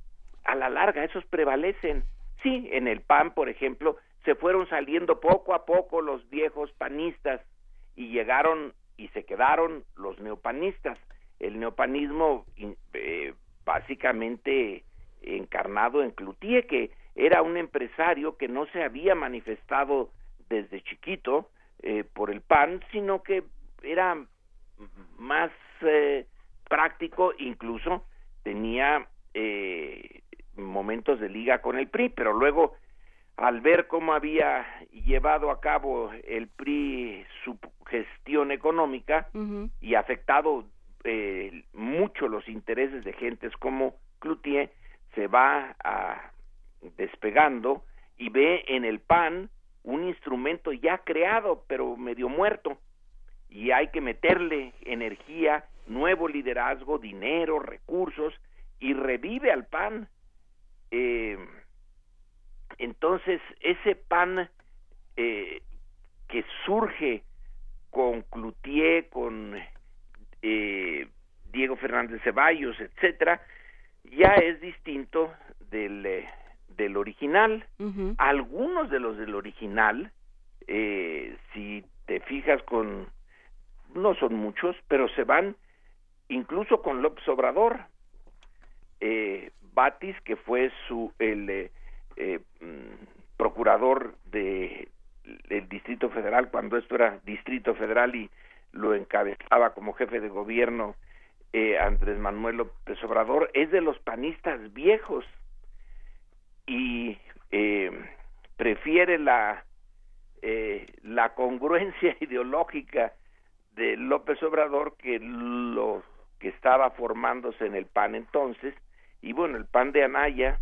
a la larga esos prevalecen. Sí, en el PAN, por ejemplo, se fueron saliendo poco a poco los viejos panistas y llegaron y se quedaron los neopanistas. El neopanismo eh, básicamente encarnado en Cloutier, que era un empresario que no se había manifestado desde chiquito eh, por el PAN, sino que era más eh, práctico, incluso tenía eh, momentos de liga con el PRI, pero luego al ver cómo había llevado a cabo el PRI su gestión económica y afectado eh, mucho los intereses de gentes como Cloutier, se va a, despegando y ve en el PAN un instrumento ya creado pero medio muerto y hay que meterle energía, nuevo liderazgo, dinero, recursos y revive al PAN. Eh, entonces, ese PAN eh, que surge con Cloutier, con eh, Diego Fernández Ceballos, etcétera, ya es distinto del, eh, del original. Algunos de los del original, eh, si te fijas con, no son muchos, pero se van incluso con López Obrador. Eh, Batis, que fue su el eh, eh, mm, procurador de el Distrito Federal cuando esto era Distrito Federal y lo encabezaba como jefe de gobierno eh, Andrés Manuel López Obrador es de los panistas viejos y eh, prefiere la eh, la congruencia ideológica de López Obrador que lo que estaba formándose en el PAN entonces y bueno el PAN de Anaya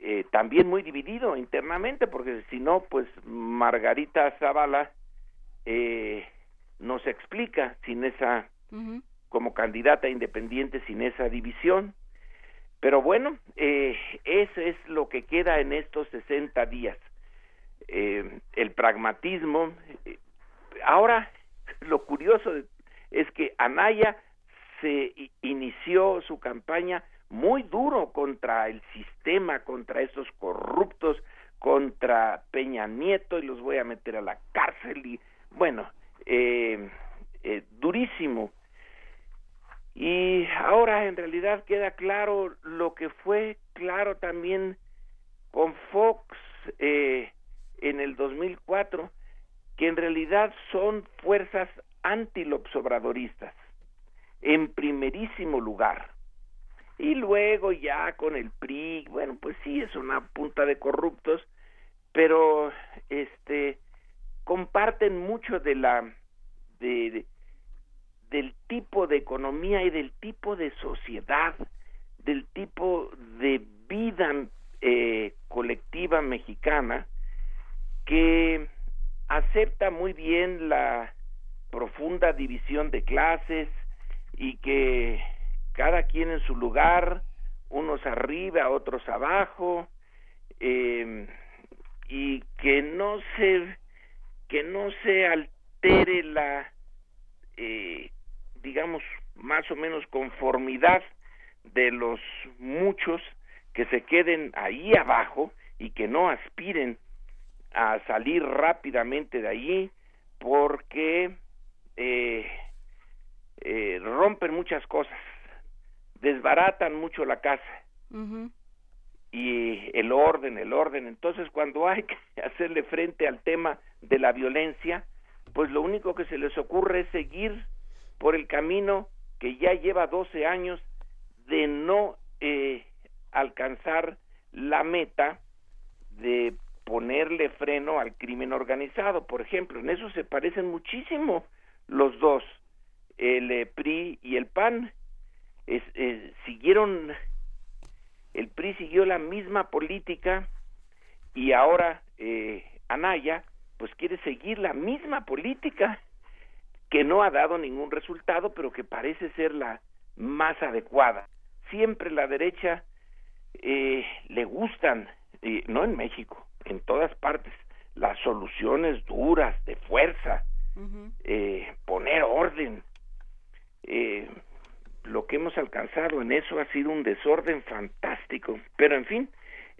eh, también muy dividido internamente porque si no pues Margarita Zavala eh, nos explica sin esa como candidata independiente sin esa división. Pero bueno eh, eso es lo que queda en estos 60 días. Eh, el pragmatismo eh, ahora lo curioso es que Anaya se inició su campaña muy duro contra el sistema, contra estos corruptos, contra Peña Nieto y los voy a meter a la cárcel y bueno, eh, eh, durísimo. Y ahora en realidad queda claro lo que fue claro también con Fox eh, en el 2004, que en realidad son fuerzas antilopsobradoristas, en primerísimo lugar y luego ya con el PRI, bueno, pues sí es una punta de corruptos, pero este comparten mucho de la de, del tipo de economía y del tipo de sociedad, del tipo de vida eh, colectiva mexicana que acepta muy bien la profunda división de clases y que cada quien en su lugar, unos arriba, otros abajo, eh, y que no se que no se altere la eh, digamos más o menos conformidad de los muchos que se queden ahí abajo y que no aspiren a salir rápidamente de allí porque eh, eh, rompen muchas cosas desbaratan mucho la casa y el orden, el orden. Entonces, cuando hay que hacerle frente al tema de la violencia, pues lo único que se les ocurre es seguir por el camino que ya lleva 12 años de no eh, alcanzar la meta de ponerle freno al crimen organizado, por ejemplo. En eso se parecen muchísimo los dos, el eh, PRI y el PAN es, eh, siguieron, el PRI siguió la misma política y ahora eh, Anaya pues quiere seguir la misma política que no ha dado ningún resultado, pero que parece ser la más adecuada. Siempre la derecha eh, le gustan, eh, no en México, en todas partes, las soluciones duras, de fuerza, eh, poner orden. Lo que hemos alcanzado en eso ha sido un desorden fantástico. Pero en fin,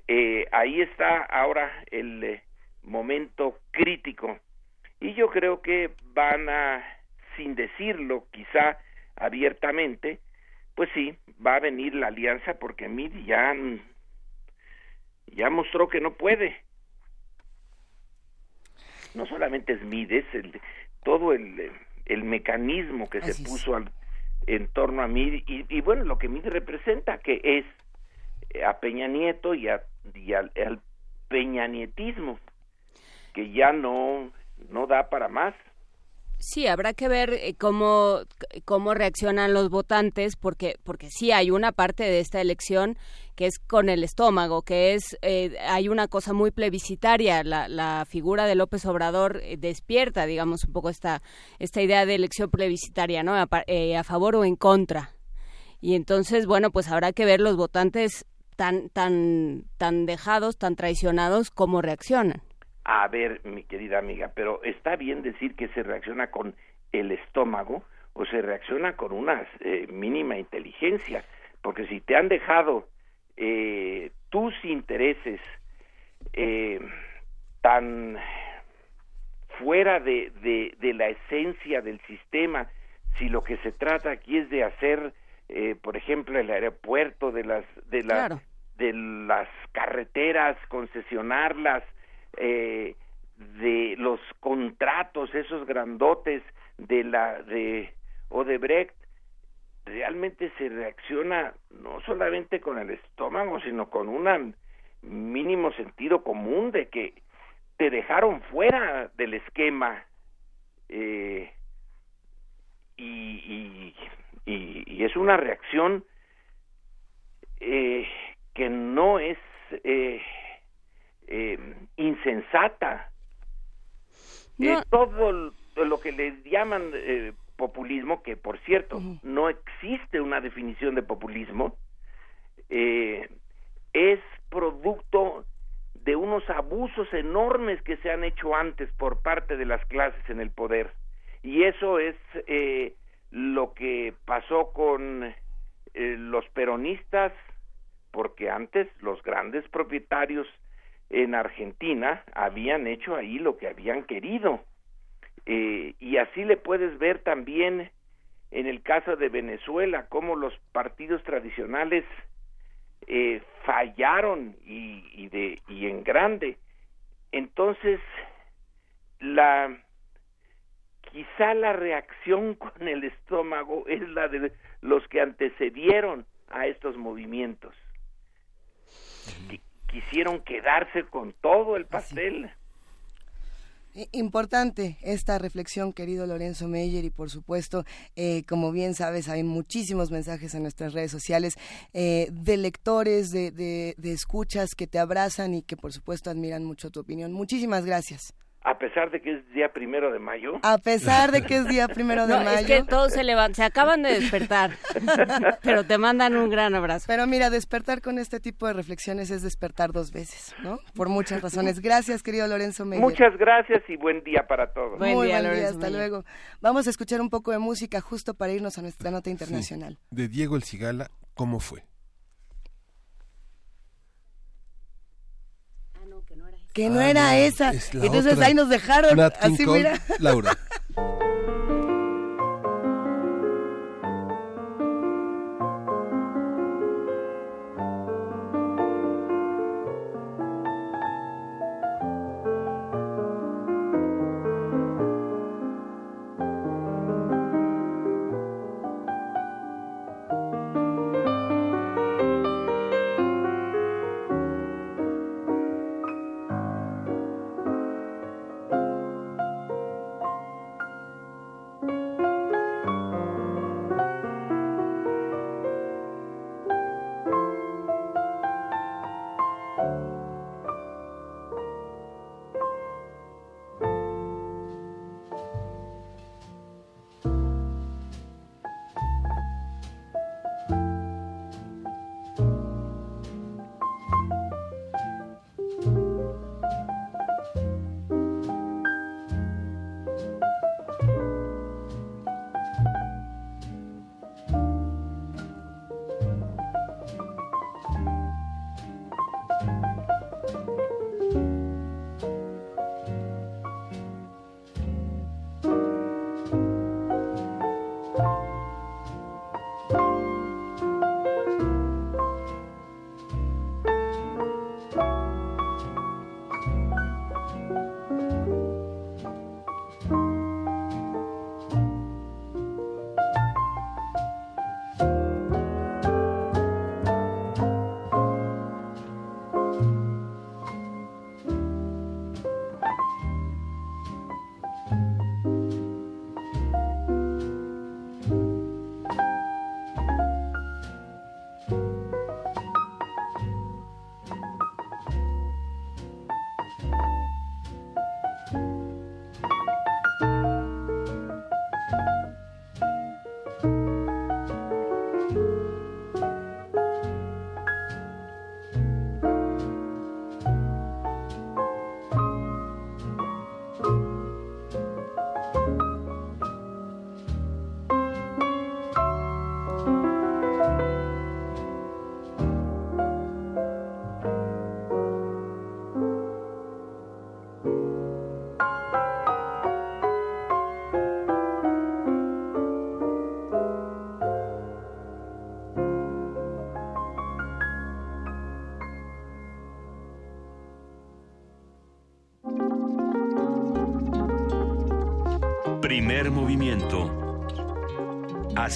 eh, ahí está ahora el eh, momento crítico. Y yo creo que van a, sin decirlo quizá abiertamente, pues sí, va a venir la alianza porque Mid ya, ya mostró que no puede. No solamente es Mid, es el, todo el, el mecanismo que se puso al, en torno a mí y, bueno lo que mí representa que es eh, a Peña Nieto y, a, y al, peñanietismo que ya no no da para más. Sí, habrá que ver eh, cómo, cómo reaccionan los votantes, porque, porque sí hay una parte de esta elección que es con el estómago, que es, eh, hay una cosa muy plebiscitaria, la, la figura de López Obrador eh, despierta, digamos, un poco esta, esta idea de elección plebiscitaria, ¿no? A, a favor o en contra. Y entonces, bueno, pues habrá que ver los votantes tan, tan, tan dejados, tan traicionados, cómo reaccionan. A ver, mi querida amiga, pero está bien decir que se reacciona con el estómago o se reacciona con una eh, mínima inteligencia, porque si te han dejado eh, tus intereses eh, tan fuera de, de, de, la esencia del sistema, si lo que se trata aquí es de hacer, eh, por ejemplo, el aeropuerto, de las, de las, claro. de las carreteras, concesionarlas, eh, de los contratos, esos grandotes de la de Odebrecht, realmente se reacciona no solamente con el estómago, sino con un mínimo sentido común de que te dejaron fuera del esquema eh, y, y, es una reacción eh, que no es eh, eh, insensata. No. Eh, todo lo que le llaman eh, populismo, que por cierto uh -huh. no existe una definición de populismo, eh, es producto de unos abusos enormes que se han hecho antes por parte de las clases en el poder. Y eso es eh, lo que pasó con los peronistas, porque antes los grandes propietarios en Argentina habían hecho ahí lo que habían querido. Eh, y así le puedes ver también en el caso de Venezuela, cómo los partidos tradicionales eh, fallaron y, y, de, y en grande. Entonces, la quizá la reacción con el estómago es la de los que antecedieron a estos movimientos quisieron quedarse con todo el pastel. Importante esta reflexión, querido Lorenzo Meyer, y por supuesto, eh, como bien sabes, hay muchísimos mensajes en nuestras redes sociales eh, de lectores, de, de, de escuchas que te abrazan y que por supuesto admiran mucho tu opinión. Muchísimas gracias a pesar de que es día primero de mayo. A pesar de que es día primero de no, mayo. Es que todos se levantan, se acaban de despertar, pero te mandan un gran abrazo. Pero mira, despertar con este tipo de reflexiones es despertar dos veces, ¿no? Por muchas razones. Gracias, querido Lorenzo Meyer. Muchas gracias y buen día para todos. Buen Muy día, buen Lorenzo día, hasta Meyer. luego. Vamos a escuchar un poco de música justo para irnos a nuestra nota internacional. Sí. De Diego El Cigala, ¿cómo fue? Que no ah, era no, esa. Entonces otra. ahí nos dejaron. Nat King así, Cole, mira. Laura.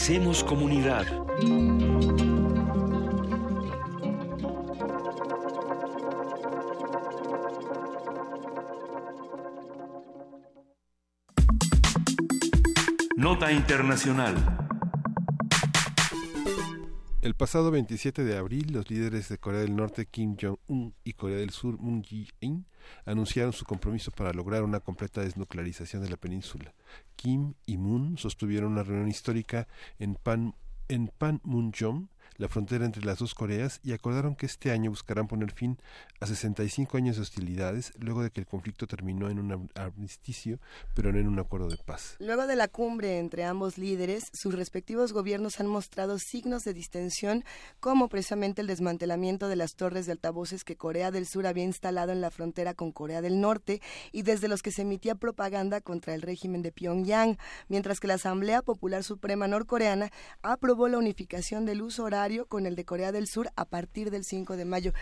Hacemos comunidad. Nota Internacional. El pasado 27 de abril, los líderes de Corea del Norte Kim Jong-un Corea del Sur Moon Jae-in anunciaron su compromiso para lograr una completa desnuclearización de la península. Kim y Moon sostuvieron una reunión histórica en Pan en Panmunjom, la frontera entre las dos Coreas, y acordaron que este año buscarán poner fin a 65 años de hostilidades, luego de que el conflicto terminó en un armisticio, pero no en un acuerdo de paz. Luego de la cumbre entre ambos líderes, sus respectivos gobiernos han mostrado signos de distensión, como precisamente el desmantelamiento de las torres de altavoces que Corea del Sur había instalado en la frontera con Corea del Norte y desde los que se emitía propaganda contra el régimen de Pyongyang, mientras que la Asamblea Popular Suprema norcoreana aprobó la unificación del uso horario con el de Corea del Sur a partir del 5 de mayo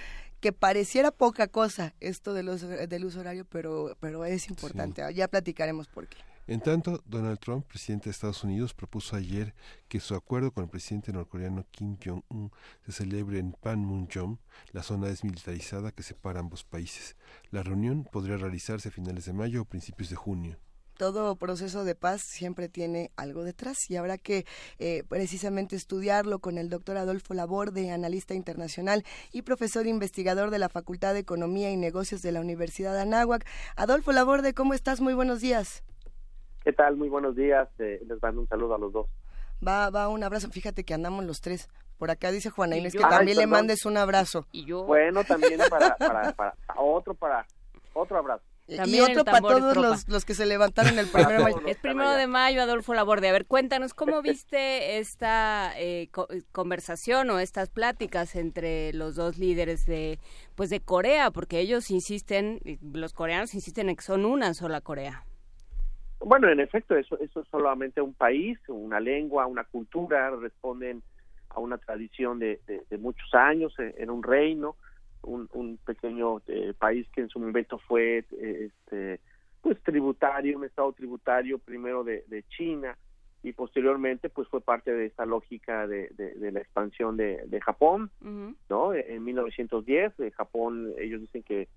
que pareciera poca cosa esto de los, del uso horario, pero, pero es importante. Ya platicaremos por qué. En tanto, Donald Trump, presidente de Estados Unidos, propuso ayer que su acuerdo con el presidente norcoreano Kim Jong-un se celebre en Panmunjom, la zona desmilitarizada que separa ambos países. La reunión podría realizarse a finales de mayo o principios de junio todo proceso de paz siempre tiene algo detrás y habrá que eh, precisamente estudiarlo con el doctor Adolfo Laborde, analista internacional y profesor investigador de la Facultad de Economía y Negocios de la Universidad de Anáhuac. Adolfo Laborde, ¿cómo estás? Muy buenos días. ¿Qué tal? Muy buenos días. Eh, les mando un saludo a los dos. Va, va, un abrazo. Fíjate que andamos los tres. Por acá dice Juana Inés que también le mandes un abrazo. Y yo. Bueno, también para, para, para otro, para otro abrazo. Y otro para todos los, los, que se levantaron el primero de mayo. Es primero de mayo, Adolfo Laborde. A ver, cuéntanos, ¿cómo viste esta eh, conversación o estas pláticas entre los dos líderes de, pues de Corea? Porque ellos insisten, los coreanos insisten en que son una sola Corea. Bueno, en efecto, eso, eso es solamente un país, una lengua, una cultura, responden a una tradición de, de, muchos años en un reino un, un pequeño eh, país que en su momento fue eh, este pues tributario un estado tributario primero de, de China y posteriormente pues fue parte de esta lógica de, de, la expansión de, Japón no en 1910 de Japón ellos dicen que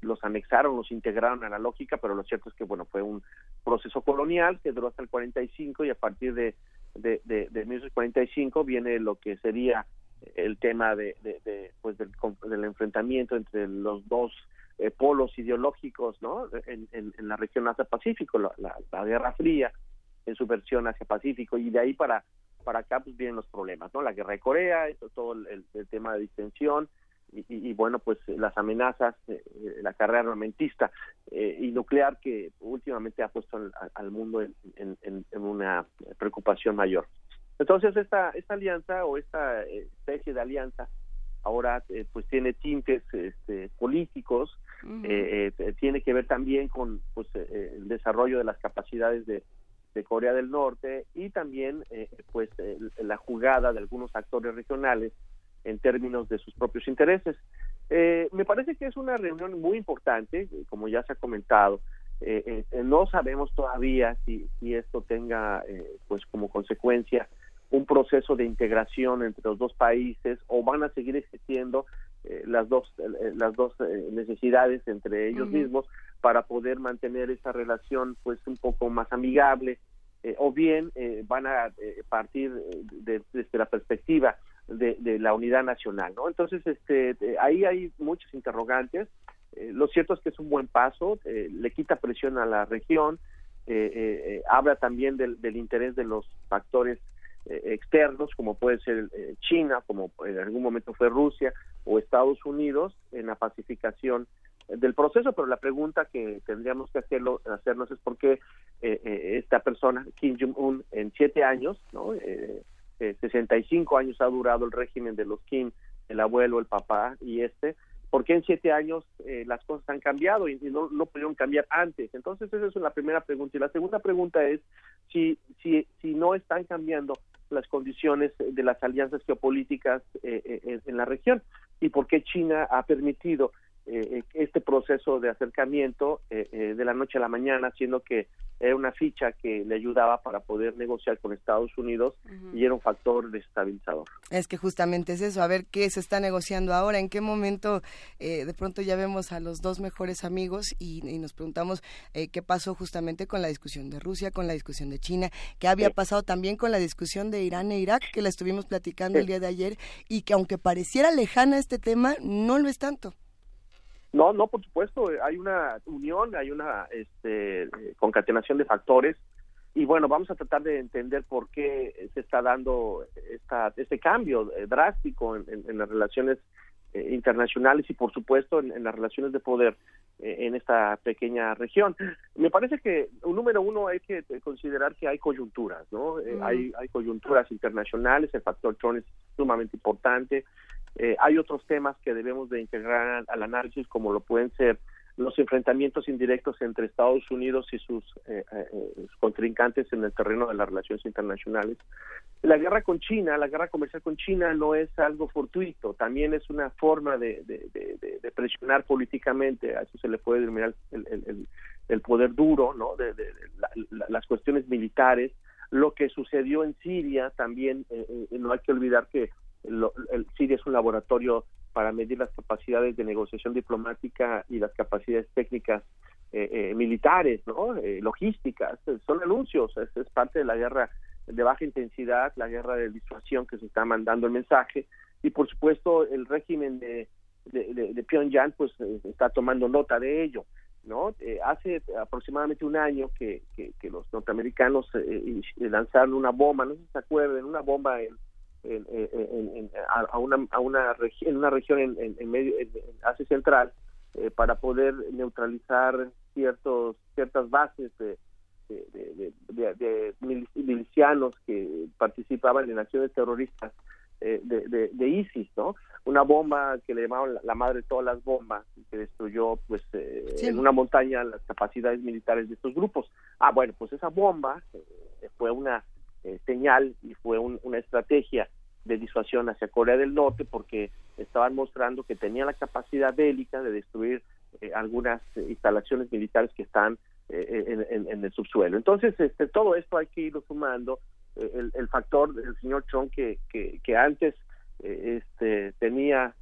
los anexaron, los integraron a la lógica, pero lo cierto es que bueno fue un proceso colonial que duró hasta el 45 y a partir de de, de, de 1945 viene lo que sería el tema de, de, pues del, del, enfrentamiento entre los dos eh, polos ideológicos no en, en, la región Asia Pacífico la, la, Guerra Fría en su versión Asia Pacífico y de ahí para para acá pues vienen los problemas no la guerra de Corea todo el, tema de distensión y, y, bueno pues las amenazas eh, la carrera armamentista eh, y nuclear que últimamente ha puesto al, mundo en, en una preocupación mayor entonces esta, esta alianza o esta eh, especie de alianza ahora eh, pues tiene tintes este, políticos, eh, tiene que ver también con pues el desarrollo de las capacidades de, de Corea del Norte y también pues la jugada de algunos actores regionales en términos de sus propios intereses. me parece que es una reunión muy importante, como ya se ha comentado. no sabemos todavía si, si esto tenga pues como consecuencia un proceso de integración entre los dos países o van a seguir existiendo eh, las dos eh, las dos eh, necesidades entre ellos mismos para poder mantener esa relación pues un poco más amigable o bien van a partir de, desde la perspectiva de, de, la unidad nacional no entonces este ahí hay muchos interrogantes. Lo cierto es que es un buen paso le quita presión a la región habla también del, del interés de los factores eh, externos, como puede ser eh, China, como en algún momento fue Rusia o Estados Unidos, en la pacificación del proceso, pero la pregunta que tendríamos que hacerlo, hacernos es por qué eh, esta persona, Kim Jong-un, en siete años, ¿no? 65 años ha durado el régimen de los Kim, el abuelo, el papá y este, ¿por qué en siete años las cosas han cambiado y, no, no pudieron cambiar antes? Entonces esa es la primera pregunta. Y la segunda pregunta es si, si, si no están cambiando, las condiciones de las alianzas geopolíticas eh, eh, en la región y por qué China ha permitido eh, este proceso de acercamiento de la noche a la mañana, siendo que era una ficha que le ayudaba para poder negociar con Estados Unidos y era un factor desestabilizador. Es que justamente es eso, a ver qué se está negociando ahora, en qué momento de pronto ya vemos a los dos mejores amigos y, nos preguntamos qué pasó justamente con la discusión de Rusia, con la discusión de China, qué había pasado también con la discusión de Irán e Irak, que la estuvimos platicando el día de ayer y que aunque pareciera lejana este tema, no lo es tanto. No, no, por supuesto, hay una unión, hay una este, concatenación de factores y bueno, vamos a tratar de entender por qué se está dando esta, este cambio eh, drástico en, las relaciones eh, internacionales y por supuesto en, las relaciones de poder eh, en esta pequeña región. Me parece que, un número uno, hay que considerar que hay coyunturas, ¿no? hay, hay coyunturas internacionales, el factor Trump es sumamente importante, eh, hay otros temas que debemos de integrar al análisis, como lo pueden ser los enfrentamientos indirectos entre Estados Unidos y sus eh, eh, contrincantes en el terreno de las relaciones internacionales. La guerra con China, la guerra comercial con China no es algo fortuito, también es una forma de, presionar políticamente, a eso se le puede denominar el, poder duro, ¿no? de, las cuestiones militares. Lo que sucedió en Siria también, no hay que olvidar que el Siria es un laboratorio para medir las capacidades de negociación diplomática y las capacidades técnicas eh, eh, militares, ¿no? Eh, logísticas, son anuncios, es, es, parte de la guerra de baja intensidad, la guerra de disuasión que se está mandando el mensaje y por supuesto el régimen de, de, Pyongyang pues está tomando nota de ello. ¿no? hace aproximadamente un año que, que, los norteamericanos lanzaron una bomba, no sé si se acuerdan, una bomba en, en, a, una, a una en una región en, en, medio Asia Central eh, para poder neutralizar ciertos ciertas bases de, de, milicianos que participaban en acciones terroristas eh, de, de, ISIS, ¿no? Una bomba que le llamaban la, madre de todas las bombas, que destruyó, pues, eh, en una montaña las capacidades militares de estos grupos. Ah, bueno, pues esa bomba fue una eh, señal y fue una estrategia de disuasión hacia Corea del Norte porque estaban mostrando que tenían la capacidad bélica de destruir eh, algunas eh, instalaciones militares que están en, el subsuelo. Entonces, este, todo esto hay que irlo sumando. El, factor del señor Trump que, que, antes este, tenía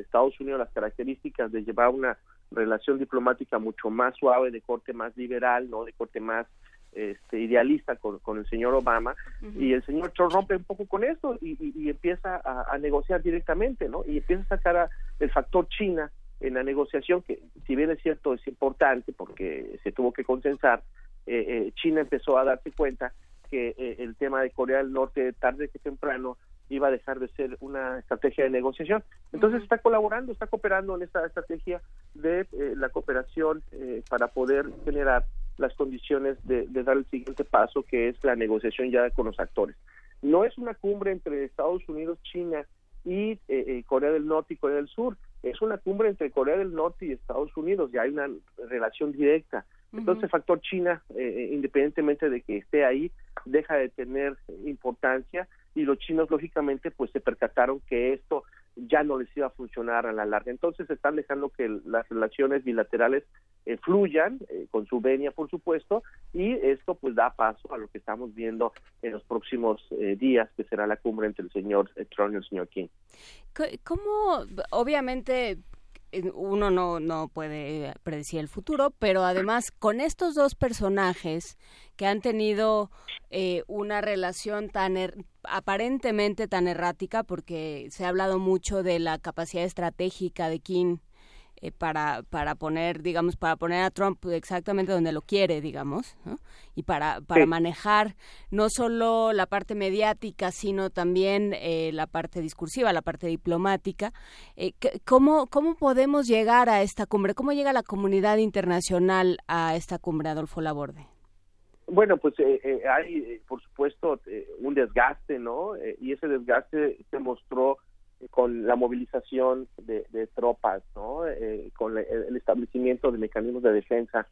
Estados Unidos las características de llevar una relación diplomática mucho más suave, de corte más liberal, no de corte más este, idealista con, con, el señor Obama y el señor Trump rompe un poco con eso y, empieza a, negociar directamente, ¿no? Y empieza a sacar el factor China en la negociación, que si bien es cierto es importante porque se tuvo que consensar, eh, eh, China empezó a darse cuenta que eh, el tema de Corea del Norte tarde que temprano iba a dejar de ser una estrategia de negociación. Entonces está colaborando, está cooperando en esta estrategia de la cooperación para poder generar las condiciones de, dar el siguiente paso, que es la negociación ya con los actores. No es una cumbre entre Estados Unidos, China y eh, eh, Corea del Norte y Corea del Sur, es una cumbre entre Corea del Norte y Estados Unidos, ya hay una relación directa. Entonces, el factor China, eh, independientemente de que esté ahí, deja de tener importancia y los chinos, lógicamente, pues se percataron que esto ya no les iba a funcionar a la larga. Entonces están dejando que las relaciones bilaterales eh, fluyan eh, con su venia, por supuesto, y esto pues da paso a lo que estamos viendo en los próximos eh, días, que será la cumbre entre el señor Trump y el señor King. ¿Cómo, obviamente, uno no, no puede predecir el futuro, pero además con estos dos personajes que han tenido eh, una relación tan aparentemente tan errática, porque se ha hablado mucho de la capacidad estratégica de Kim eh, para, para poner, digamos, para poner a Trump exactamente donde lo quiere, digamos, y para, para manejar no solo la parte mediática, sino también eh, la parte discursiva, la parte diplomática. Eh, ¿cómo, ¿Cómo podemos llegar a esta cumbre? ¿Cómo llega la comunidad internacional a esta cumbre, Adolfo Laborde? Bueno, pues hay, por supuesto, un desgaste, ¿no? y ese desgaste se mostró con la movilización de, tropas, ¿no? Eh, con el establecimiento de mecanismos de defensa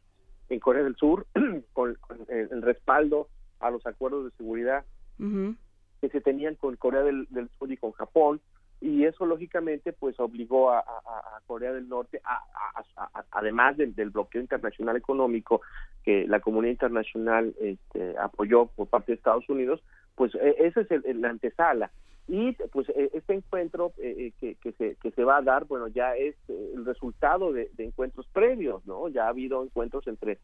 en Corea del Sur, con, el, respaldo a los acuerdos de seguridad que se tenían con Corea del, Sur y con Japón, y eso lógicamente pues obligó a, Corea del Norte, además del, bloqueo internacional económico que la comunidad internacional este, apoyó por parte de Estados Unidos, pues e, ese es el, la antesala. Y pues e, este encuentro eh, eh, que, se, que se va a dar, bueno, ya es eh, el resultado de, encuentros previos, ¿no? Ya ha habido encuentros entre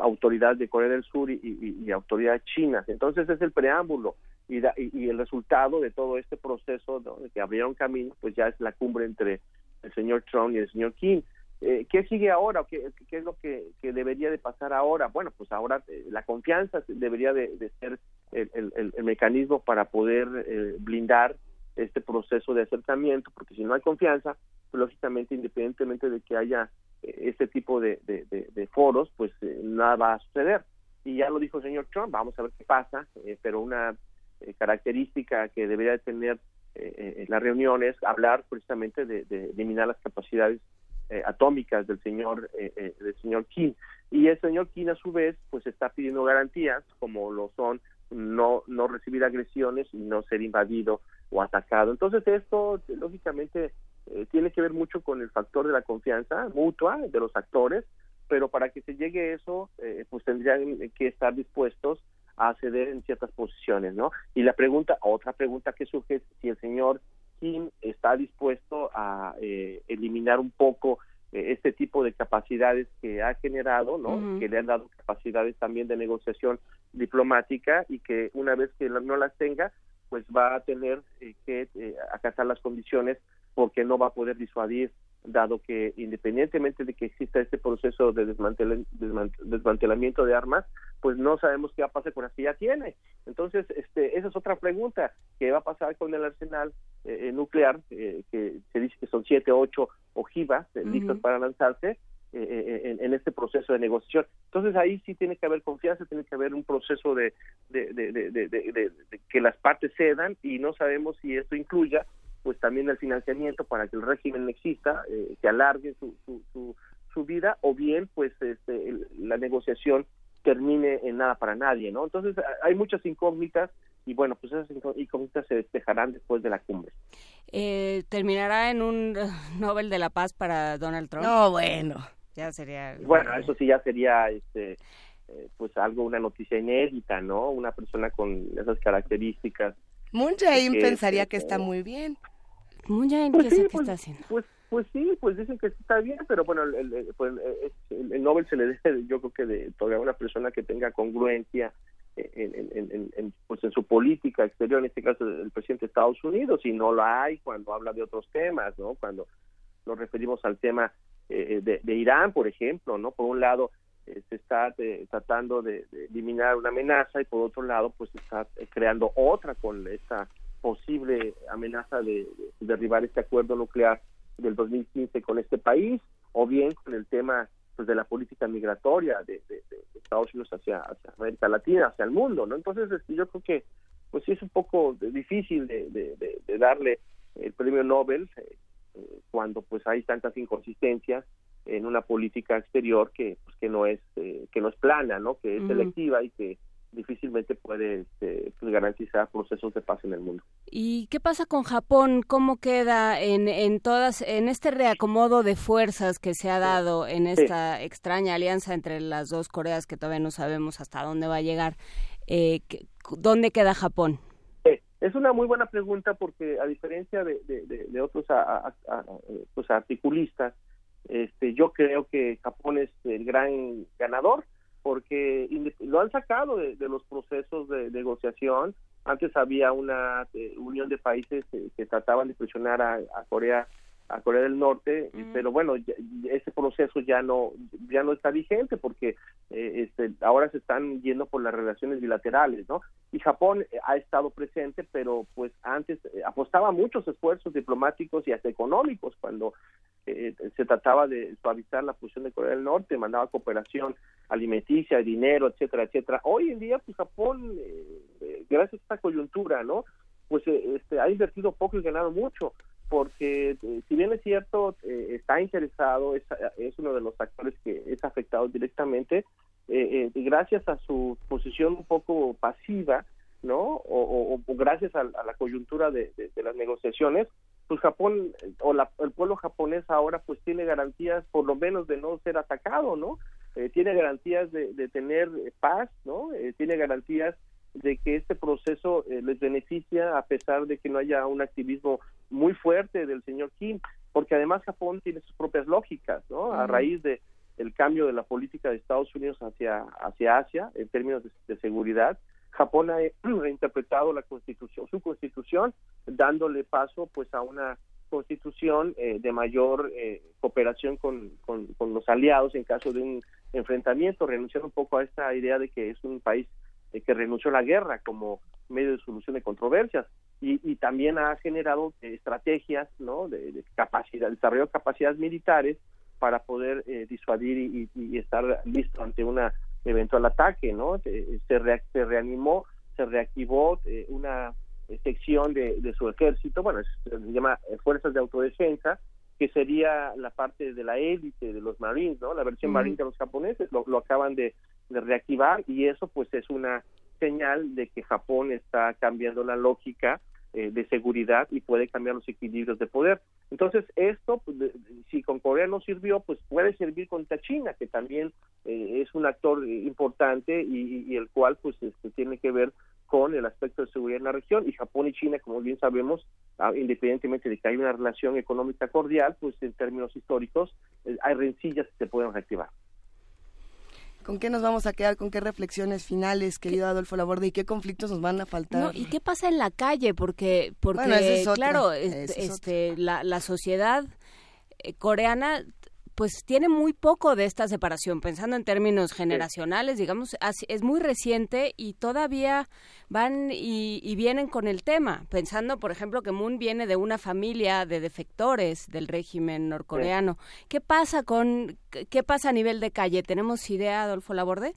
autoridades de Corea del Sur y, autoridades chinas. Entonces es el preámbulo y, y, el resultado de todo este proceso de que abrieron camino, pues ya es la cumbre entre el señor Trump y el señor Kim. Eh, ¿Qué sigue ahora? ¿Qué, ¿Qué es lo que, debería de pasar ahora? Bueno, pues ahora eh, la confianza debería de, ser el, mecanismo para poder eh, blindar este proceso de acercamiento, porque si no hay confianza, pues, lógicamente, independientemente de que haya este tipo de, foros, pues nada va a suceder. Y ya lo dijo el señor Trump, vamos a ver qué pasa, pero una característica que debería de tener las reuniones, hablar precisamente de eliminar las capacidades eh, atómicas del señor eh, eh, del señor Kim y el señor Kim a su vez pues está pidiendo garantías como lo son no no recibir agresiones y no ser invadido o atacado. Entonces esto lógicamente tiene que ver mucho con el factor de la confianza mutua de los actores pero para que se llegue eso pues tendrían que estar dispuestos a ceder en ciertas posiciones no y la pregunta otra pregunta que surge es si el señor Kim está dispuesto a eh, eliminar un poco eh, este tipo de capacidades que ha generado, ¿no? Que le han dado capacidades también de negociación diplomática y que una vez que no las tenga, pues va a tener eh, que acatar las condiciones porque no va a poder disuadir dado que independientemente de que exista este proceso de desmantelamiento de armas, pues no sabemos qué va a pasar con las que ya tiene. Entonces, este, esa es otra pregunta, ¿qué va a pasar con el arsenal eh, nuclear, eh, que se dice que son siete, ocho ojivas eh, listas para lanzarse? en, este proceso de negociación. Entonces ahí sí tiene que haber confianza, tiene que haber un proceso de, de que las partes cedan y no sabemos si esto incluya pues también el financiamiento para que el régimen exista, eh, que alargue su, su, su, vida, o bien pues este, la negociación termine en nada para nadie, ¿no? Entonces hay muchas incógnitas y bueno, pues esas incógnitas se despejarán después de la cumbre. Eh, ¿Terminará en un Nobel de la Paz para Donald Trump? No, bueno. Ya sería... Bueno, eso sí ya sería este, eh, pues algo, una noticia inédita, ¿no? Una persona con esas características. Moon pensaría que está muy bien. Muy bien, pues ¿qué, pues, está haciendo? Pues, pues sí, pues dicen que está bien, pero bueno, el, pues, el, Nobel se le debe, yo creo que de todavía una persona que tenga congruencia en, en, pues en su política exterior, en este caso el presidente de Estados Unidos, y no lo hay cuando habla de otros temas, ¿no? Cuando nos referimos al tema eh, de, de, Irán, por ejemplo, ¿no? Por un lado, eh, se está eh, tratando de, de, eliminar una amenaza y por otro lado, pues se está creando otra con esta posible amenaza de, derribar este acuerdo nuclear del 2015 con este país, o bien con el tema pues de la política migratoria de, Estados Unidos hacia, América Latina, hacia el mundo, ¿no? Entonces este, yo creo que pues sí es un poco difícil de, darle el premio Nobel eh, eh, cuando pues hay tantas inconsistencias en una política exterior que pues, que no es eh, que no es plana, ¿no? Que es selectiva y que difícilmente puede este, pues, garantizar procesos de paz en el mundo. ¿Y qué pasa con Japón? ¿Cómo queda en, en todas en este reacomodo de fuerzas que se ha dado en esta extraña alianza entre las dos Coreas que todavía no sabemos hasta dónde va a llegar? Eh, ¿Dónde queda Japón? Es una muy buena pregunta porque a diferencia de, de, otros pues articulistas, este, yo creo que Japón es el gran ganador porque lo han sacado de, los procesos de, negociación. Antes había una eh, unión de países que trataban de presionar a, Corea a Corea del Norte, pero bueno, ese proceso ya no ya no está vigente porque eh, este, ahora se están yendo por las relaciones bilaterales, ¿no? Y Japón eh, ha estado presente, pero pues antes apostaba muchos esfuerzos diplomáticos y hasta económicos cuando se trataba de suavizar la posición de Corea del Norte, mandaba cooperación alimenticia, dinero, etcétera, etcétera. Hoy en día, pues Japón, eh, eh, gracias a esta coyuntura, ¿no? Pues eh, este, ha invertido poco y ganado mucho, porque si bien es cierto, está interesado, es, es, uno de los actores que es afectado directamente, gracias a su posición un poco pasiva, ¿no? O, gracias a, la coyuntura de, las negociaciones, pues Japón o el pueblo japonés ahora pues tiene garantías por lo menos de no ser atacado, ¿no? Eh, tiene garantías de, tener paz, ¿no? Eh, tiene garantías de que este proceso eh, les beneficia a pesar de que no haya un activismo muy fuerte del señor Kim, porque además Japón tiene sus propias lógicas, ¿no? A raíz de el cambio de la política de Estados Unidos hacia hacia Asia en términos de, seguridad, Japón ha reinterpretado la constitución, su constitución, dándole paso pues a una constitución eh, de mayor eh, cooperación con, con, los aliados en caso de un enfrentamiento, renunciando un poco a esta idea de que es un país eh, que renunció a la guerra como medio de solución de controversias y, y también ha generado estrategias ¿no? de, capacidad, desarrollo de capacidades militares para poder eh, disuadir y, estar listo ante un eventual ataque, ¿no? Se, se reanimó, se reactivó una sección de, de, su ejército, bueno, se llama Fuerzas de Autodefensa, que sería la parte de la élite de los Marines, ¿no? La versión Marine de los japoneses lo, lo acaban de, de, reactivar y eso pues es una señal de que Japón está cambiando la lógica eh, de seguridad y puede cambiar los equilibrios de poder. Entonces, esto, pues, si con Corea no sirvió, pues puede servir contra China, que también eh, es un actor importante y, el cual pues este, tiene que ver con el aspecto de seguridad en la región y Japón y China, como bien sabemos, independientemente de que hay una relación económica cordial, pues en términos históricos eh, hay rencillas que se pueden reactivar. ¿Con qué nos vamos a quedar? ¿Con qué reflexiones finales, querido Adolfo Laborde? ¿Y qué conflictos nos van a faltar? ¿Y qué pasa en la calle? Porque, porque claro, este, la, la sociedad eh, coreana pues tiene muy poco de esta separación, pensando en términos generacionales, digamos, es muy reciente y todavía van y, vienen con el tema, pensando, por ejemplo, que Moon viene de una familia de defectores del régimen norcoreano. ¿Qué pasa con, qué pasa a nivel de calle? ¿Tenemos idea, Adolfo Laborde?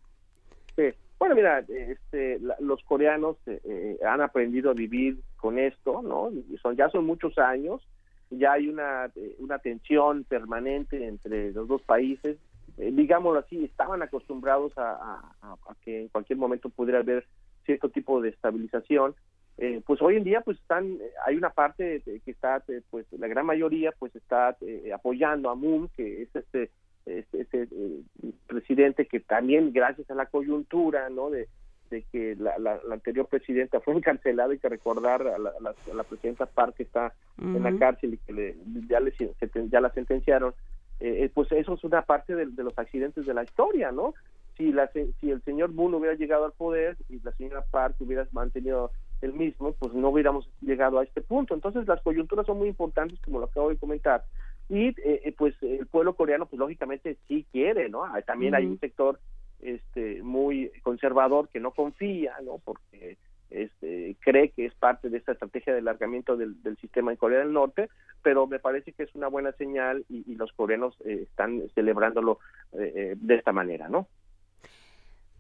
Sí. Bueno, mira, este, los coreanos eh, eh, han aprendido a vivir con esto, ¿no? Son, ya son muchos años, ya hay una, eh, una tensión permanente entre los dos países. Eh, digámoslo así, estaban acostumbrados a, que en cualquier momento pudiera haber cierto tipo de estabilización. Eh, pues hoy en día pues están hay una parte que está pues la gran mayoría pues está apoyando a Moon que es este este, este presidente que también gracias a la coyuntura no de de que la, la, anterior presidenta fue encarcelada, hay que recordar a la, la, presidenta Park que está en la cárcel y que le, ya, le, ya la sentenciaron, eh, eh, pues eso es una parte de, los accidentes de la historia, ¿no? Si, la, si el señor Moon hubiera llegado al poder y la señora Park hubiera mantenido el mismo, pues no hubiéramos llegado a este punto. Entonces las coyunturas son muy importantes, como lo acabo de comentar, y eh, pues el pueblo coreano, pues lógicamente sí quiere, ¿no? También hay un sector este muy conservador que no confía, ¿no? Porque este, cree que es parte de esta estrategia de alargamiento del, sistema en Corea del Norte, pero me parece que es una buena señal y, los coreanos eh, están celebrándolo eh, eh, de esta manera, ¿no?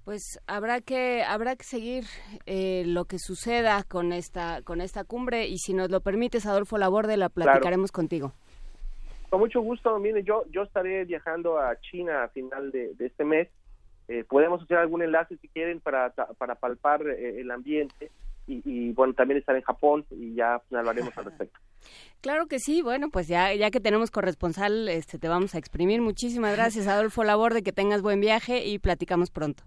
Pues habrá que habrá que seguir lo que suceda con esta con esta cumbre y si nos lo permites, Adolfo Laborde, la platicaremos contigo. Con mucho gusto, mire, yo yo estaré viajando a China a final de este mes eh, podemos hacer algún enlace si quieren para, para palpar eh, el ambiente y, bueno, también estar en Japón y ya hablaremos al respecto. Claro que sí, bueno, pues ya, ya que tenemos corresponsal, este, te vamos a exprimir. Muchísimas gracias, Adolfo Laborde, que tengas buen viaje y platicamos pronto.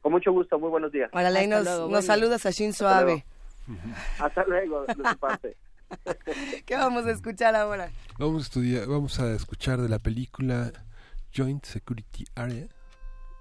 Con mucho gusto, muy buenos días. Para nos, nos saludas a Shin Suave. Hasta luego, de su parte. ¿Qué vamos a escuchar ahora? Vamos a, estudiar, vamos a escuchar de la película Joint Security Area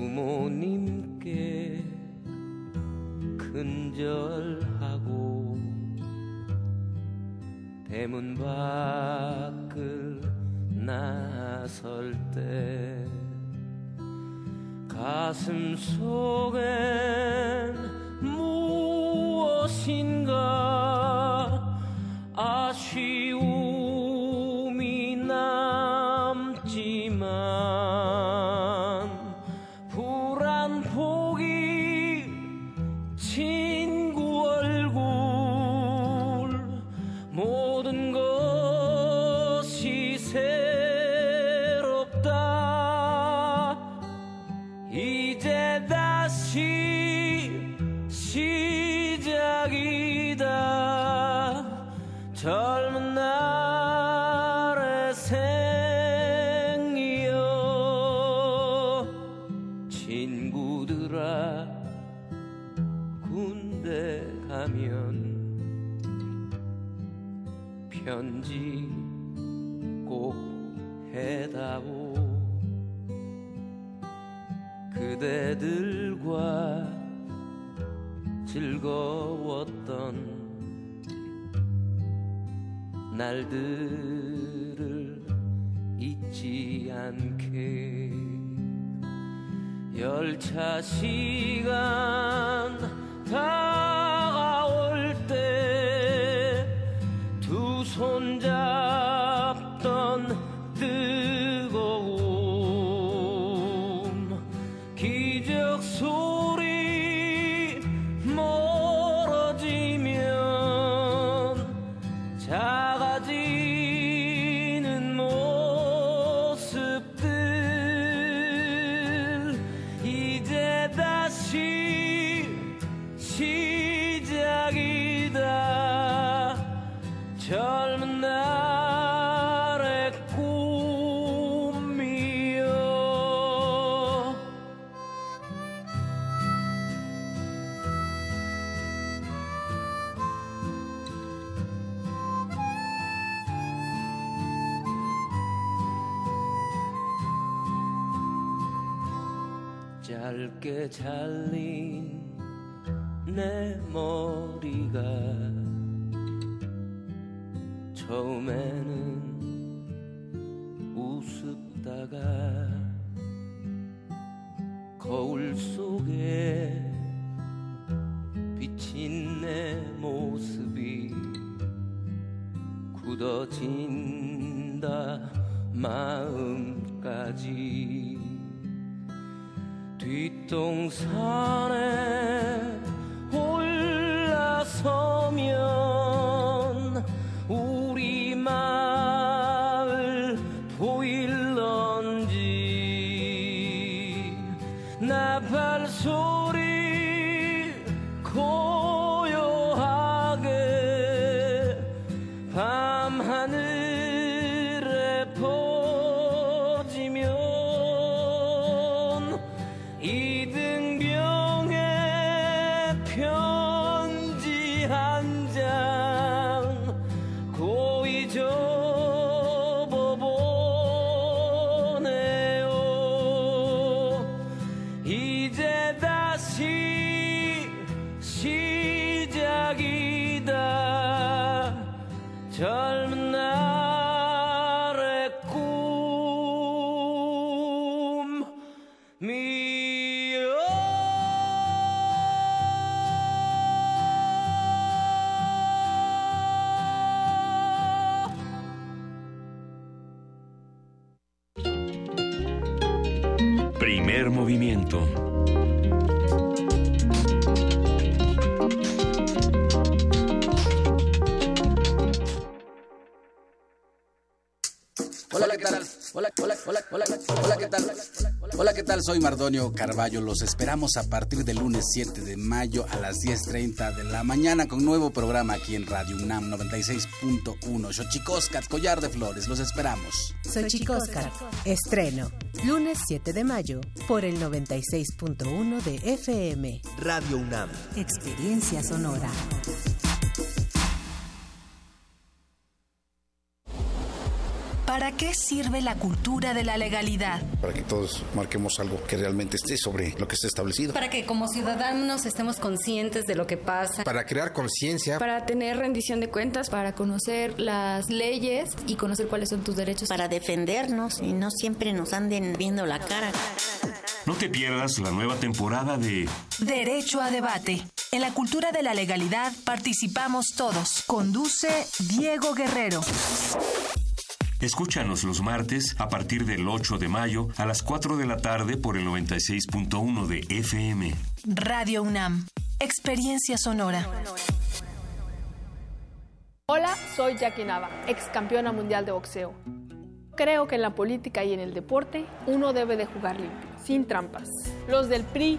부모님께 근절하고 대문 밖을 나설 때 가슴 속엔 무 것인가 아쉬움 그대들과 즐거웠던 날들을 잊지 않게 열차 시간 다 잘린 내 머리가 처음에는 우습다가 거울 속에 비친 내 모습이 굳어진다 마음까지 뒷동산에 Hola, ¿qué tal? Hola, hola, hola, hola, hola, ¿qué tal? Hola, ¿qué tal? Soy Mardonio Carballo. Los esperamos a partir del lunes 7 de mayo a las 10.30 de la mañana con nuevo programa aquí en Radio UNAM 96.1. Xochicoscat, Collar de Flores. Los esperamos. Xochicóscar, estreno, lunes 7 de mayo, por el 96.1 de FM. Radio UNAM. Experiencia sonora. ¿Para qué sirve la cultura de la legalidad? Para que todos marquemos algo que realmente esté sobre lo que está establecido. Para que como ciudadanos estemos conscientes de lo que pasa. Para crear conciencia. Para tener rendición de cuentas. Para conocer las leyes y conocer cuáles son tus derechos. Para defendernos y no siempre nos anden viendo la cara. No te pierdas la nueva temporada de Derecho a debate. En la cultura de la legalidad participamos todos. Conduce Diego Guerrero. Escúchanos los martes a partir del 8 de mayo a las 4 de la tarde por el 96.1 de FM. Radio UNAM. Experiencia sonora. Hola, soy Jackie Nava, ex campeona mundial de boxeo. Creo que en la política y en el deporte uno debe de jugar limpio, sin trampas. Los del PRI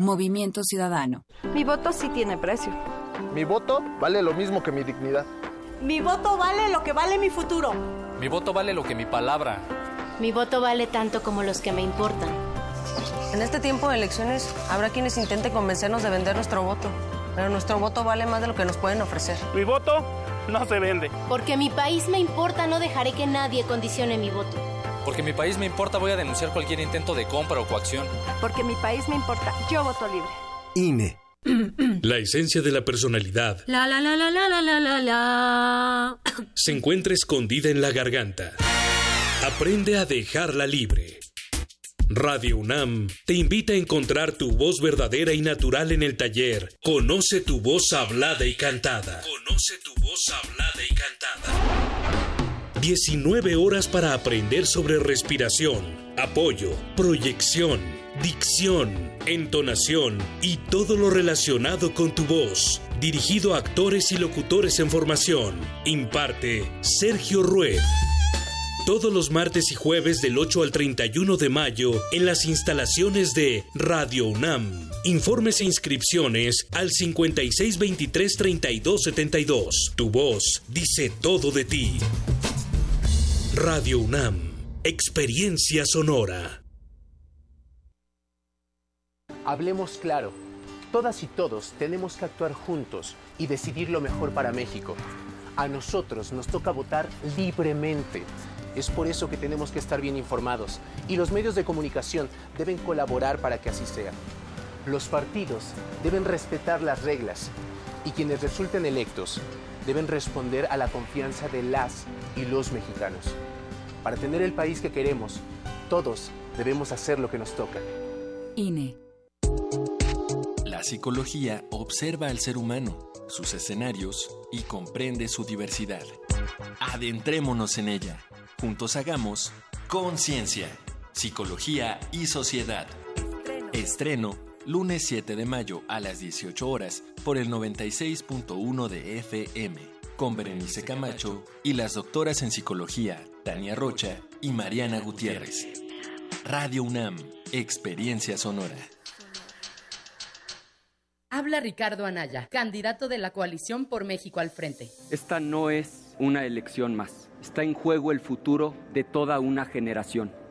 Movimiento Ciudadano. Mi voto sí tiene precio. Mi voto vale lo mismo que mi dignidad. Mi voto vale lo que vale mi futuro. Mi voto vale lo que mi palabra. Mi voto vale tanto como los que me importan. En este tiempo de elecciones habrá quienes intenten convencernos de vender nuestro voto, pero nuestro voto vale más de lo que nos pueden ofrecer. Mi voto no se vende. Porque mi país me importa, no dejaré que nadie condicione mi voto. Porque mi país me importa, voy a denunciar cualquier intento de compra o coacción. Porque mi país me importa, yo voto libre. INE. La esencia de la personalidad. La la la la la la la la. Se encuentra escondida en la garganta. Aprende a dejarla libre. Radio UNAM te invita a encontrar tu voz verdadera y natural en el taller. Conoce tu voz hablada y cantada. Conoce tu voz hablada y cantada. 19 horas para aprender sobre respiración, apoyo, proyección, dicción, entonación y todo lo relacionado con tu voz. Dirigido a actores y locutores en formación. Imparte Sergio Rued. Todos los martes y jueves del 8 al 31 de mayo en las instalaciones de Radio UNAM. Informes e inscripciones al 5623-3272. Tu voz dice todo de ti. Radio UNAM, Experiencia Sonora. Hablemos claro. Todas y todos tenemos que actuar juntos y decidir lo mejor para México. A nosotros nos toca votar libremente. Es por eso que tenemos que estar bien informados y los medios de comunicación deben colaborar para que así sea. Los partidos deben respetar las reglas y quienes resulten electos deben responder a la confianza de las y los mexicanos. Para tener el país que queremos, todos debemos hacer lo que nos toca. INE. La psicología observa al ser humano, sus escenarios y comprende su diversidad. Adentrémonos en ella. Juntos hagamos conciencia, psicología y sociedad. Estreno lunes 7 de mayo a las 18 horas por el 96.1 de FM, con Berenice Camacho y las doctoras en psicología Tania Rocha y Mariana Gutiérrez. Radio UNAM, Experiencia Sonora. Habla Ricardo Anaya, candidato de la coalición por México al frente. Esta no es una elección más. Está en juego el futuro de toda una generación.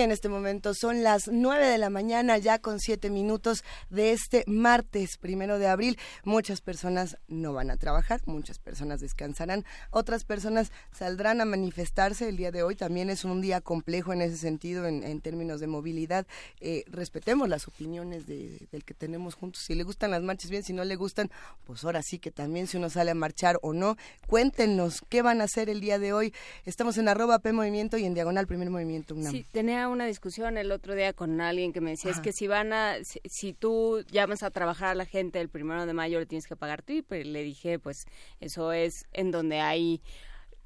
En este momento son las 9 de la mañana, ya con 7 minutos de este martes primero de abril. Muchas personas no van a trabajar, muchas personas descansarán, otras personas saldrán a manifestarse. El día de hoy también es un día complejo en ese sentido, en, términos de movilidad. Eh, respetemos las opiniones de, del que tenemos juntos. Si le gustan las marchas, bien, si no le gustan, pues ahora sí que también si uno sale a marchar o no. Cuéntenos qué van a hacer el día de hoy. Estamos en arroba P Movimiento y en diagonal Primer Movimiento UNAM. Sí, tenía una discusión el otro día con alguien que me decía, es que si van a, si, tú llamas a trabajar a la gente el primero de mayo, le tienes que pagar triple. Le dije, pues eso es en donde hay...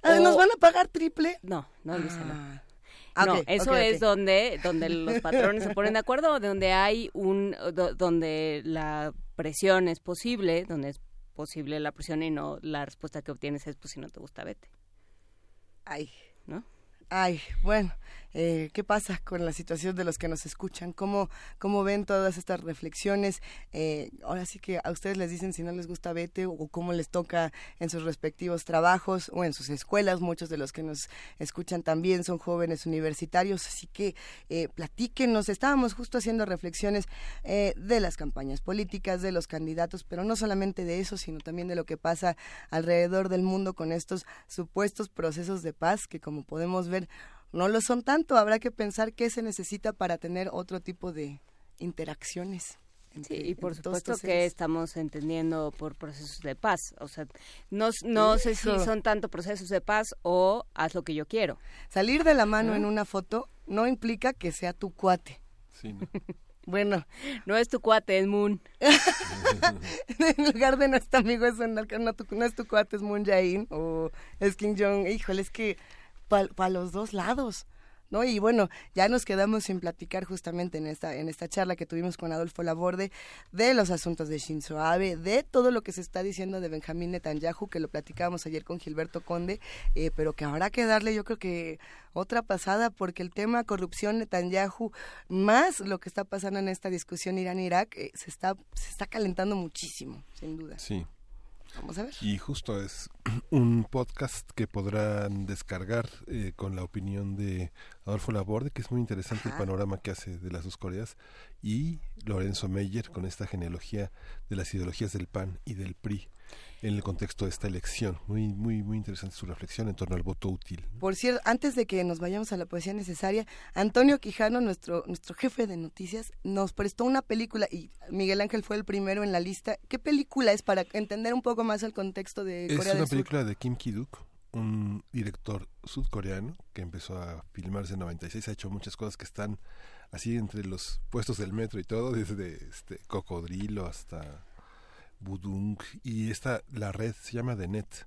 Ah, ¿Nos van a pagar triple? No, no, dice no. Ah, no, eso es donde donde los patrones se ponen de acuerdo, donde hay un donde la presión es posible, donde es posible la presión y no la respuesta que obtienes es pues si no te gusta vete. Ay, ¿no? Ay, bueno, eh, qué pasa con la situación de los que nos escuchan, cómo, cómo ven todas estas reflexiones. Eh, ahora sí que a ustedes les dicen si no les gusta vete o cómo les toca en sus respectivos trabajos o en sus escuelas. Muchos de los que nos escuchan también son jóvenes universitarios, así que eh, platíquenos. Estábamos justo haciendo reflexiones eh, de las campañas políticas, de los candidatos, pero no solamente de eso, sino también de lo que pasa alrededor del mundo con estos supuestos procesos de paz que, como podemos ver, no lo son tanto. Habrá que pensar qué se necesita para tener otro tipo de interacciones. sí, y por supuesto que estamos entendiendo por procesos de paz. O sea, no, no sé si son tanto procesos de paz o haz lo que yo quiero. Salir de la mano en una foto no implica que sea tu cuate. Sí, Bueno, no es tu cuate, es Moon. en lugar de nuestro amigo es no, no, es tu cuate, es Moon Jae-in o es Kim Jong. Híjole, es que para los dos lados. ¿No? Y bueno, ya nos quedamos sin platicar justamente en esta, en esta charla que tuvimos con Adolfo Laborde de los asuntos de Shinzo Abe, de todo lo que se está diciendo de Benjamín Netanyahu, que lo platicábamos ayer con Gilberto Conde, eh, pero que habrá que darle yo creo que otra pasada porque el tema corrupción Netanyahu más lo que está pasando en esta discusión Irán-Irak eh, se, está, se está calentando muchísimo, sin duda. Sí, Vamos a ver. Y justo es un podcast que podrán descargar eh, con la opinión de Adolfo Laborde, que es muy interesante el panorama que hace de las dos Coreas, y Lorenzo Meyer con esta genealogía de las ideologías del PAN y del PRI en el contexto de esta elección. Muy, muy, muy interesante su reflexión en torno al voto útil. Por cierto, antes de que nos vayamos a la poesía necesaria, Antonio Quijano, nuestro, nuestro jefe de noticias, nos prestó una película y Miguel Ángel fue el primero en la lista. ¿Qué película es para entender un poco más el contexto de Corea del Sur? Es una película de Kim Ki-duk, un director sudcoreano que empezó a filmarse en 96, ha hecho muchas cosas que están así entre los puestos del metro y todo, desde este cocodrilo hasta Budung y esta la red se llama The Net,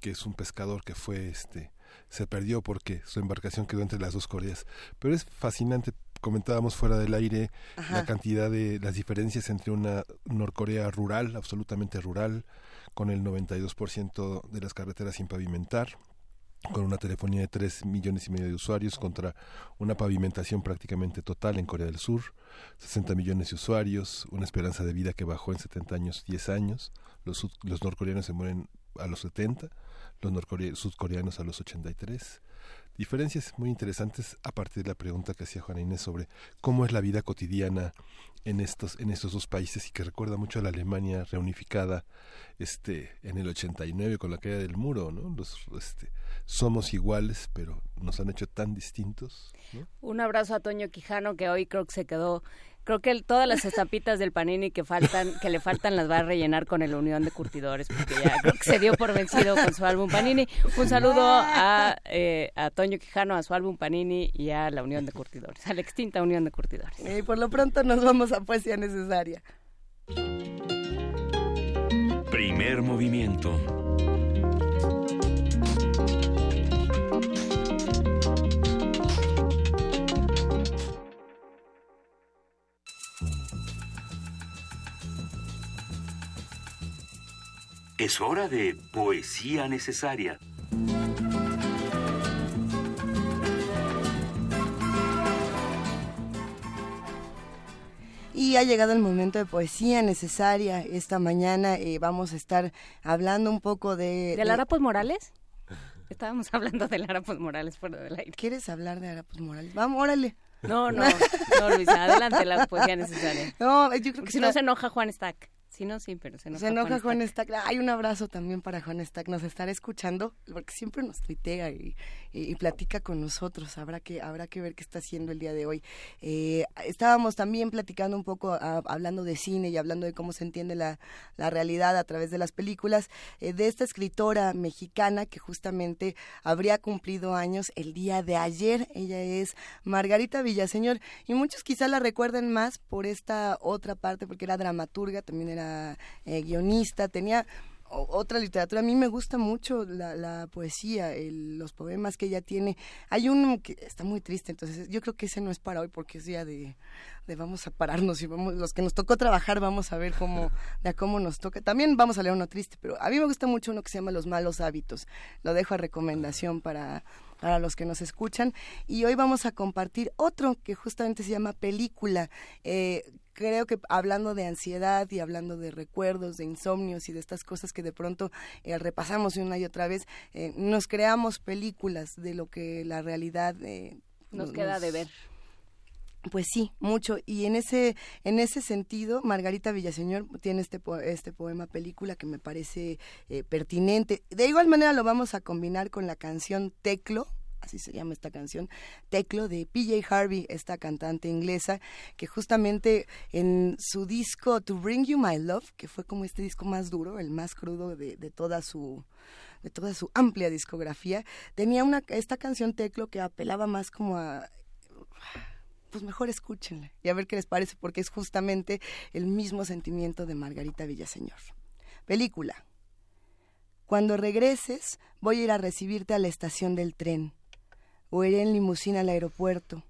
que es un pescador que fue este se perdió porque su embarcación quedó entre las dos Coreas, pero es fascinante comentábamos fuera del aire la cantidad de las diferencias entre una Norcorea rural, absolutamente rural, con el 92% de las carreteras sin pavimentar, con una telefonía de 3 millones y medio de usuarios contra una pavimentación prácticamente total en Corea del Sur, 60 millones de usuarios, una esperanza de vida que bajó en 70 años 10 años, los, los norcoreanos se mueren a los 70, los sudcoreanos a los 83. Diferencias muy interesantes a partir de la pregunta que hacía Juana Inés sobre cómo es la vida cotidiana en estos, en estos dos países y que recuerda mucho a la Alemania reunificada este, en el 89 con la caída del muro, ¿no? Los, este, somos iguales, pero nos han hecho tan distintos. Un abrazo a Toño Quijano, que hoy creo que se quedó creo que todas las estampitas del Panini que faltan, que le faltan las va a rellenar con el Unión de Curtidores, porque ya creo que se dio por vencido con su álbum Panini. Un saludo a, eh, a Toño Quijano, a su álbum Panini y a la Unión de Curtidores, a la extinta Unión de Curtidores. Y por lo pronto nos vamos a poesía necesaria. Primer movimiento. Es hora de poesía necesaria. Y ha llegado el momento de poesía necesaria. Esta mañana eh, vamos a estar hablando un poco de... ¿De Arapos Morales? Estábamos hablando de Arapos Morales fuera del aire. ¿Quieres hablar de Arapos Morales? Vamos, órale. No, no, no, Luisa, adelante la poesía necesaria. No, yo creo que si no se enoja Juan Stack. Si no, sí, pero se enoja. Se enoja Juan, Stack. Hay un abrazo también para Juan Stack. Nos estará escuchando porque siempre nos tuitea y, y, platica con nosotros. Habrá que, habrá que ver qué está haciendo el día de hoy. Eh, estábamos también platicando un poco, hablando de cine y hablando de cómo se entiende la, la realidad a través de las películas, eh, de esta escritora mexicana que justamente habría cumplido años el día de ayer. Ella es Margarita Villaseñor y muchos quizá la recuerden más por esta otra parte, porque era dramaturga, también era eh, guionista, tenía otra literatura. A mí me gusta mucho la, poesía, los poemas que ella tiene. Hay uno que está muy triste, entonces yo creo que ese no es para hoy porque es día de, vamos a pararnos y vamos, los que nos tocó trabajar vamos a ver cómo, de cómo nos toca. También vamos a leer uno triste, pero a mí me gusta mucho uno que se llama Los malos hábitos. Lo dejo a recomendación para para los que nos escuchan. Y hoy vamos a compartir otro que justamente se llama película. Eh, creo que hablando de ansiedad y hablando de recuerdos, de insomnios y de estas cosas que de pronto eh, repasamos una y otra vez, eh, nos creamos películas de lo que la realidad nos, queda de ver. Pues sí, mucho. Y en ese, en ese sentido, Margarita Villaseñor tiene este, este poema película que me parece pertinente. De igual manera lo vamos a combinar con la canción Teclo así se llama esta canción, Teclo de PJ Harvey, esta cantante inglesa, que justamente en su disco To Bring You My Love, que fue como este disco más duro, el más crudo de, toda su de toda su amplia discografía, tenía una esta canción Teclo que apelaba más como a pues mejor escúchenla y a ver qué les parece porque es justamente el mismo sentimiento de Margarita Villaseñor. Película. Cuando regreses, voy a ir a recibirte a la estación del tren o iré en limusina al aeropuerto,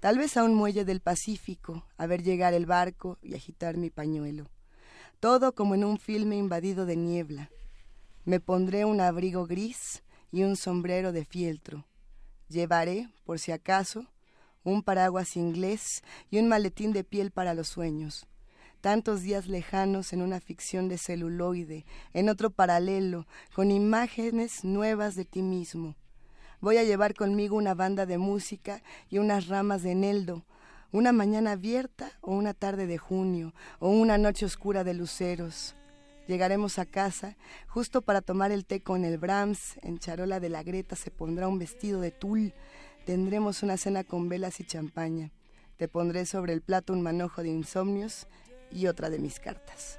tal vez a un muelle del Pacífico, a ver llegar el barco y agitar mi pañuelo. Todo como en un filme invadido de niebla. Me pondré un abrigo gris y un sombrero de fieltro. Llevaré, por si acaso, un paraguas inglés y un maletín de piel para los sueños. Tantos días lejanos en una ficción de celuloide, en otro paralelo, con imágenes nuevas de ti mismo, Voy a llevar conmigo una banda de música y unas ramas de eneldo, una mañana abierta o una tarde de junio o una noche oscura de luceros. Llegaremos a casa justo para tomar el té con el Brahms. En charola de la Greta se pondrá un vestido de tul. Tendremos una cena con velas y champaña. Te pondré sobre el plato un manojo de insomnios y otra de mis cartas.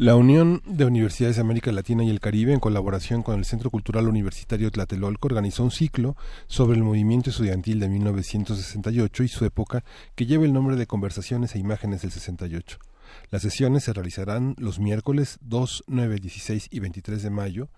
La Unión de Universidades de América Latina y el Caribe, en colaboración con el Centro Cultural Universitario Tlatelolco, organizó un ciclo sobre el movimiento estudiantil de 1968 y su época, que lleva el nombre de Conversaciones e Imágenes del 68. Las sesiones se realizarán los miércoles 2, 9, 16 y 23 de mayo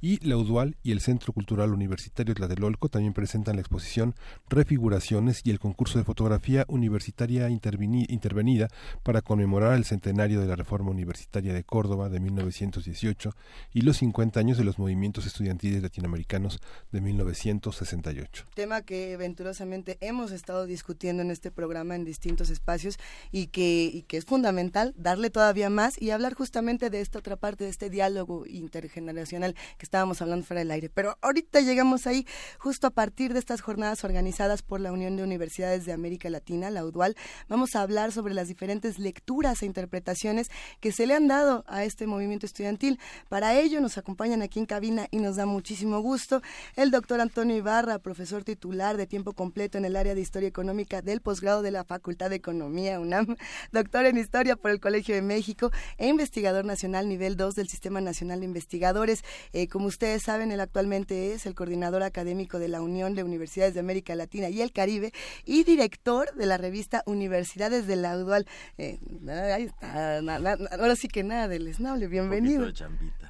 y la UDUAL y el Centro Cultural Universitario Tlatelolco también presentan la exposición Refiguraciones y el concurso de fotografía universitaria intervenida para conmemorar el centenario de la Reforma Universitaria de Córdoba de 1918 y los 50 años de los movimientos estudiantiles latinoamericanos de 1968. Tema que venturosamente hemos estado discutiendo en este programa en distintos espacios y que, y que es fundamental darle todavía más y hablar justamente de esta otra parte, de este diálogo intergeneracional que estábamos hablando fuera del aire. Pero ahorita llegamos ahí justo a partir de estas jornadas organizadas por la Unión de Universidades de América Latina, la UDUAL. Vamos a hablar sobre las diferentes lecturas e interpretaciones que se le han dado a este movimiento estudiantil. Para ello nos acompañan aquí en cabina y nos da muchísimo gusto el doctor Antonio Ibarra, profesor titular de tiempo completo en el área de Historia Económica del posgrado de la Facultad de Economía UNAM, doctor en Historia por el Colegio de México e investigador nacional nivel 2 del Sistema Nacional de Investigadores. Eh, como ustedes saben, él actualmente es el coordinador académico de la Unión de Universidades de América Latina y el Caribe y director de la revista Universidades de la UDUAL. Eh, ahí está, ahora sí que nada del esnable, bienvenido.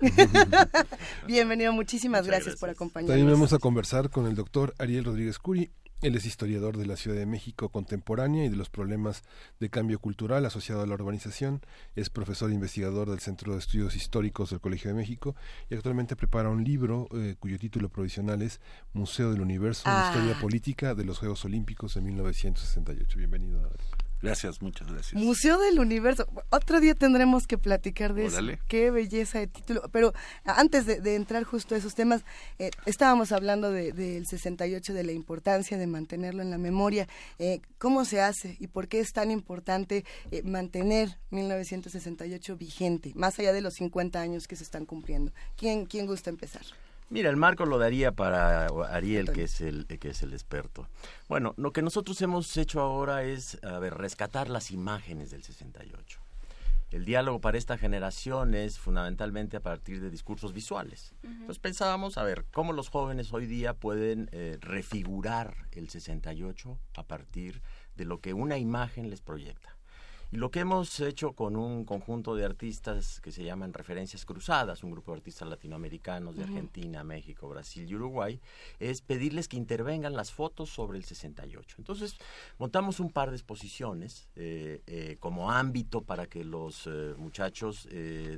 bienvenido, muchísimas gracias, por acompañarnos. También vamos a conversar con el doctor Ariel Rodríguez Curi, él es historiador de la Ciudad de México contemporánea y de los problemas de cambio cultural asociado a la urbanización. Es profesor e investigador del Centro de Estudios Históricos del Colegio de México y actualmente prepara un libro eh, cuyo título provisional es Museo del Universo, ah. Historia Política de los Juegos Olímpicos de 1968. Bienvenido. Gracias, muchas gracias. Museo del Universo. Otro día tendremos que platicar de eso. Qué belleza de título. Pero antes de, entrar justo a esos temas, eh, estábamos hablando del 68, de la importancia de mantenerlo en la memoria. Eh, ¿Cómo se hace y por qué es tan importante eh, mantener 1968 vigente, más allá de los 50 años que se están cumpliendo? ¿Quién, quién gusta empezar? Mira, el marco lo daría para Ariel, que es el que es el experto. Bueno, lo que nosotros hemos hecho ahora es, a ver, rescatar las imágenes del 68. El diálogo para esta generación es fundamentalmente a partir de discursos visuales. Entonces pensábamos, a ver, cómo los jóvenes hoy día pueden eh, refigurar el 68 a partir de lo que una imagen les proyecta. Y lo que hemos hecho con un conjunto de artistas que se llaman Referencias Cruzadas, un grupo de artistas latinoamericanos de Argentina, México, Brasil y Uruguay, es pedirles que intervengan las fotos sobre el 68. Entonces, montamos un par de exposiciones eh, eh, como ámbito para que los eh, muchachos,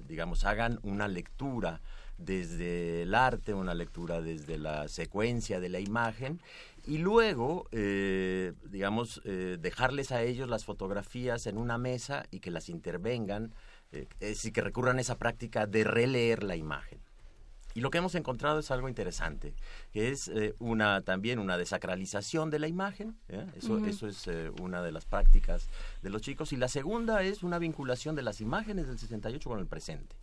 digamos, hagan una lectura desde el arte, una lectura desde la secuencia de la imagen y luego, eh, digamos, eh, dejarles a ellos las fotografías en una mesa y que las intervengan, eh, que recurran a esa práctica de releer la imagen. Y lo que hemos encontrado es algo interesante, que es eh, una también una desacralización de la imagen, ¿eh? eso, eso es eh, una de las prácticas de los chicos, y la segunda es una vinculación de las imágenes del 68 con el presente.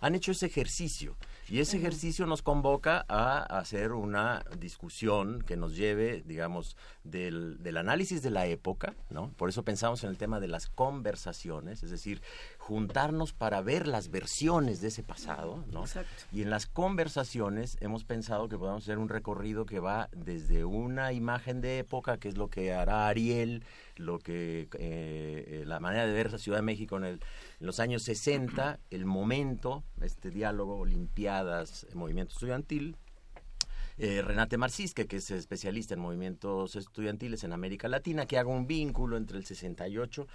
Han hecho ese ejercicio, y ese ejercicio nos convoca a hacer una discusión que nos lleve, digamos, del, del análisis de la época, ¿no? Por eso pensamos en el tema de las conversaciones, es decir, juntarnos para ver las versiones de ese pasado, ¿no? Y en las conversaciones hemos pensado que podemos hacer un recorrido que va desde una imagen de época, que es lo que hará Ariel, lo que eh, eh, la manera de ver la Ciudad de México en, el, en los años 60, el momento, este diálogo, Olimpiadas, movimiento estudiantil, eh, Renate Marcisque, que es especialista en movimientos estudiantiles en América Latina, que haga un vínculo entre el 68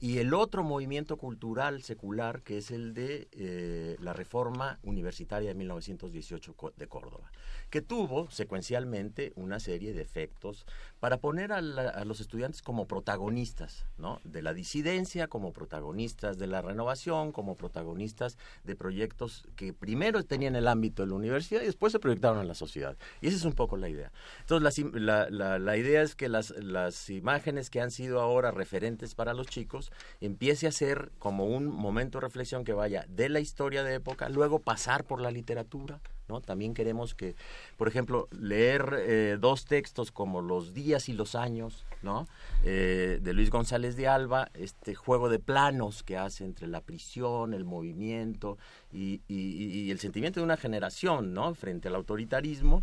y el otro movimiento cultural secular que es el de eh, la reforma universitaria de 1918 de Córdoba que tuvo secuencialmente una serie de efectos para poner a, los estudiantes como protagonistas, ¿no? De la disidencia, como protagonistas de la renovación, como protagonistas de proyectos que primero tenían el ámbito de la universidad y después se proyectaron en la sociedad. Y esa es un poco la idea. Entonces, la, la, la idea es que las, las imágenes que han sido ahora referentes para los chicos empiece a ser como un momento de reflexión que vaya de la historia de época, luego pasar por la literatura, ¿no? También queremos que, por ejemplo, leer eh, dos textos como Los días y los años, ¿no? Eh, de Luis González de Alba, este juego de planos que hace entre la prisión, el movimiento y, y el sentimiento de una generación, ¿no? Frente al autoritarismo,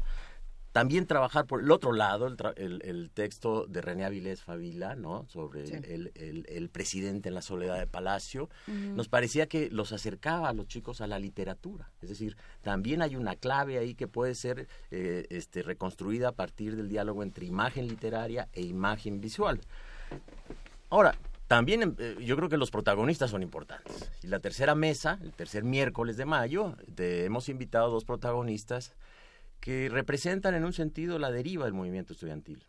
también trabajar por el otro lado, el, el, texto de René Avilés Favila, ¿no? Sobre el, el, presidente en la soledad de Palacio, nos parecía que los acercaba a los chicos a la literatura. Es decir, también hay una clave ahí que puede ser eh, este, reconstruida a partir del diálogo entre imagen literaria e imagen visual. Ahora, también eh, yo creo que los protagonistas son importantes. Y la tercera mesa, el tercer miércoles de mayo, hemos invitado a dos protagonistas que representan en un sentido la deriva del movimiento estudiantil.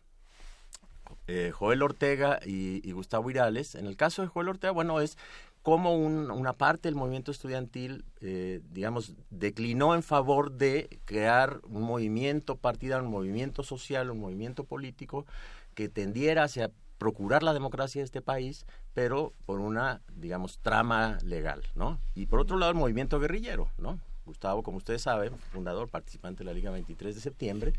Eh, Joel Ortega y, Gustavo Irales. En el caso de Joel Ortega, bueno, es como una parte del movimiento estudiantil, eh, digamos, declinó en favor de crear un movimiento partidario, un movimiento social, un movimiento político que tendiera hacia procurar la democracia de este país, pero por una, digamos, trama legal, ¿no? Y por otro lado, el movimiento guerrillero, ¿no? Gustavo, como ustedes saben, fundador, participante de la Liga 23 de septiembre,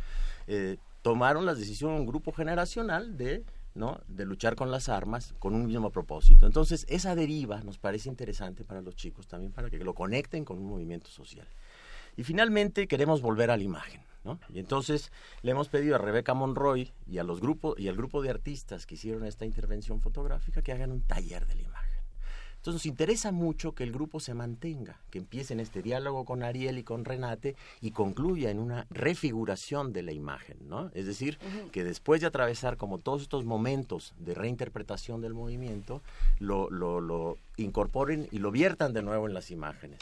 eh, tomaron la decisión, un grupo generacional de ¿no? de luchar con las armas con un mismo propósito. Entonces, esa deriva nos parece interesante para los chicos también, para que lo conecten con un movimiento social. Y finalmente queremos volver a la imagen. ¿no? Y entonces le hemos pedido a Rebeca Monroy y, a los grupos, y al grupo de artistas que hicieron esta intervención fotográfica que hagan un taller de la imagen. Entonces nos interesa mucho que el grupo se mantenga, que empiece en este diálogo con Ariel y con Renate y concluya en una refiguración de la imagen, ¿no? Es decir, que después de atravesar como todos estos momentos de reinterpretación del movimiento, lo, lo, lo incorporen y lo viertan de nuevo en las imágenes.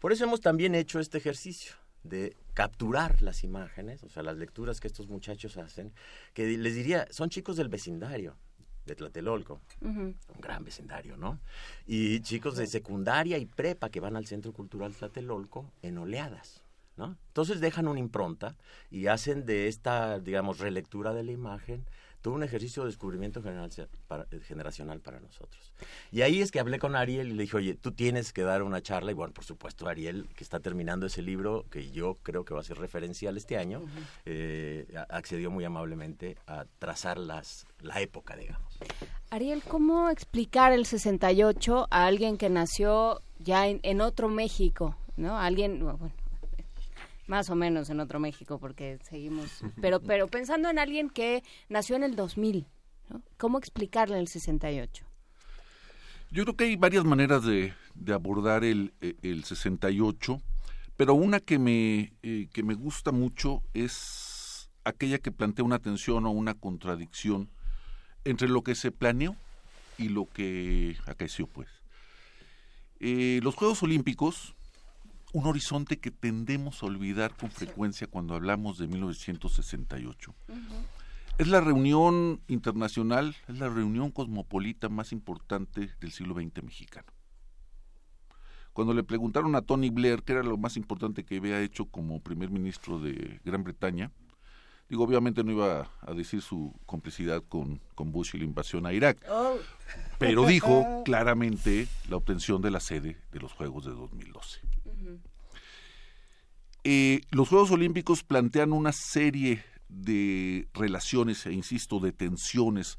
Por eso hemos también hecho este ejercicio de capturar las imágenes, o sea, las lecturas que estos muchachos hacen, que les diría, son chicos del vecindario, de Tlatelolco, un gran vecindario, ¿no? Y chicos de secundaria y prepa que van al Centro Cultural Tlatelolco en oleadas, ¿no? Entonces dejan una impronta y hacen de esta, digamos, relectura de la imagen todo un ejercicio de descubrimiento generacional para nosotros. Y ahí es que hablé con Ariel y le dije, oye, tú tienes que dar una charla. Y bueno, por supuesto, Ariel, que está terminando ese libro, que yo creo que va a ser referencial este año, eh, accedió muy amablemente a trazar las, la época, digamos. Ariel, ¿cómo explicar el 68 a alguien que nació ya en, en otro México? ¿no? Alguien, bueno, más o menos en otro México, porque seguimos. Pero, pero pensando en alguien que nació en el 2000, ¿no? ¿cómo explicarle el 68? Yo creo que hay varias maneras de, abordar el, e, el, 68, pero una que me, eh, que me gusta mucho es aquella que plantea una tensión o una contradicción entre lo que se planeó y lo que acaeció, pues. Eh, los Juegos Olímpicos un horizonte que tendemos a olvidar con frecuencia cuando hablamos de 1968. Es la reunión internacional, es la reunión cosmopolita más importante del siglo XX mexicano. Cuando le preguntaron a Tony Blair qué era lo más importante que había hecho como primer ministro de Gran Bretaña, digo, obviamente no iba a decir su complicidad con, con Bush y la invasión a Irak, oh. pero dijo claramente la obtención de la sede de los Juegos de 2012. Eh, los Juegos Olímpicos plantean una serie de relaciones, e insisto, de tensiones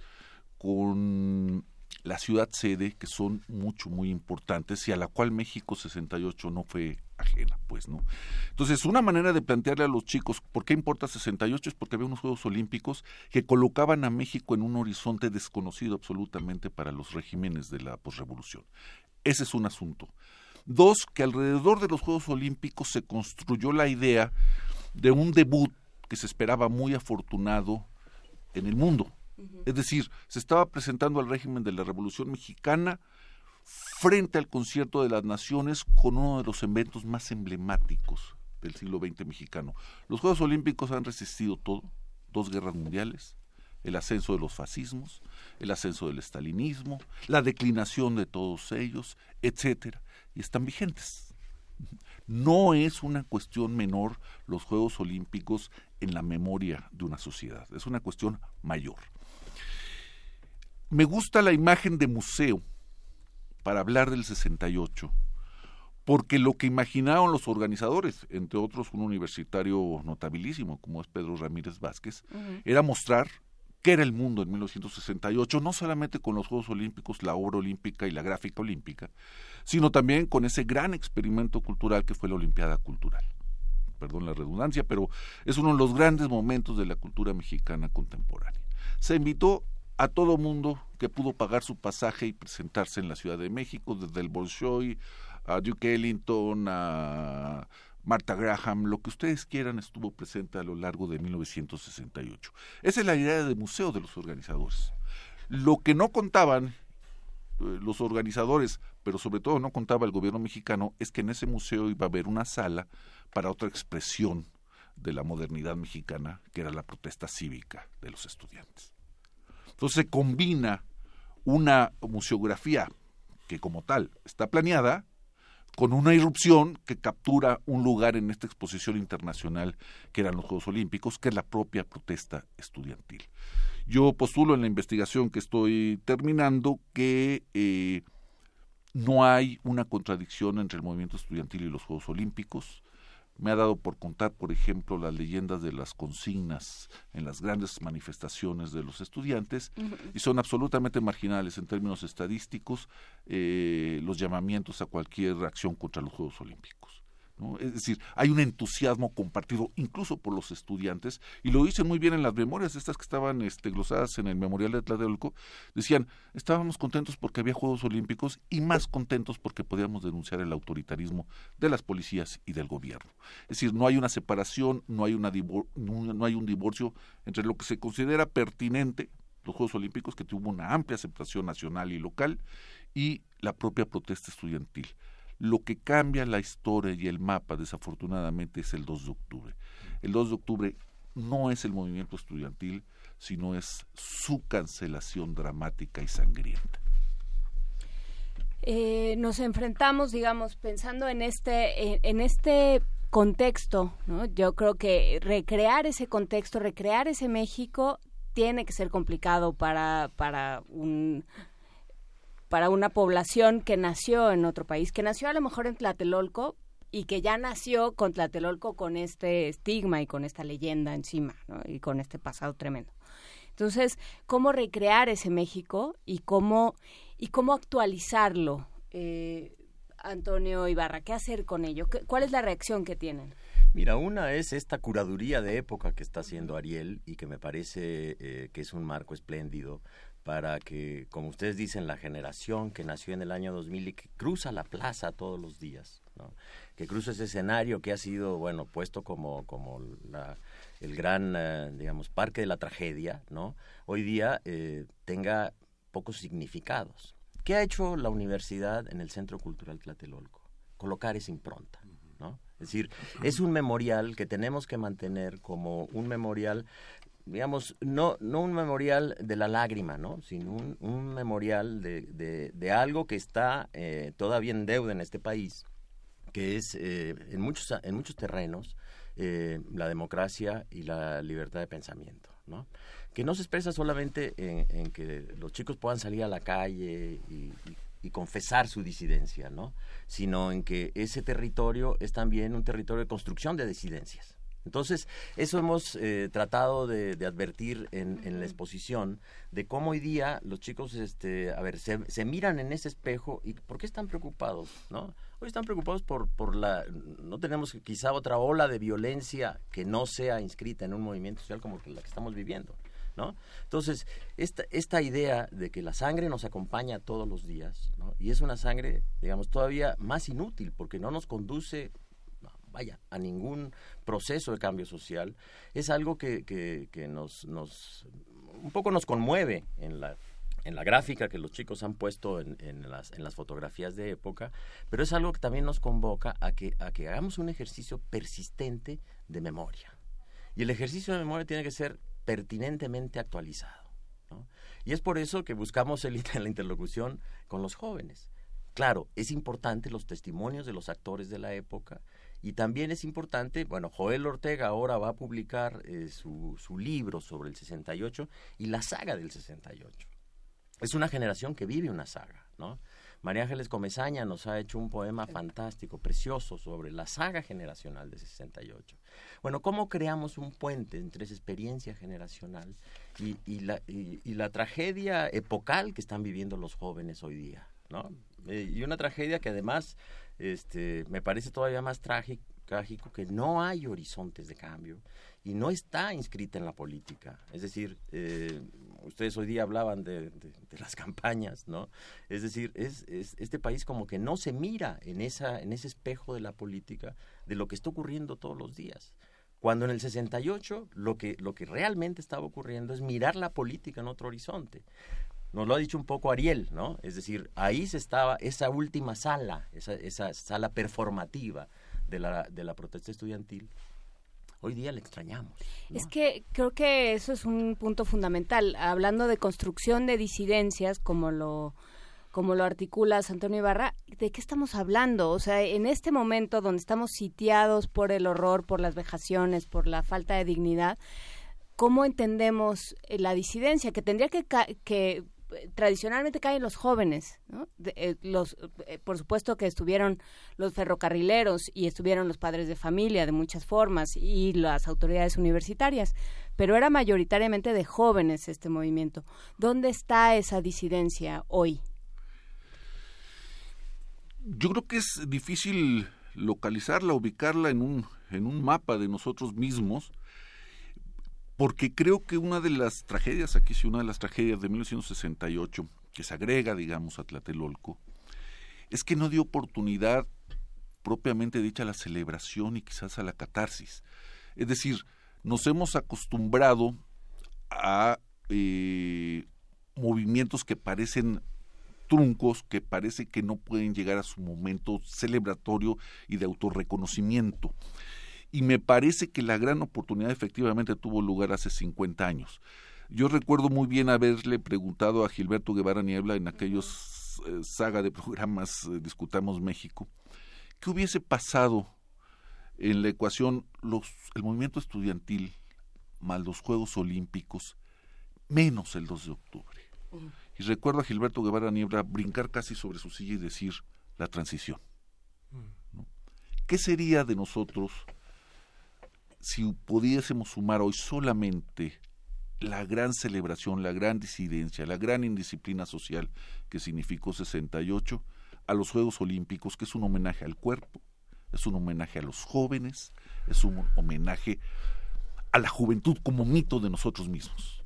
con la ciudad sede que son mucho, muy importantes y a la cual México 68 no fue ajena, pues, ¿no? Entonces, una manera de plantearle a los chicos por qué importa 68 es porque había unos Juegos Olímpicos que colocaban a México en un horizonte desconocido absolutamente para los regímenes de la posrevolución. Ese es un asunto. Dos, que alrededor de los Juegos Olímpicos se construyó la idea de un debut que se esperaba muy afortunado en el mundo, Es decir, se estaba presentando al régimen de la Revolución Mexicana frente al concierto de las naciones con uno de los eventos más emblemáticos del siglo XX mexicano. Los Juegos Olímpicos han resistido todo, dos guerras mundiales, el ascenso de los fascismos, el ascenso del estalinismo, la declinación de todos ellos, etcétera, y están vigentes. No es una cuestión menor los Juegos Olímpicos en la memoria de una sociedad, es una cuestión mayor. Me gusta la imagen de museo para hablar del 68, porque lo que imaginaron los organizadores, entre otros un universitario notabilísimo como es Pedro Ramírez Vázquez, era mostrar qué era el mundo en 1968, no solamente con los Juegos Olímpicos, la obra olímpica y la gráfica olímpica, sino también con ese gran experimento cultural que fue la Olimpiada Cultural. Perdón la redundancia, pero es uno de los grandes momentos de la cultura mexicana contemporánea. Se invitó a todo mundo que pudo pagar su pasaje y presentarse en la Ciudad de México, desde el Bolshoi a Duke Ellington, a Martha Graham, lo que ustedes quieran estuvo presente a lo largo de 1968. Esa es la idea de museo de los organizadores. Lo que no contaban eh, los organizadores, pero sobre todo no contaba el gobierno mexicano, es que en ese museo iba a haber una sala para otra expresión de la modernidad mexicana, que era la protesta cívica de los estudiantes. Entonces se combina una museografía que como tal está planeada con una irrupción que captura un lugar en esta exposición internacional que eran los Juegos Olímpicos, que es la propia protesta estudiantil. Yo postulo en la investigación que estoy terminando que eh, no hay una contradicción entre el movimiento estudiantil y los Juegos Olímpicos, me ha dado por contar, por ejemplo, las leyendas de las consignas en las grandes manifestaciones de los estudiantes y son absolutamente marginales en términos estadísticos eh, los llamamientos a cualquier acción contra los Juegos Olímpicos. Es decir, hay un entusiasmo compartido incluso por los estudiantes, y lo dicen muy bien en las memorias, estas que estaban este, glosadas en el Memorial de Tlatelolco, decían, estábamos contentos porque había Juegos Olímpicos y más contentos porque podíamos denunciar el autoritarismo de las policías y del gobierno. Es decir, no hay una separación, no hay, una no hay un divorcio entre lo que se considera pertinente, los Juegos Olímpicos, que tuvo una amplia aceptación nacional y local, y la propia protesta estudiantil. Lo que cambia la historia y el mapa, desafortunadamente, es el 2 de octubre. El 2 de octubre no es el movimiento estudiantil, sino es su cancelación dramática y sangrienta. Eh, nos enfrentamos, digamos, pensando en este, en, este contexto, ¿no? Yo creo que recrear ese contexto, recrear ese México tiene que ser complicado para, para un para una población que nació en otro país, que nació a lo mejor en Tlatelolco y que ya nació con Tlatelolco con este estigma y con esta leyenda encima, ¿no? y con este pasado tremendo. Entonces, ¿cómo recrear ese México y cómo, y cómo actualizarlo? Eh, Antonio Ibarra, ¿qué hacer con ello? ¿Cuál es la reacción que tienen? Mira, una es esta curaduría de época que está haciendo Ariel y que me parece eh, que es un marco espléndido para que, como ustedes dicen, la generación que nació en el año 2000 y que cruza la plaza todos los días, que cruza ese escenario que ha sido, bueno, puesto como, como el gran, eh, digamos, parque de la tragedia, ¿no? Hoy día eh, tenga pocos significados. ¿Qué ha hecho la universidad en el Centro Cultural Tlatelolco? Colocar esa impronta, ¿no? Es decir, es un memorial que tenemos que mantener como un memorial digamos, no, no un memorial de la lágrima, ¿no? sino un, memorial de, de, algo que está eh, todavía en deuda en este país, que es eh, en, muchos, en muchos terrenos eh, la democracia y la libertad de pensamiento. ¿no? Que no se expresa solamente en, que los chicos puedan salir a la calle y, y confesar su disidencia, ¿no? sino en que ese territorio es también un territorio de construcción de disidencias. Entonces, eso hemos eh, tratado de, advertir en, la exposición, de cómo hoy día los chicos, este, a ver, se, se, miran en ese espejo y ¿por qué están preocupados? ¿no? Hoy están preocupados por, por la, no tenemos quizá otra ola de violencia que no sea inscrita en un movimiento social como la que estamos viviendo. ¿No? Entonces, esta, esta idea de que la sangre nos acompaña todos los días, ¿no? y es una sangre, digamos, todavía más inútil, porque no nos conduce vaya, a ningún proceso de cambio social, es algo que, que, nos, nos un poco nos conmueve en la en la gráfica que los chicos han puesto en, las, en las fotografías de época, pero es algo que también nos convoca a que, a que hagamos un ejercicio persistente de memoria. Y el ejercicio de memoria tiene que ser pertinentemente actualizado. Y es por eso que buscamos el, la interlocución con los jóvenes. Claro, es importante los testimonios de los actores de la época y también es importante, bueno, Joel Ortega ahora va a publicar eh, su, su libro sobre el 68 y la saga del 68 es una generación que vive una saga, ¿no? María Ángeles Comezaña nos ha hecho un poema fantástico, precioso, sobre la saga generacional de 68. Bueno, ¿cómo creamos un puente entre esa experiencia generacional y, la, y, la, tragedia epocal que están viviendo los jóvenes hoy día? ¿No? Y una tragedia que además este, me parece todavía más trágico que no hay horizontes de cambio y no está inscrita en la política. Es decir, eh, ustedes hoy día hablaban de, las campañas, ¿no? Es decir, es, este país como que no se mira en, esa, en ese espejo de la política de lo que está ocurriendo todos los días. Cuando en el 68 lo que, lo que realmente estaba ocurriendo es mirar la política en otro horizonte. Nos lo ha dicho un poco Ariel, ¿no? Es decir, ahí se estaba esa última sala, esa, esa sala performativa de la, de la protesta estudiantil, hoy día le extrañamos. Es que creo que eso es un punto fundamental. Hablando de construcción de disidencias, como lo como lo articula Antonio Ibarra, ¿de qué estamos hablando? O sea, en este momento donde estamos sitiados por el horror, por las vejaciones, por la falta de dignidad, ¿cómo entendemos la disidencia? Que tendría que, que tradicionalmente caen los jóvenes, eh, los, eh, por supuesto que estuvieron los ferrocarrileros y estuvieron los padres de familia de muchas formas y las autoridades universitarias, pero era mayoritariamente de jóvenes este movimiento. ¿Dónde está esa disidencia hoy? Yo creo que es difícil localizarla, ubicarla en un, en un mapa de nosotros mismos, porque creo que una de las tragedias, aquí sí, una de las tragedias de 1968, que se agrega, digamos, a Tlatelolco, es que no dio oportunidad propiamente dicha a la celebración y quizás a la catarsis. Es decir, nos hemos acostumbrado a eh, movimientos que parecen truncos, que parece que no pueden llegar a su momento celebratorio y de autorreconocimiento y me parece que la gran oportunidad efectivamente tuvo lugar hace 50 años. Yo recuerdo muy bien haberle preguntado a Gilberto Guevara Niebla en aquellos eh, saga de programas eh, Discutamos México, ¿qué hubiese pasado en la ecuación los, el movimiento estudiantil más los Juegos Olímpicos menos el 2 de octubre? Y recuerdo a Gilberto Guevara Niebla brincar casi sobre su silla y decir la transición. ¿Qué sería de nosotros si pudiésemos sumar hoy solamente la gran celebración, la gran disidencia, la gran indisciplina social que significó 68 a los Juegos Olímpicos, que es un homenaje al cuerpo, es un homenaje a los jóvenes, es un homenaje a la juventud como mito de nosotros mismos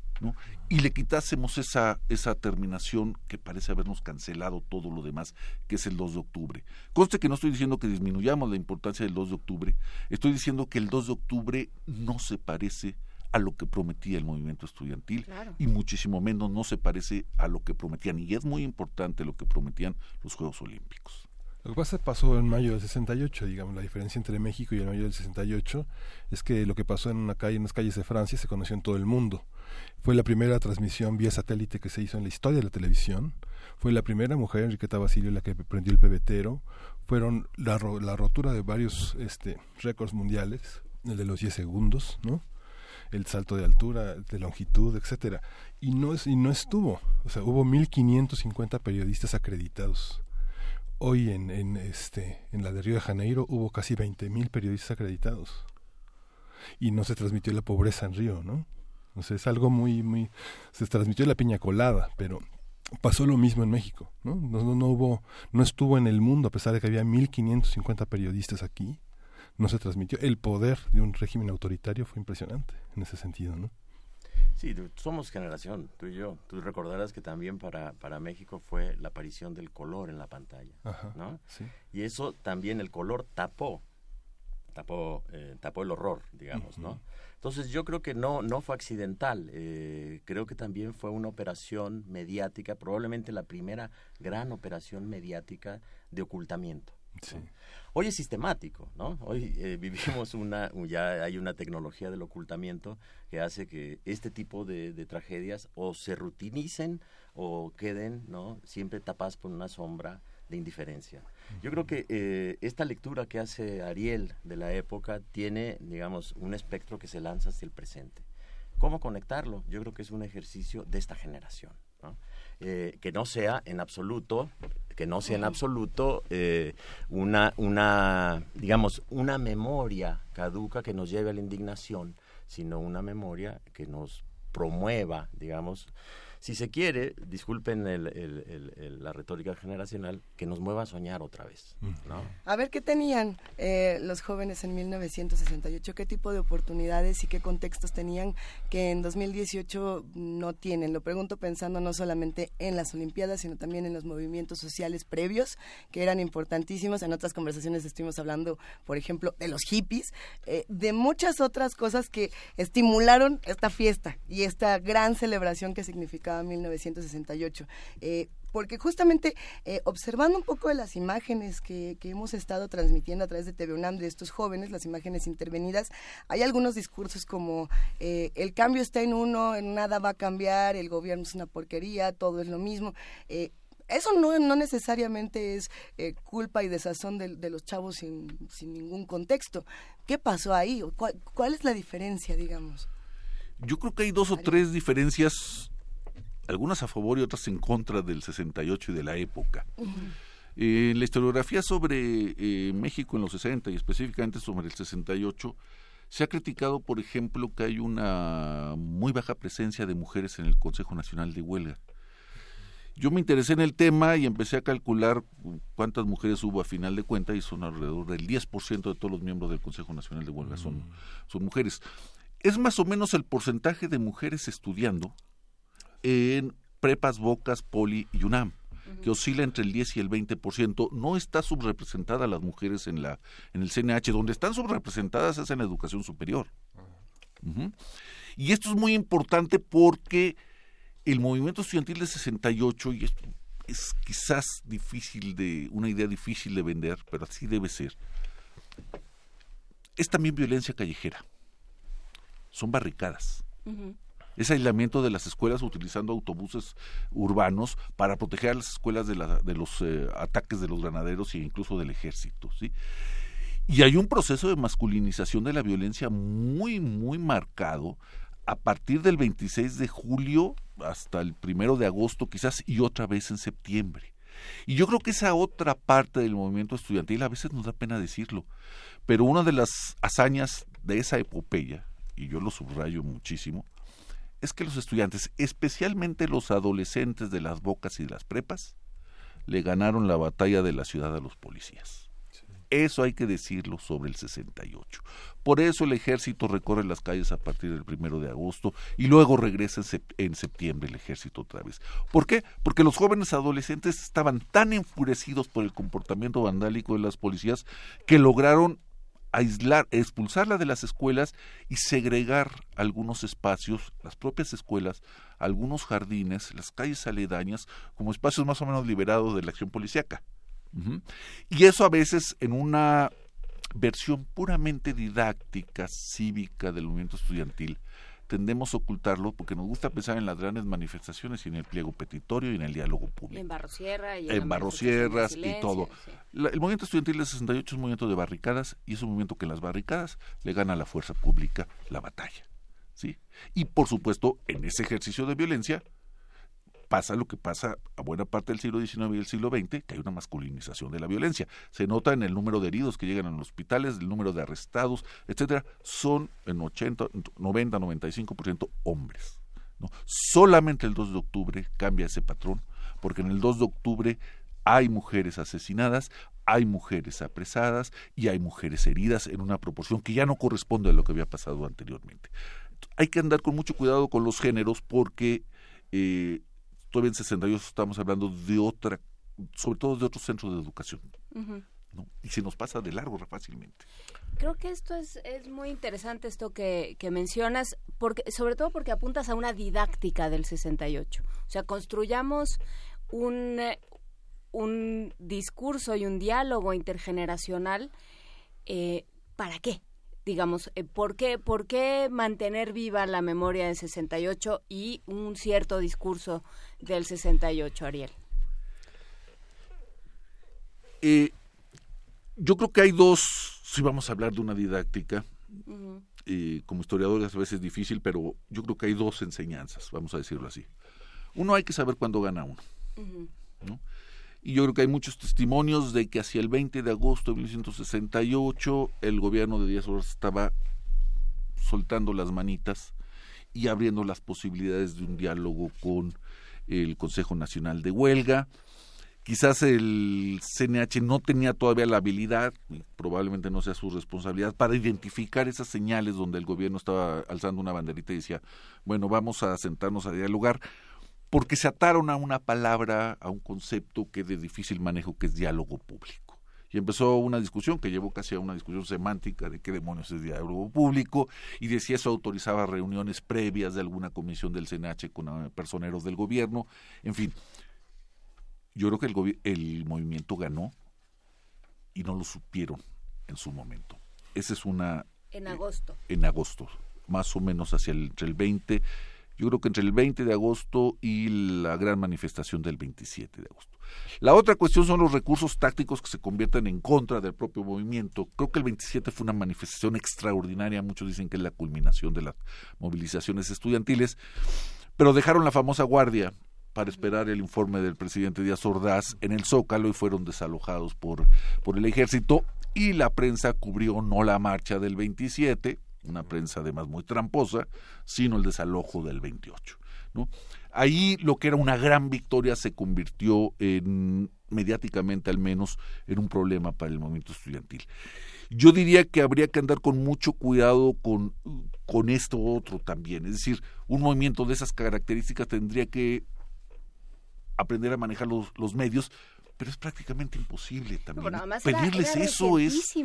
y le quitásemos esa, esa terminación que parece habernos cancelado todo lo demás, que es el 2 de octubre. Conste que no estoy diciendo que disminuyamos la importancia del 2 de octubre, estoy diciendo que el 2 de octubre no se parece a lo que prometía el movimiento estudiantil y muchísimo menos no se parece a lo que prometían, y es muy importante lo que prometían los Juegos Olímpicos. Lo que pasa pasó en mayo del 68, digamos, la diferencia entre México y el mayo del 68 es que lo que pasó en una calle, en las calles de Francia, se conoció en todo el mundo. Fue la primera transmisión vía satélite que se hizo en la historia de la televisión. Fue la primera mujer, Enriqueta Basilio, la que prendió el pebetero. Fueron la, la rotura de varios este, récords mundiales, el de los 10 segundos, ¿no? el salto de altura, de longitud, etcétera. Y no y no estuvo, o sea, hubo 1550 periodistas acreditados hoy en, en, este, en la de Río de Janeiro hubo casi 20.000 periodistas acreditados y no se transmitió la pobreza en Río, ¿no? Sea, es algo muy, muy... Se transmitió la piña colada, pero pasó lo mismo en México, ¿no? No, no, no hubo, no estuvo en el mundo, a pesar de que había 1.550 periodistas aquí, no se transmitió. El poder de un régimen autoritario fue impresionante en ese sentido, ¿no? Sí, somos generación, tú y yo. Tú recordarás que también para, para México fue la aparición del color en la pantalla, ¿no? Y eso también el color tapó tapó, eh, tapó el horror, digamos, ¿no? Entonces yo creo que no, no fue accidental, eh, creo que también fue una operación mediática, probablemente la primera gran operación mediática de ocultamiento. Hoy es sistemático, ¿no? Hoy eh, vivimos una, ya hay una tecnología del ocultamiento que hace que este tipo de, tragedias o se rutinicen o queden, ¿no? Siempre tapadas por una sombra de indiferencia. Yo creo que eh, esta lectura que hace Ariel de la época tiene, digamos, un espectro que se lanza hacia el presente. ¿Cómo conectarlo? Yo creo que es un ejercicio de esta generación. Eh, que no sea en absoluto que no sea en absoluto eh, una una digamos una memoria caduca que nos lleve a la indignación sino una memoria que nos promueva digamos si se quiere, disculpen la retórica generacional, que nos mueva a soñar otra vez. ¿no? A ver, ¿qué tenían eh, los jóvenes en 1968? ¿Qué tipo de oportunidades y qué contextos tenían que en 2018 no tienen? Lo pregunto pensando no solamente en las Olimpiadas, sino también en los movimientos sociales previos, que eran importantísimos. En otras conversaciones estuvimos hablando, por ejemplo, de los hippies, eh, de muchas otras cosas que estimularon esta fiesta y esta gran celebración que significaba 1968. Eh, porque justamente eh, observando un poco de las imágenes que, hemos estado transmitiendo a través de TV UNAM de estos jóvenes, las imágenes intervenidas, hay algunos discursos como eh, el cambio está en uno, en nada va a cambiar, el gobierno es una porquería, todo es lo mismo. eso no, no necesariamente es culpa y desazón de, los chavos sin, sin, ningún contexto. ¿Qué pasó ahí? ¿Cuál, ¿Cuál es la diferencia, digamos? Yo creo que hay dos o tres diferencias algunas a favor y otras en contra del 68 y de la época. Eh, la historiografía sobre eh, México en los 60 y específicamente sobre el 68 se ha criticado, por ejemplo, que hay una muy baja presencia de mujeres en el Consejo Nacional de Huelga. Yo me interesé en el tema y empecé a calcular cuántas mujeres hubo a final de cuentas y son alrededor del 10% de todos los miembros del Consejo Nacional de Huelga son, mm. son mujeres. Es más o menos el porcentaje de mujeres estudiando en prepas, bocas, poli y UNAM que oscila entre el 10 y el 20%, no está subrepresentada las mujeres en la en el CNH, donde están subrepresentadas es en la educación superior. Y esto es muy importante porque el movimiento estudiantil de 68 y esto es quizás difícil de una idea difícil de vender, pero así debe ser. Es también violencia callejera. Son barricadas ese aislamiento de las escuelas utilizando autobuses urbanos para proteger a las escuelas de, de los eh, ataques de los granaderos e incluso del ejército, ¿sí? Y hay un proceso de masculinización de la violencia muy, muy marcado a partir del 26 de julio hasta el primero de agosto quizás y otra vez en septiembre. Y yo creo que esa otra parte del movimiento estudiantil a veces nos da pena decirlo, pero una de las hazañas de esa epopeya, y yo lo subrayo muchísimo, es que los estudiantes, especialmente los adolescentes de las bocas y de las prepas, le ganaron la batalla de la ciudad a los policías. Eso hay que decirlo sobre el 68. Por eso el ejército recorre las calles a partir del primero de agosto y luego regresa en septiembre el ejército otra vez. ¿Por qué? Porque los jóvenes adolescentes estaban tan enfurecidos por el comportamiento vandálico de las policías que lograron aislar, expulsarla de las escuelas y segregar algunos espacios, las propias escuelas, algunos jardines, las calles aledañas, como espacios más o menos liberados de la acción policíaca. Y eso a veces en una versión puramente didáctica, cívica del movimiento estudiantil, tendemos a ocultarlo porque nos gusta pensar en las grandes manifestaciones y en el pliego petitorio y en el diálogo público. En Barrosierra y en, Barrosierras y todo. el movimiento estudiantil de 68 es un movimiento de barricadas y es un movimiento que en las barricadas le gana a la fuerza pública la batalla. ¿sí? Y por supuesto, en ese ejercicio de violencia, pasa lo que pasa a buena parte del siglo XIX y el siglo XX, que hay una masculinización de la violencia. Se nota en el número de heridos que llegan a los hospitales, el número de arrestados, etcétera, son en 80, 90, 95% hombres. ¿no? Solamente el 2 de octubre cambia ese patrón, porque en el 2 de octubre hay mujeres asesinadas, hay mujeres apresadas y hay mujeres heridas en una proporción que ya no corresponde a lo que había pasado anteriormente. Hay que andar con mucho cuidado con los géneros porque eh, todavía en 62 estamos hablando de otra, sobre todo de otros centros de educación. Y se nos pasa de largo fácilmente. Creo que esto es, es muy interesante, esto que, que mencionas, porque, sobre todo porque apuntas a una didáctica del 68. O sea, construyamos un, un discurso y un diálogo intergeneracional. Eh, ¿Para qué? Digamos, eh, ¿por, qué, ¿por qué mantener viva la memoria del 68 y un cierto discurso del 68, Ariel? Eh, yo creo que hay dos, si vamos a hablar de una didáctica, eh, como historiadores a veces es difícil, pero yo creo que hay dos enseñanzas, vamos a decirlo así. Uno hay que saber cuándo gana uno. ¿no? Y yo creo que hay muchos testimonios de que hacia el 20 de agosto de 1968 el gobierno de Díaz Ordaz estaba soltando las manitas y abriendo las posibilidades de un diálogo con el Consejo Nacional de Huelga. Quizás el CNH no tenía todavía la habilidad, y probablemente no sea su responsabilidad, para identificar esas señales donde el gobierno estaba alzando una banderita y decía, bueno, vamos a sentarnos a dialogar porque se ataron a una palabra, a un concepto que es de difícil manejo, que es diálogo público. Y empezó una discusión que llevó casi a una discusión semántica de qué demonios es diálogo público y de si eso autorizaba reuniones previas de alguna comisión del CNH con eh, personeros del gobierno. En fin, yo creo que el, el movimiento ganó y no lo supieron en su momento. Esa es una... En agosto. en agosto, más o menos hacia el, entre el 20 yo creo que entre el 20 de agosto y la gran manifestación del 27 de agosto. La otra cuestión son los recursos tácticos que se convierten en contra del propio movimiento. Creo que el 27 fue una manifestación extraordinaria, muchos dicen que es la culminación de las movilizaciones estudiantiles, pero dejaron la famosa guardia para esperar el informe del presidente Díaz Ordaz en el Zócalo y fueron desalojados por, por el ejército y la prensa cubrió no la marcha del 27, una prensa además muy tramposa, sino el desalojo del 28. ¿no? Ahí lo que era una gran victoria se convirtió en, mediáticamente al menos, en un problema para el movimiento estudiantil. Yo diría que habría que andar con mucho cuidado con, con esto otro también. Es decir, un movimiento de esas características tendría que aprender a manejar los, los medios, pero es prácticamente imposible también. Pedirles eso es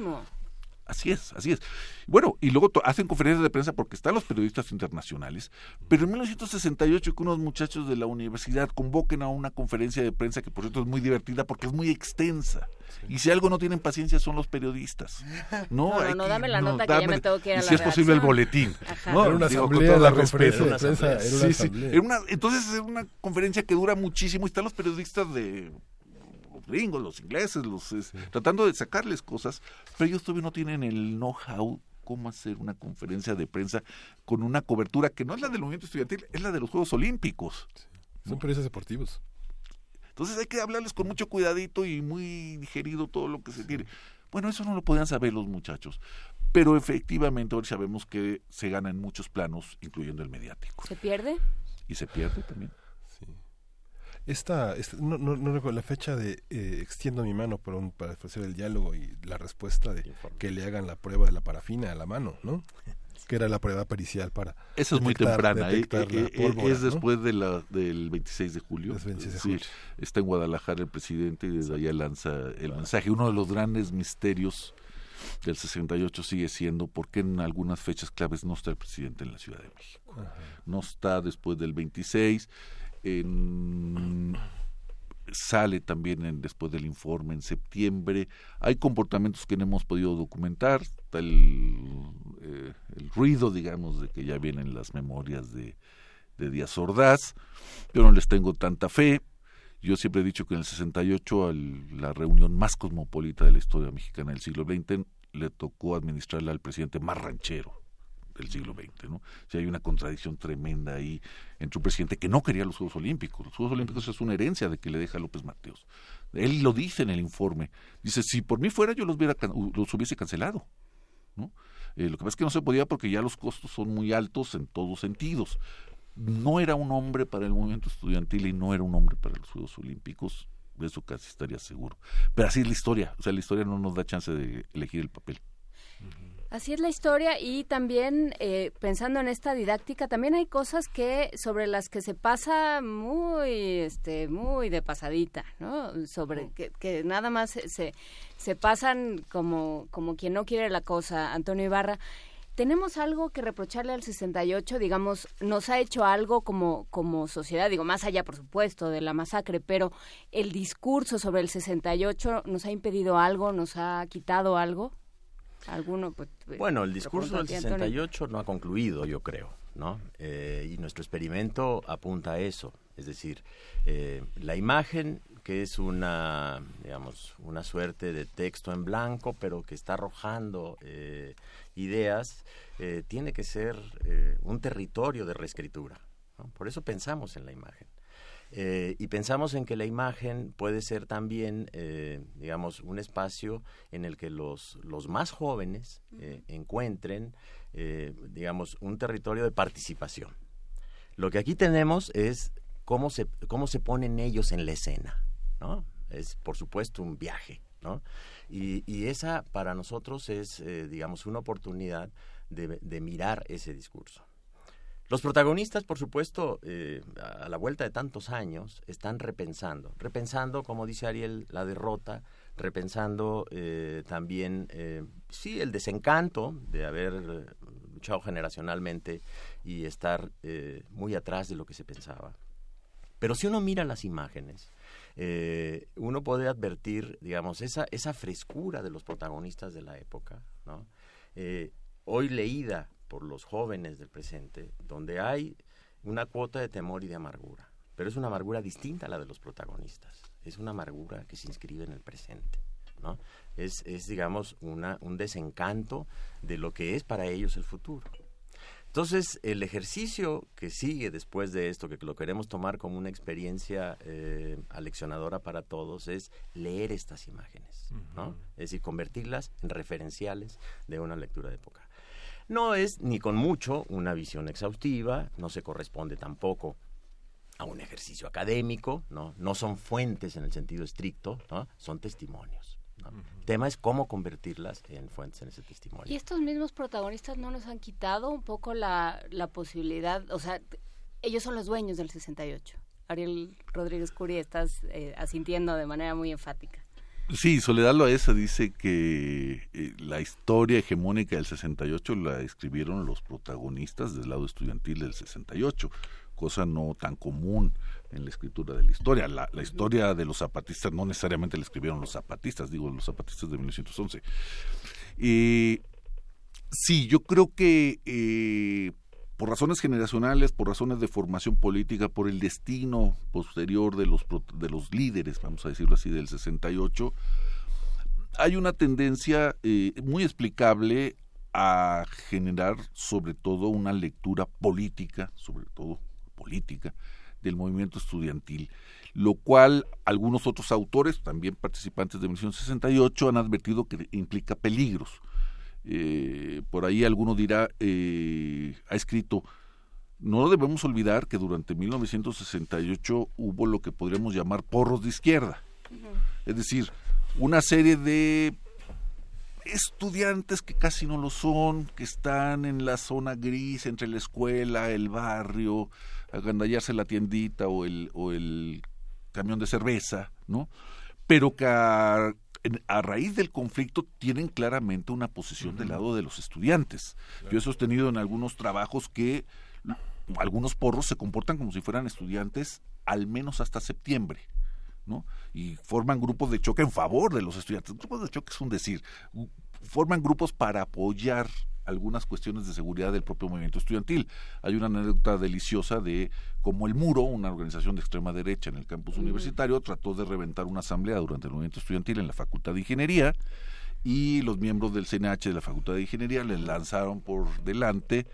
Así es, así es. Bueno, y luego hacen conferencias de prensa porque están los periodistas internacionales, pero en 1968 que unos muchachos de la universidad convoquen a una conferencia de prensa que por cierto es muy divertida porque es muy extensa. Y si algo no tienen paciencia son los periodistas. No, no, no, dame la nota que ya me tengo que ir a y la si es posible el boletín. No, era una asamblea, la conferencia de prensa. Era una sí, sí. entonces es una conferencia que dura muchísimo y están los periodistas de gringos, los ingleses, los tratando de sacarles cosas, pero ellos todavía no tienen el know-how cómo hacer una conferencia de prensa con una cobertura que no es la del movimiento estudiantil, es la de los Juegos Olímpicos. Son periodistas deportivos. Entonces hay que hablarles con mucho cuidadito y muy digerido todo lo que se tiene. Bueno, eso no lo podían saber los muchachos, pero efectivamente hoy sabemos que se gana en muchos planos, incluyendo el mediático. ¿Se pierde? Y se pierde también. Esta, no, no, no, recuerdo la fecha de eh, extiendo mi mano para, un, para ofrecer el diálogo y la respuesta de que le hagan la prueba de la parafina a la mano, ¿no? que era la prueba pericial para Esa es muy temprana, eh, eh, es después de la, del 26 de julio. está en Guadalajara el presidente y desde allá lanza el mensaje. Uno de los grandes misterios del 68 sigue siendo por qué en algunas fechas claves no está el presidente en la Ciudad de México. No está después del 26 en, sale también en, después del informe en septiembre. Hay comportamientos que no hemos podido documentar, el, eh, el ruido, digamos, de que ya vienen las memorias de, Díaz Ordaz. Yo no les tengo tanta fe. Yo siempre he dicho que en el 68, al, la reunión más cosmopolita de la historia mexicana del siglo XX, le tocó administrarla al presidente más ranchero del siglo XX, ¿no? Si hay una contradicción tremenda ahí entre un presidente que no quería los Juegos Olímpicos. Los Juegos Olímpicos es una herencia de que le deja López Mateos. Él lo dice en el informe. Dice, si por mí fuera yo los, hubiera, los hubiese cancelado, ¿no? Eh, lo que pasa es que no se podía porque ya los costos son muy altos en todos sentidos. No era un hombre para el movimiento estudiantil y no era un hombre para los Juegos Olímpicos, de eso casi estaría seguro. Pero así es la historia, o sea, la historia no nos da chance de elegir el papel. Así es la historia y también eh, pensando en esta didáctica, también hay cosas que sobre las que se pasa muy, este, muy de pasadita, ¿no? Sobre que, que nada más se, se pasan como, como quien no quiere la cosa, Antonio Ibarra. ¿Tenemos algo que reprocharle al 68? Digamos, nos ha hecho algo como, como sociedad, digo, más allá, por supuesto, de la masacre, pero el discurso sobre el 68 nos ha impedido algo, nos ha quitado algo. ¿Alguno? Pues, bueno, el discurso del 68 no ha concluido, yo creo, ¿no? Eh, y nuestro experimento apunta a eso. Es decir, eh, la imagen que es una, digamos, una suerte de texto en blanco, pero que está arrojando eh, ideas, eh, tiene que ser eh, un territorio de reescritura. Por eso pensamos en la imagen. Y pensamos en que la imagen puede ser también, digamos, un espacio en el que los, los más jóvenes encuentren, digamos, un territorio de participación. Lo que aquí tenemos es cómo se, cómo se ponen ellos en la escena. ¿no? Es, por supuesto, un viaje, ¿no? Y, y esa para nosotros es, eh, digamos, una oportunidad de, de, mirar ese discurso. Los protagonistas, por supuesto, eh, a la vuelta de tantos años, están repensando, repensando, como dice Ariel, la derrota, repensando eh, también, sí, el desencanto de haber luchado generacionalmente y estar muy atrás de lo que se pensaba. Pero si uno mira las imágenes, eh, uno puede advertir, digamos, esa, esa frescura de los protagonistas de la época, ¿no? Eh, hoy leída por los jóvenes del presente, donde hay una cuota de temor y de amargura, pero es una amargura distinta a la de los protagonistas, es una amargura que se inscribe en el presente. ¿no? Es, es digamos, una, un desencanto de lo que es para ellos el futuro. Entonces, el ejercicio que sigue después de esto, que lo queremos tomar como una experiencia eh, aleccionadora para todos, es leer estas imágenes, ¿no? Es decir, convertirlas en referenciales de una lectura de época. No es ni con mucho una visión exhaustiva, no se corresponde tampoco a un ejercicio académico, ¿no? No son fuentes en el sentido estricto, ¿no? Son testimonios. El tema es cómo convertirlas en fuentes en ese testimonio. Y estos mismos protagonistas no nos han quitado un poco la, la posibilidad, o sea, ellos son los dueños del 68. Ariel Rodríguez Curi, estás eh, asintiendo de manera muy enfática. Sí, Soledad Loaesa dice que eh, la historia hegemónica del 68 la escribieron los protagonistas del lado estudiantil del 68, cosa no tan común en la escritura de la historia. La, historia de los zapatistas no necesariamente la escribieron los zapatistas, digo los zapatistas de 1911. y sí, yo creo que eh, por razones generacionales, por razones de formación política, por el destino posterior de los, de los líderes, vamos a decirlo así, del 68, hay una tendencia eh, muy explicable a generar sobre todo una lectura política, sobre todo política, del movimiento estudiantil, lo cual algunos otros autores, también participantes de 1968, han advertido que implica peligros. Eh, por ahí alguno dirá, eh, ha escrito, no debemos olvidar que durante 1968 hubo lo que podríamos llamar porros de izquierda. Es decir, una serie de estudiantes que casi no lo son, que están en la zona gris entre la escuela, el barrio, agandallarse la tiendita o el, o el camión de cerveza, ¿no? Pero que a, raíz del conflicto tienen claramente una posición del lado de los estudiantes. Yo he sostenido en algunos trabajos que algunos porros se comportan como si fueran estudiantes al menos hasta septiembre. ¿no? Y forman grupos de choque en favor de los estudiantes. Grupos de choque es un decir, forman grupos para apoyar algunas cuestiones de seguridad del propio movimiento estudiantil. Hay una anécdota deliciosa de cómo el Muro, una organización de extrema derecha en el campus universitario, trató de reventar una asamblea durante el movimiento estudiantil en la Facultad de Ingeniería y los miembros del CNH de la Facultad de Ingeniería les lanzaron por delante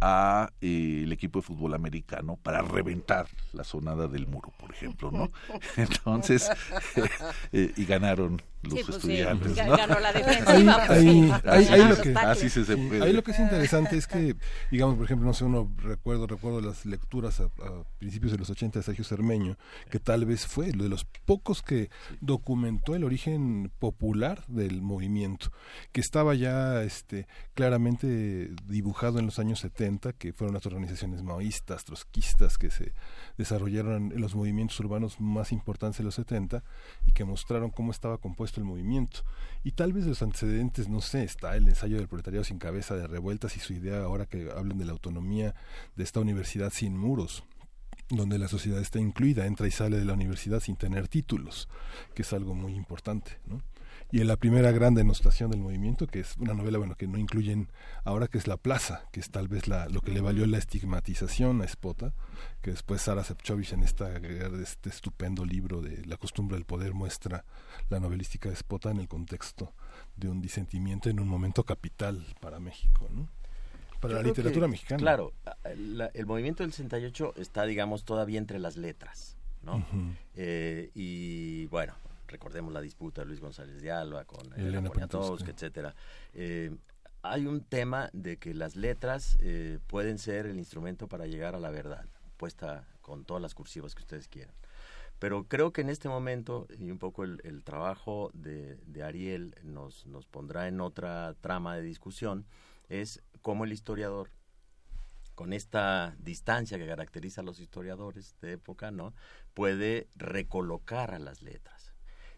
a eh, el equipo de fútbol americano para reventar la sonada del muro, por ejemplo, ¿no? Entonces, eh, y ganaron los Sí, pues sí, estudiantes. ga- ¿no? ganó la defensiva, pues, Ahí- sí. ahí- ahí lo que- Así se, se Sí, puede. Ahí lo que es interesante es que, digamos, por ejemplo, no sé, uno recuerdo, recuerdo las lecturas a, a principios de los 80 de Sergio Cermeño, que tal vez fue de los pocos que documentó el origen popular del movimiento, que estaba ya este, claramente dibujado en los años 70, que fueron las organizaciones maoístas, trotskistas que se desarrollaron los movimientos urbanos más importantes de los 70 y que mostraron cómo estaba compuesto el movimiento. Y tal vez los antecedentes, no sé, está el ensayo del proletariado sin cabeza de revueltas y su idea ahora que hablan de la autonomía de esta universidad sin muros donde la sociedad está incluida, entra y sale de la universidad sin tener títulos, que es algo muy importante, ¿no? Y en la primera gran denostación del movimiento, que es una novela bueno que no incluyen ahora que es La Plaza, que es tal vez la, lo que le valió la estigmatización a Spota, que después Sara Sepchovich en esta, este estupendo libro de La costumbre del poder muestra la novelística de Spota en el contexto de un disentimiento en un momento capital para México, ¿no? Para Yo la literatura que, mexicana. Claro, la- el movimiento del 68 está, digamos, todavía entre las letras, ¿no? Eh, y bueno, recordemos la disputa de Luis González de Alba con Elena Poniatowska, Poniatowska. etcétera. Eh, hay un tema de que las letras eh, pueden ser el instrumento para llegar a la verdad, puesta con todas las cursivas que ustedes quieran. Pero creo que en este momento, y un poco el, el trabajo de, de Ariel nos, nos pondrá en otra trama de discusión, es cómo el historiador, con esta distancia que caracteriza a los historiadores de época, ¿no? puede recolocar a las letras.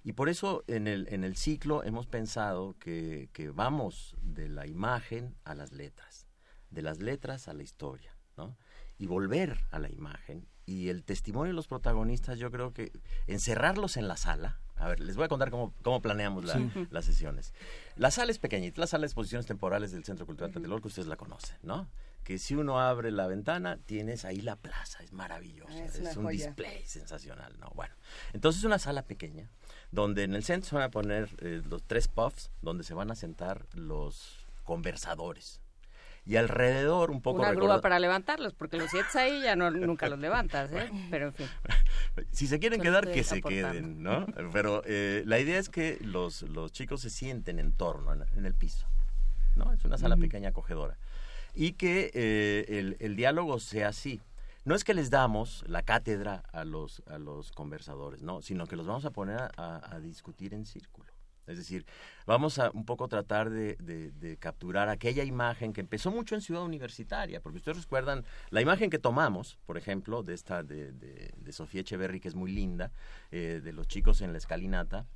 Y por eso en el, en el ciclo hemos pensado que, que vamos de la imagen a las letras, de las letras a la historia, ¿no? Y volver a la imagen. Y el testimonio de los protagonistas, yo creo que encerrarlos en la sala. A ver, les voy a contar cómo, cómo planeamos la- Sí. las sesiones. La sala es pequeñita, la sala de exposiciones temporales del Centro Cultural Tlatelolco, ustedes la conocen, ¿no? Que si uno abre la ventana, tienes ahí la plaza, es maravillosa, Ah, es es, un joya. display sensacional, ¿no? Bueno, entonces una sala pequeña, donde en el centro se van a poner eh, los tres puffs, donde se van a sentar los conversadores. Y alrededor un poco Una grúa recorda- para levantarlos, porque los sientes ahí ya no, nunca los levantas, ¿eh? Pero en fin. si se quieren Solo quedar, que se aportando. queden, ¿no? Pero eh, la idea es que los, los chicos se sienten en torno, en, el piso, ¿no? Es una sala Ujú. pequeña acogedora. Y que eh, el, el diálogo sea así. No es que les damos la cátedra a los, a los conversadores, no, sino que los vamos a poner a, discutir en círculo. Es decir, vamos a un poco tratar de, capturar aquella imagen que empezó mucho en Ciudad Universitaria, porque ustedes recuerdan la imagen que tomamos, por ejemplo, de esta de, Sofía Echeverry, que es muy linda, eh, de los chicos en la escalinata.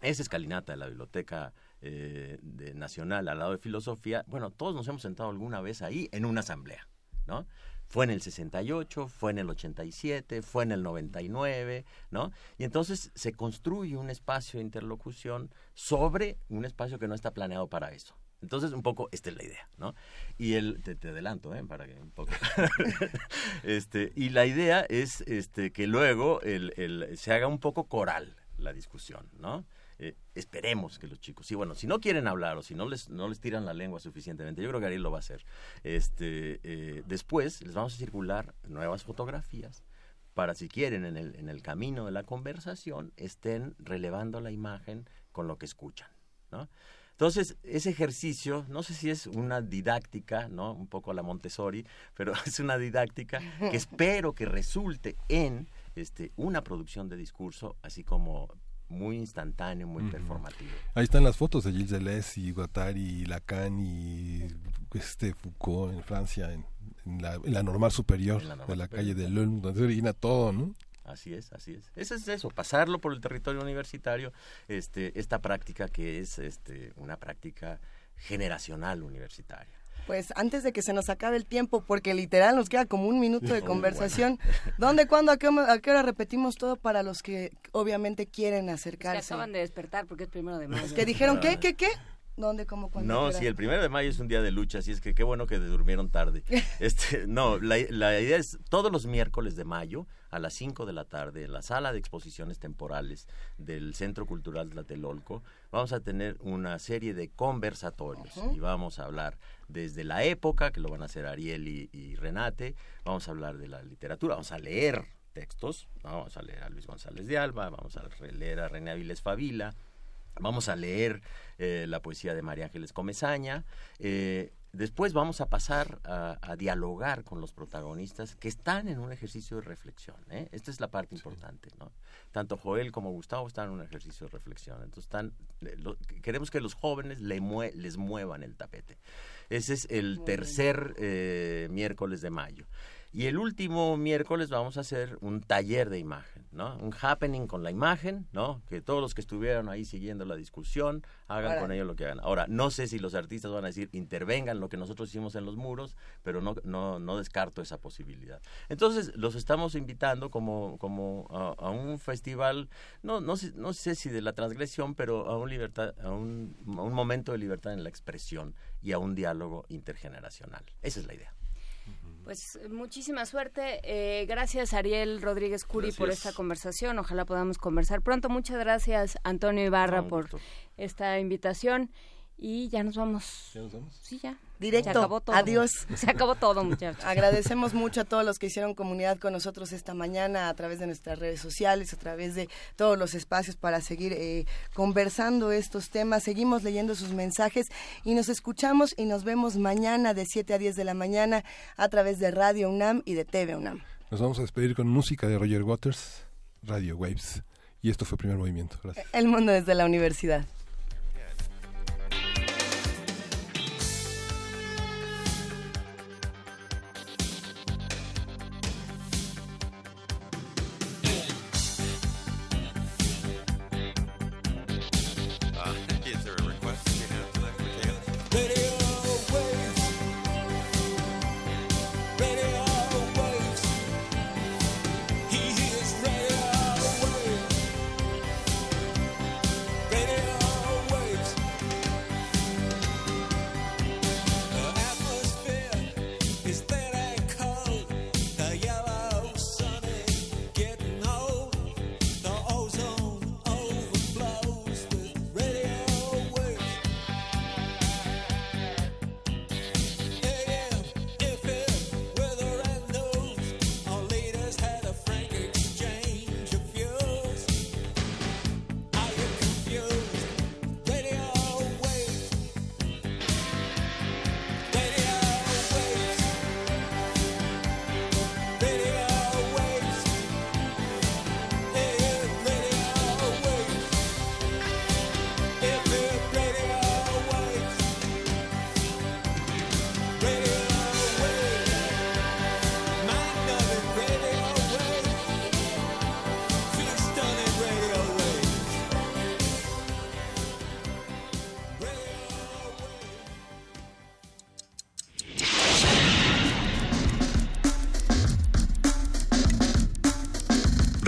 Esa escalinata de la Biblioteca eh, Nacional al lado de Filosofía, bueno, todos nos hemos sentado alguna vez ahí en una asamblea, ¿no? Fue en el 68, fue en el 87, fue en el 99, ¿no? Y entonces se construye un espacio de interlocución sobre un espacio que no está planeado para eso. Entonces, un poco, esta es la idea, ¿no? Y el, te, te adelanto, ¿eh? Para que un poco. este, y la idea es este, que luego el, el- se haga un poco coral la discusión, ¿no? Eh, esperemos que los chicos, sí, bueno, si no quieren hablar o si no les, no les tiran la lengua suficientemente, yo creo que Ariel lo va a hacer. Este, eh, después les vamos a circular nuevas fotografías para si quieren en el, en el camino de la conversación estén relevando la imagen con lo que escuchan, ¿no? Entonces, ese ejercicio, no sé si es una didáctica, ¿no? Un poco la Montessori, pero es una didáctica que espero que resulte en este, una producción de discurso, así como muy instantáneo, muy performativo. Ahí están las fotos de Gilles Deleuze y Guattari y Lacan y este Foucault en Francia, en, en la, en la normal superior En la normal de la superior, calle de. Lulm, donde se origina todo, ¿no? Así es, así es. Eso es eso, pasarlo por el territorio universitario, este, esta práctica que es este, una práctica generacional universitaria. Pues antes de que se nos acabe el tiempo, porque literal nos queda como un minuto de Oh, conversación, ¿dónde, cuándo, a qué, hora- a qué hora repetimos todo para los que obviamente quieren acercarse? acaban de despertar porque es primero de mayo. Que dijeron, ¿qué, qué, qué? ¿Dónde, cómo, cuándo? No, sí, el primero de mayo es un día de lucha, así es que qué bueno que durmieron tarde. Este, no, la, la idea es todos los miércoles de mayo a las 5 de la tarde en la sala de exposiciones temporales del Centro Cultural Tlatelolco vamos a tener una serie de conversatorios y vamos a hablar desde la época, que lo van a hacer Ariel y, y Renate, vamos a hablar de la literatura, vamos a leer textos, ¿no? vamos a leer a Luis González de Alba, vamos a leer a René Avilés Favila, Vamos a leer eh, la poesía de María Ángeles Comezaña. Eh, después vamos a pasar a, a dialogar con los protagonistas que están en un ejercicio de reflexión. ¿eh? Esta es la parte importante. ¿no? Tanto Joel como Gustavo están en un ejercicio de reflexión. Entonces están, eh, lo- queremos que los jóvenes le mue- les muevan el tapete. Ese es el tercer eh, miércoles de mayo. Y el último miércoles vamos a hacer un taller de imagen, ¿no? Un happening con la imagen, ¿no? Que todos los que estuvieron ahí siguiendo la discusión hagan con ello lo que hagan. Ahora, no sé si los artistas van a decir intervengan lo que nosotros hicimos en los muros, pero no, no, no descarto esa posibilidad. Entonces, los estamos invitando como, como a, a un festival, no, no, sé, no sé si de la transgresión, pero a un, libertad, a, un, a un momento de libertad en la expresión y a un diálogo intergeneracional. Esa es la idea. Pues muchísima suerte. Eh, gracias Ariel Rodríguez Curi por esta conversación. Ojalá podamos conversar pronto. Muchas gracias Antonio Ibarra No, por esta invitación. Y ya nos vamos. ¿Ya nos vamos? Sí, ya. Directo. Se acabó todo. Adiós. Se acabó todo, muchachos. Agradecemos mucho a todos los que hicieron comunidad con nosotros esta mañana a través de nuestras redes sociales, a través de todos los espacios para seguir eh, conversando estos temas. Seguimos leyendo sus mensajes y nos escuchamos y nos vemos mañana de 7 a 10 de la mañana a través de Radio UNAM y de TV UNAM. Nos vamos a despedir con música de Roger Waters, Radio Waves. Y esto fue Primer Movimiento. Gracias. El mundo desde la universidad.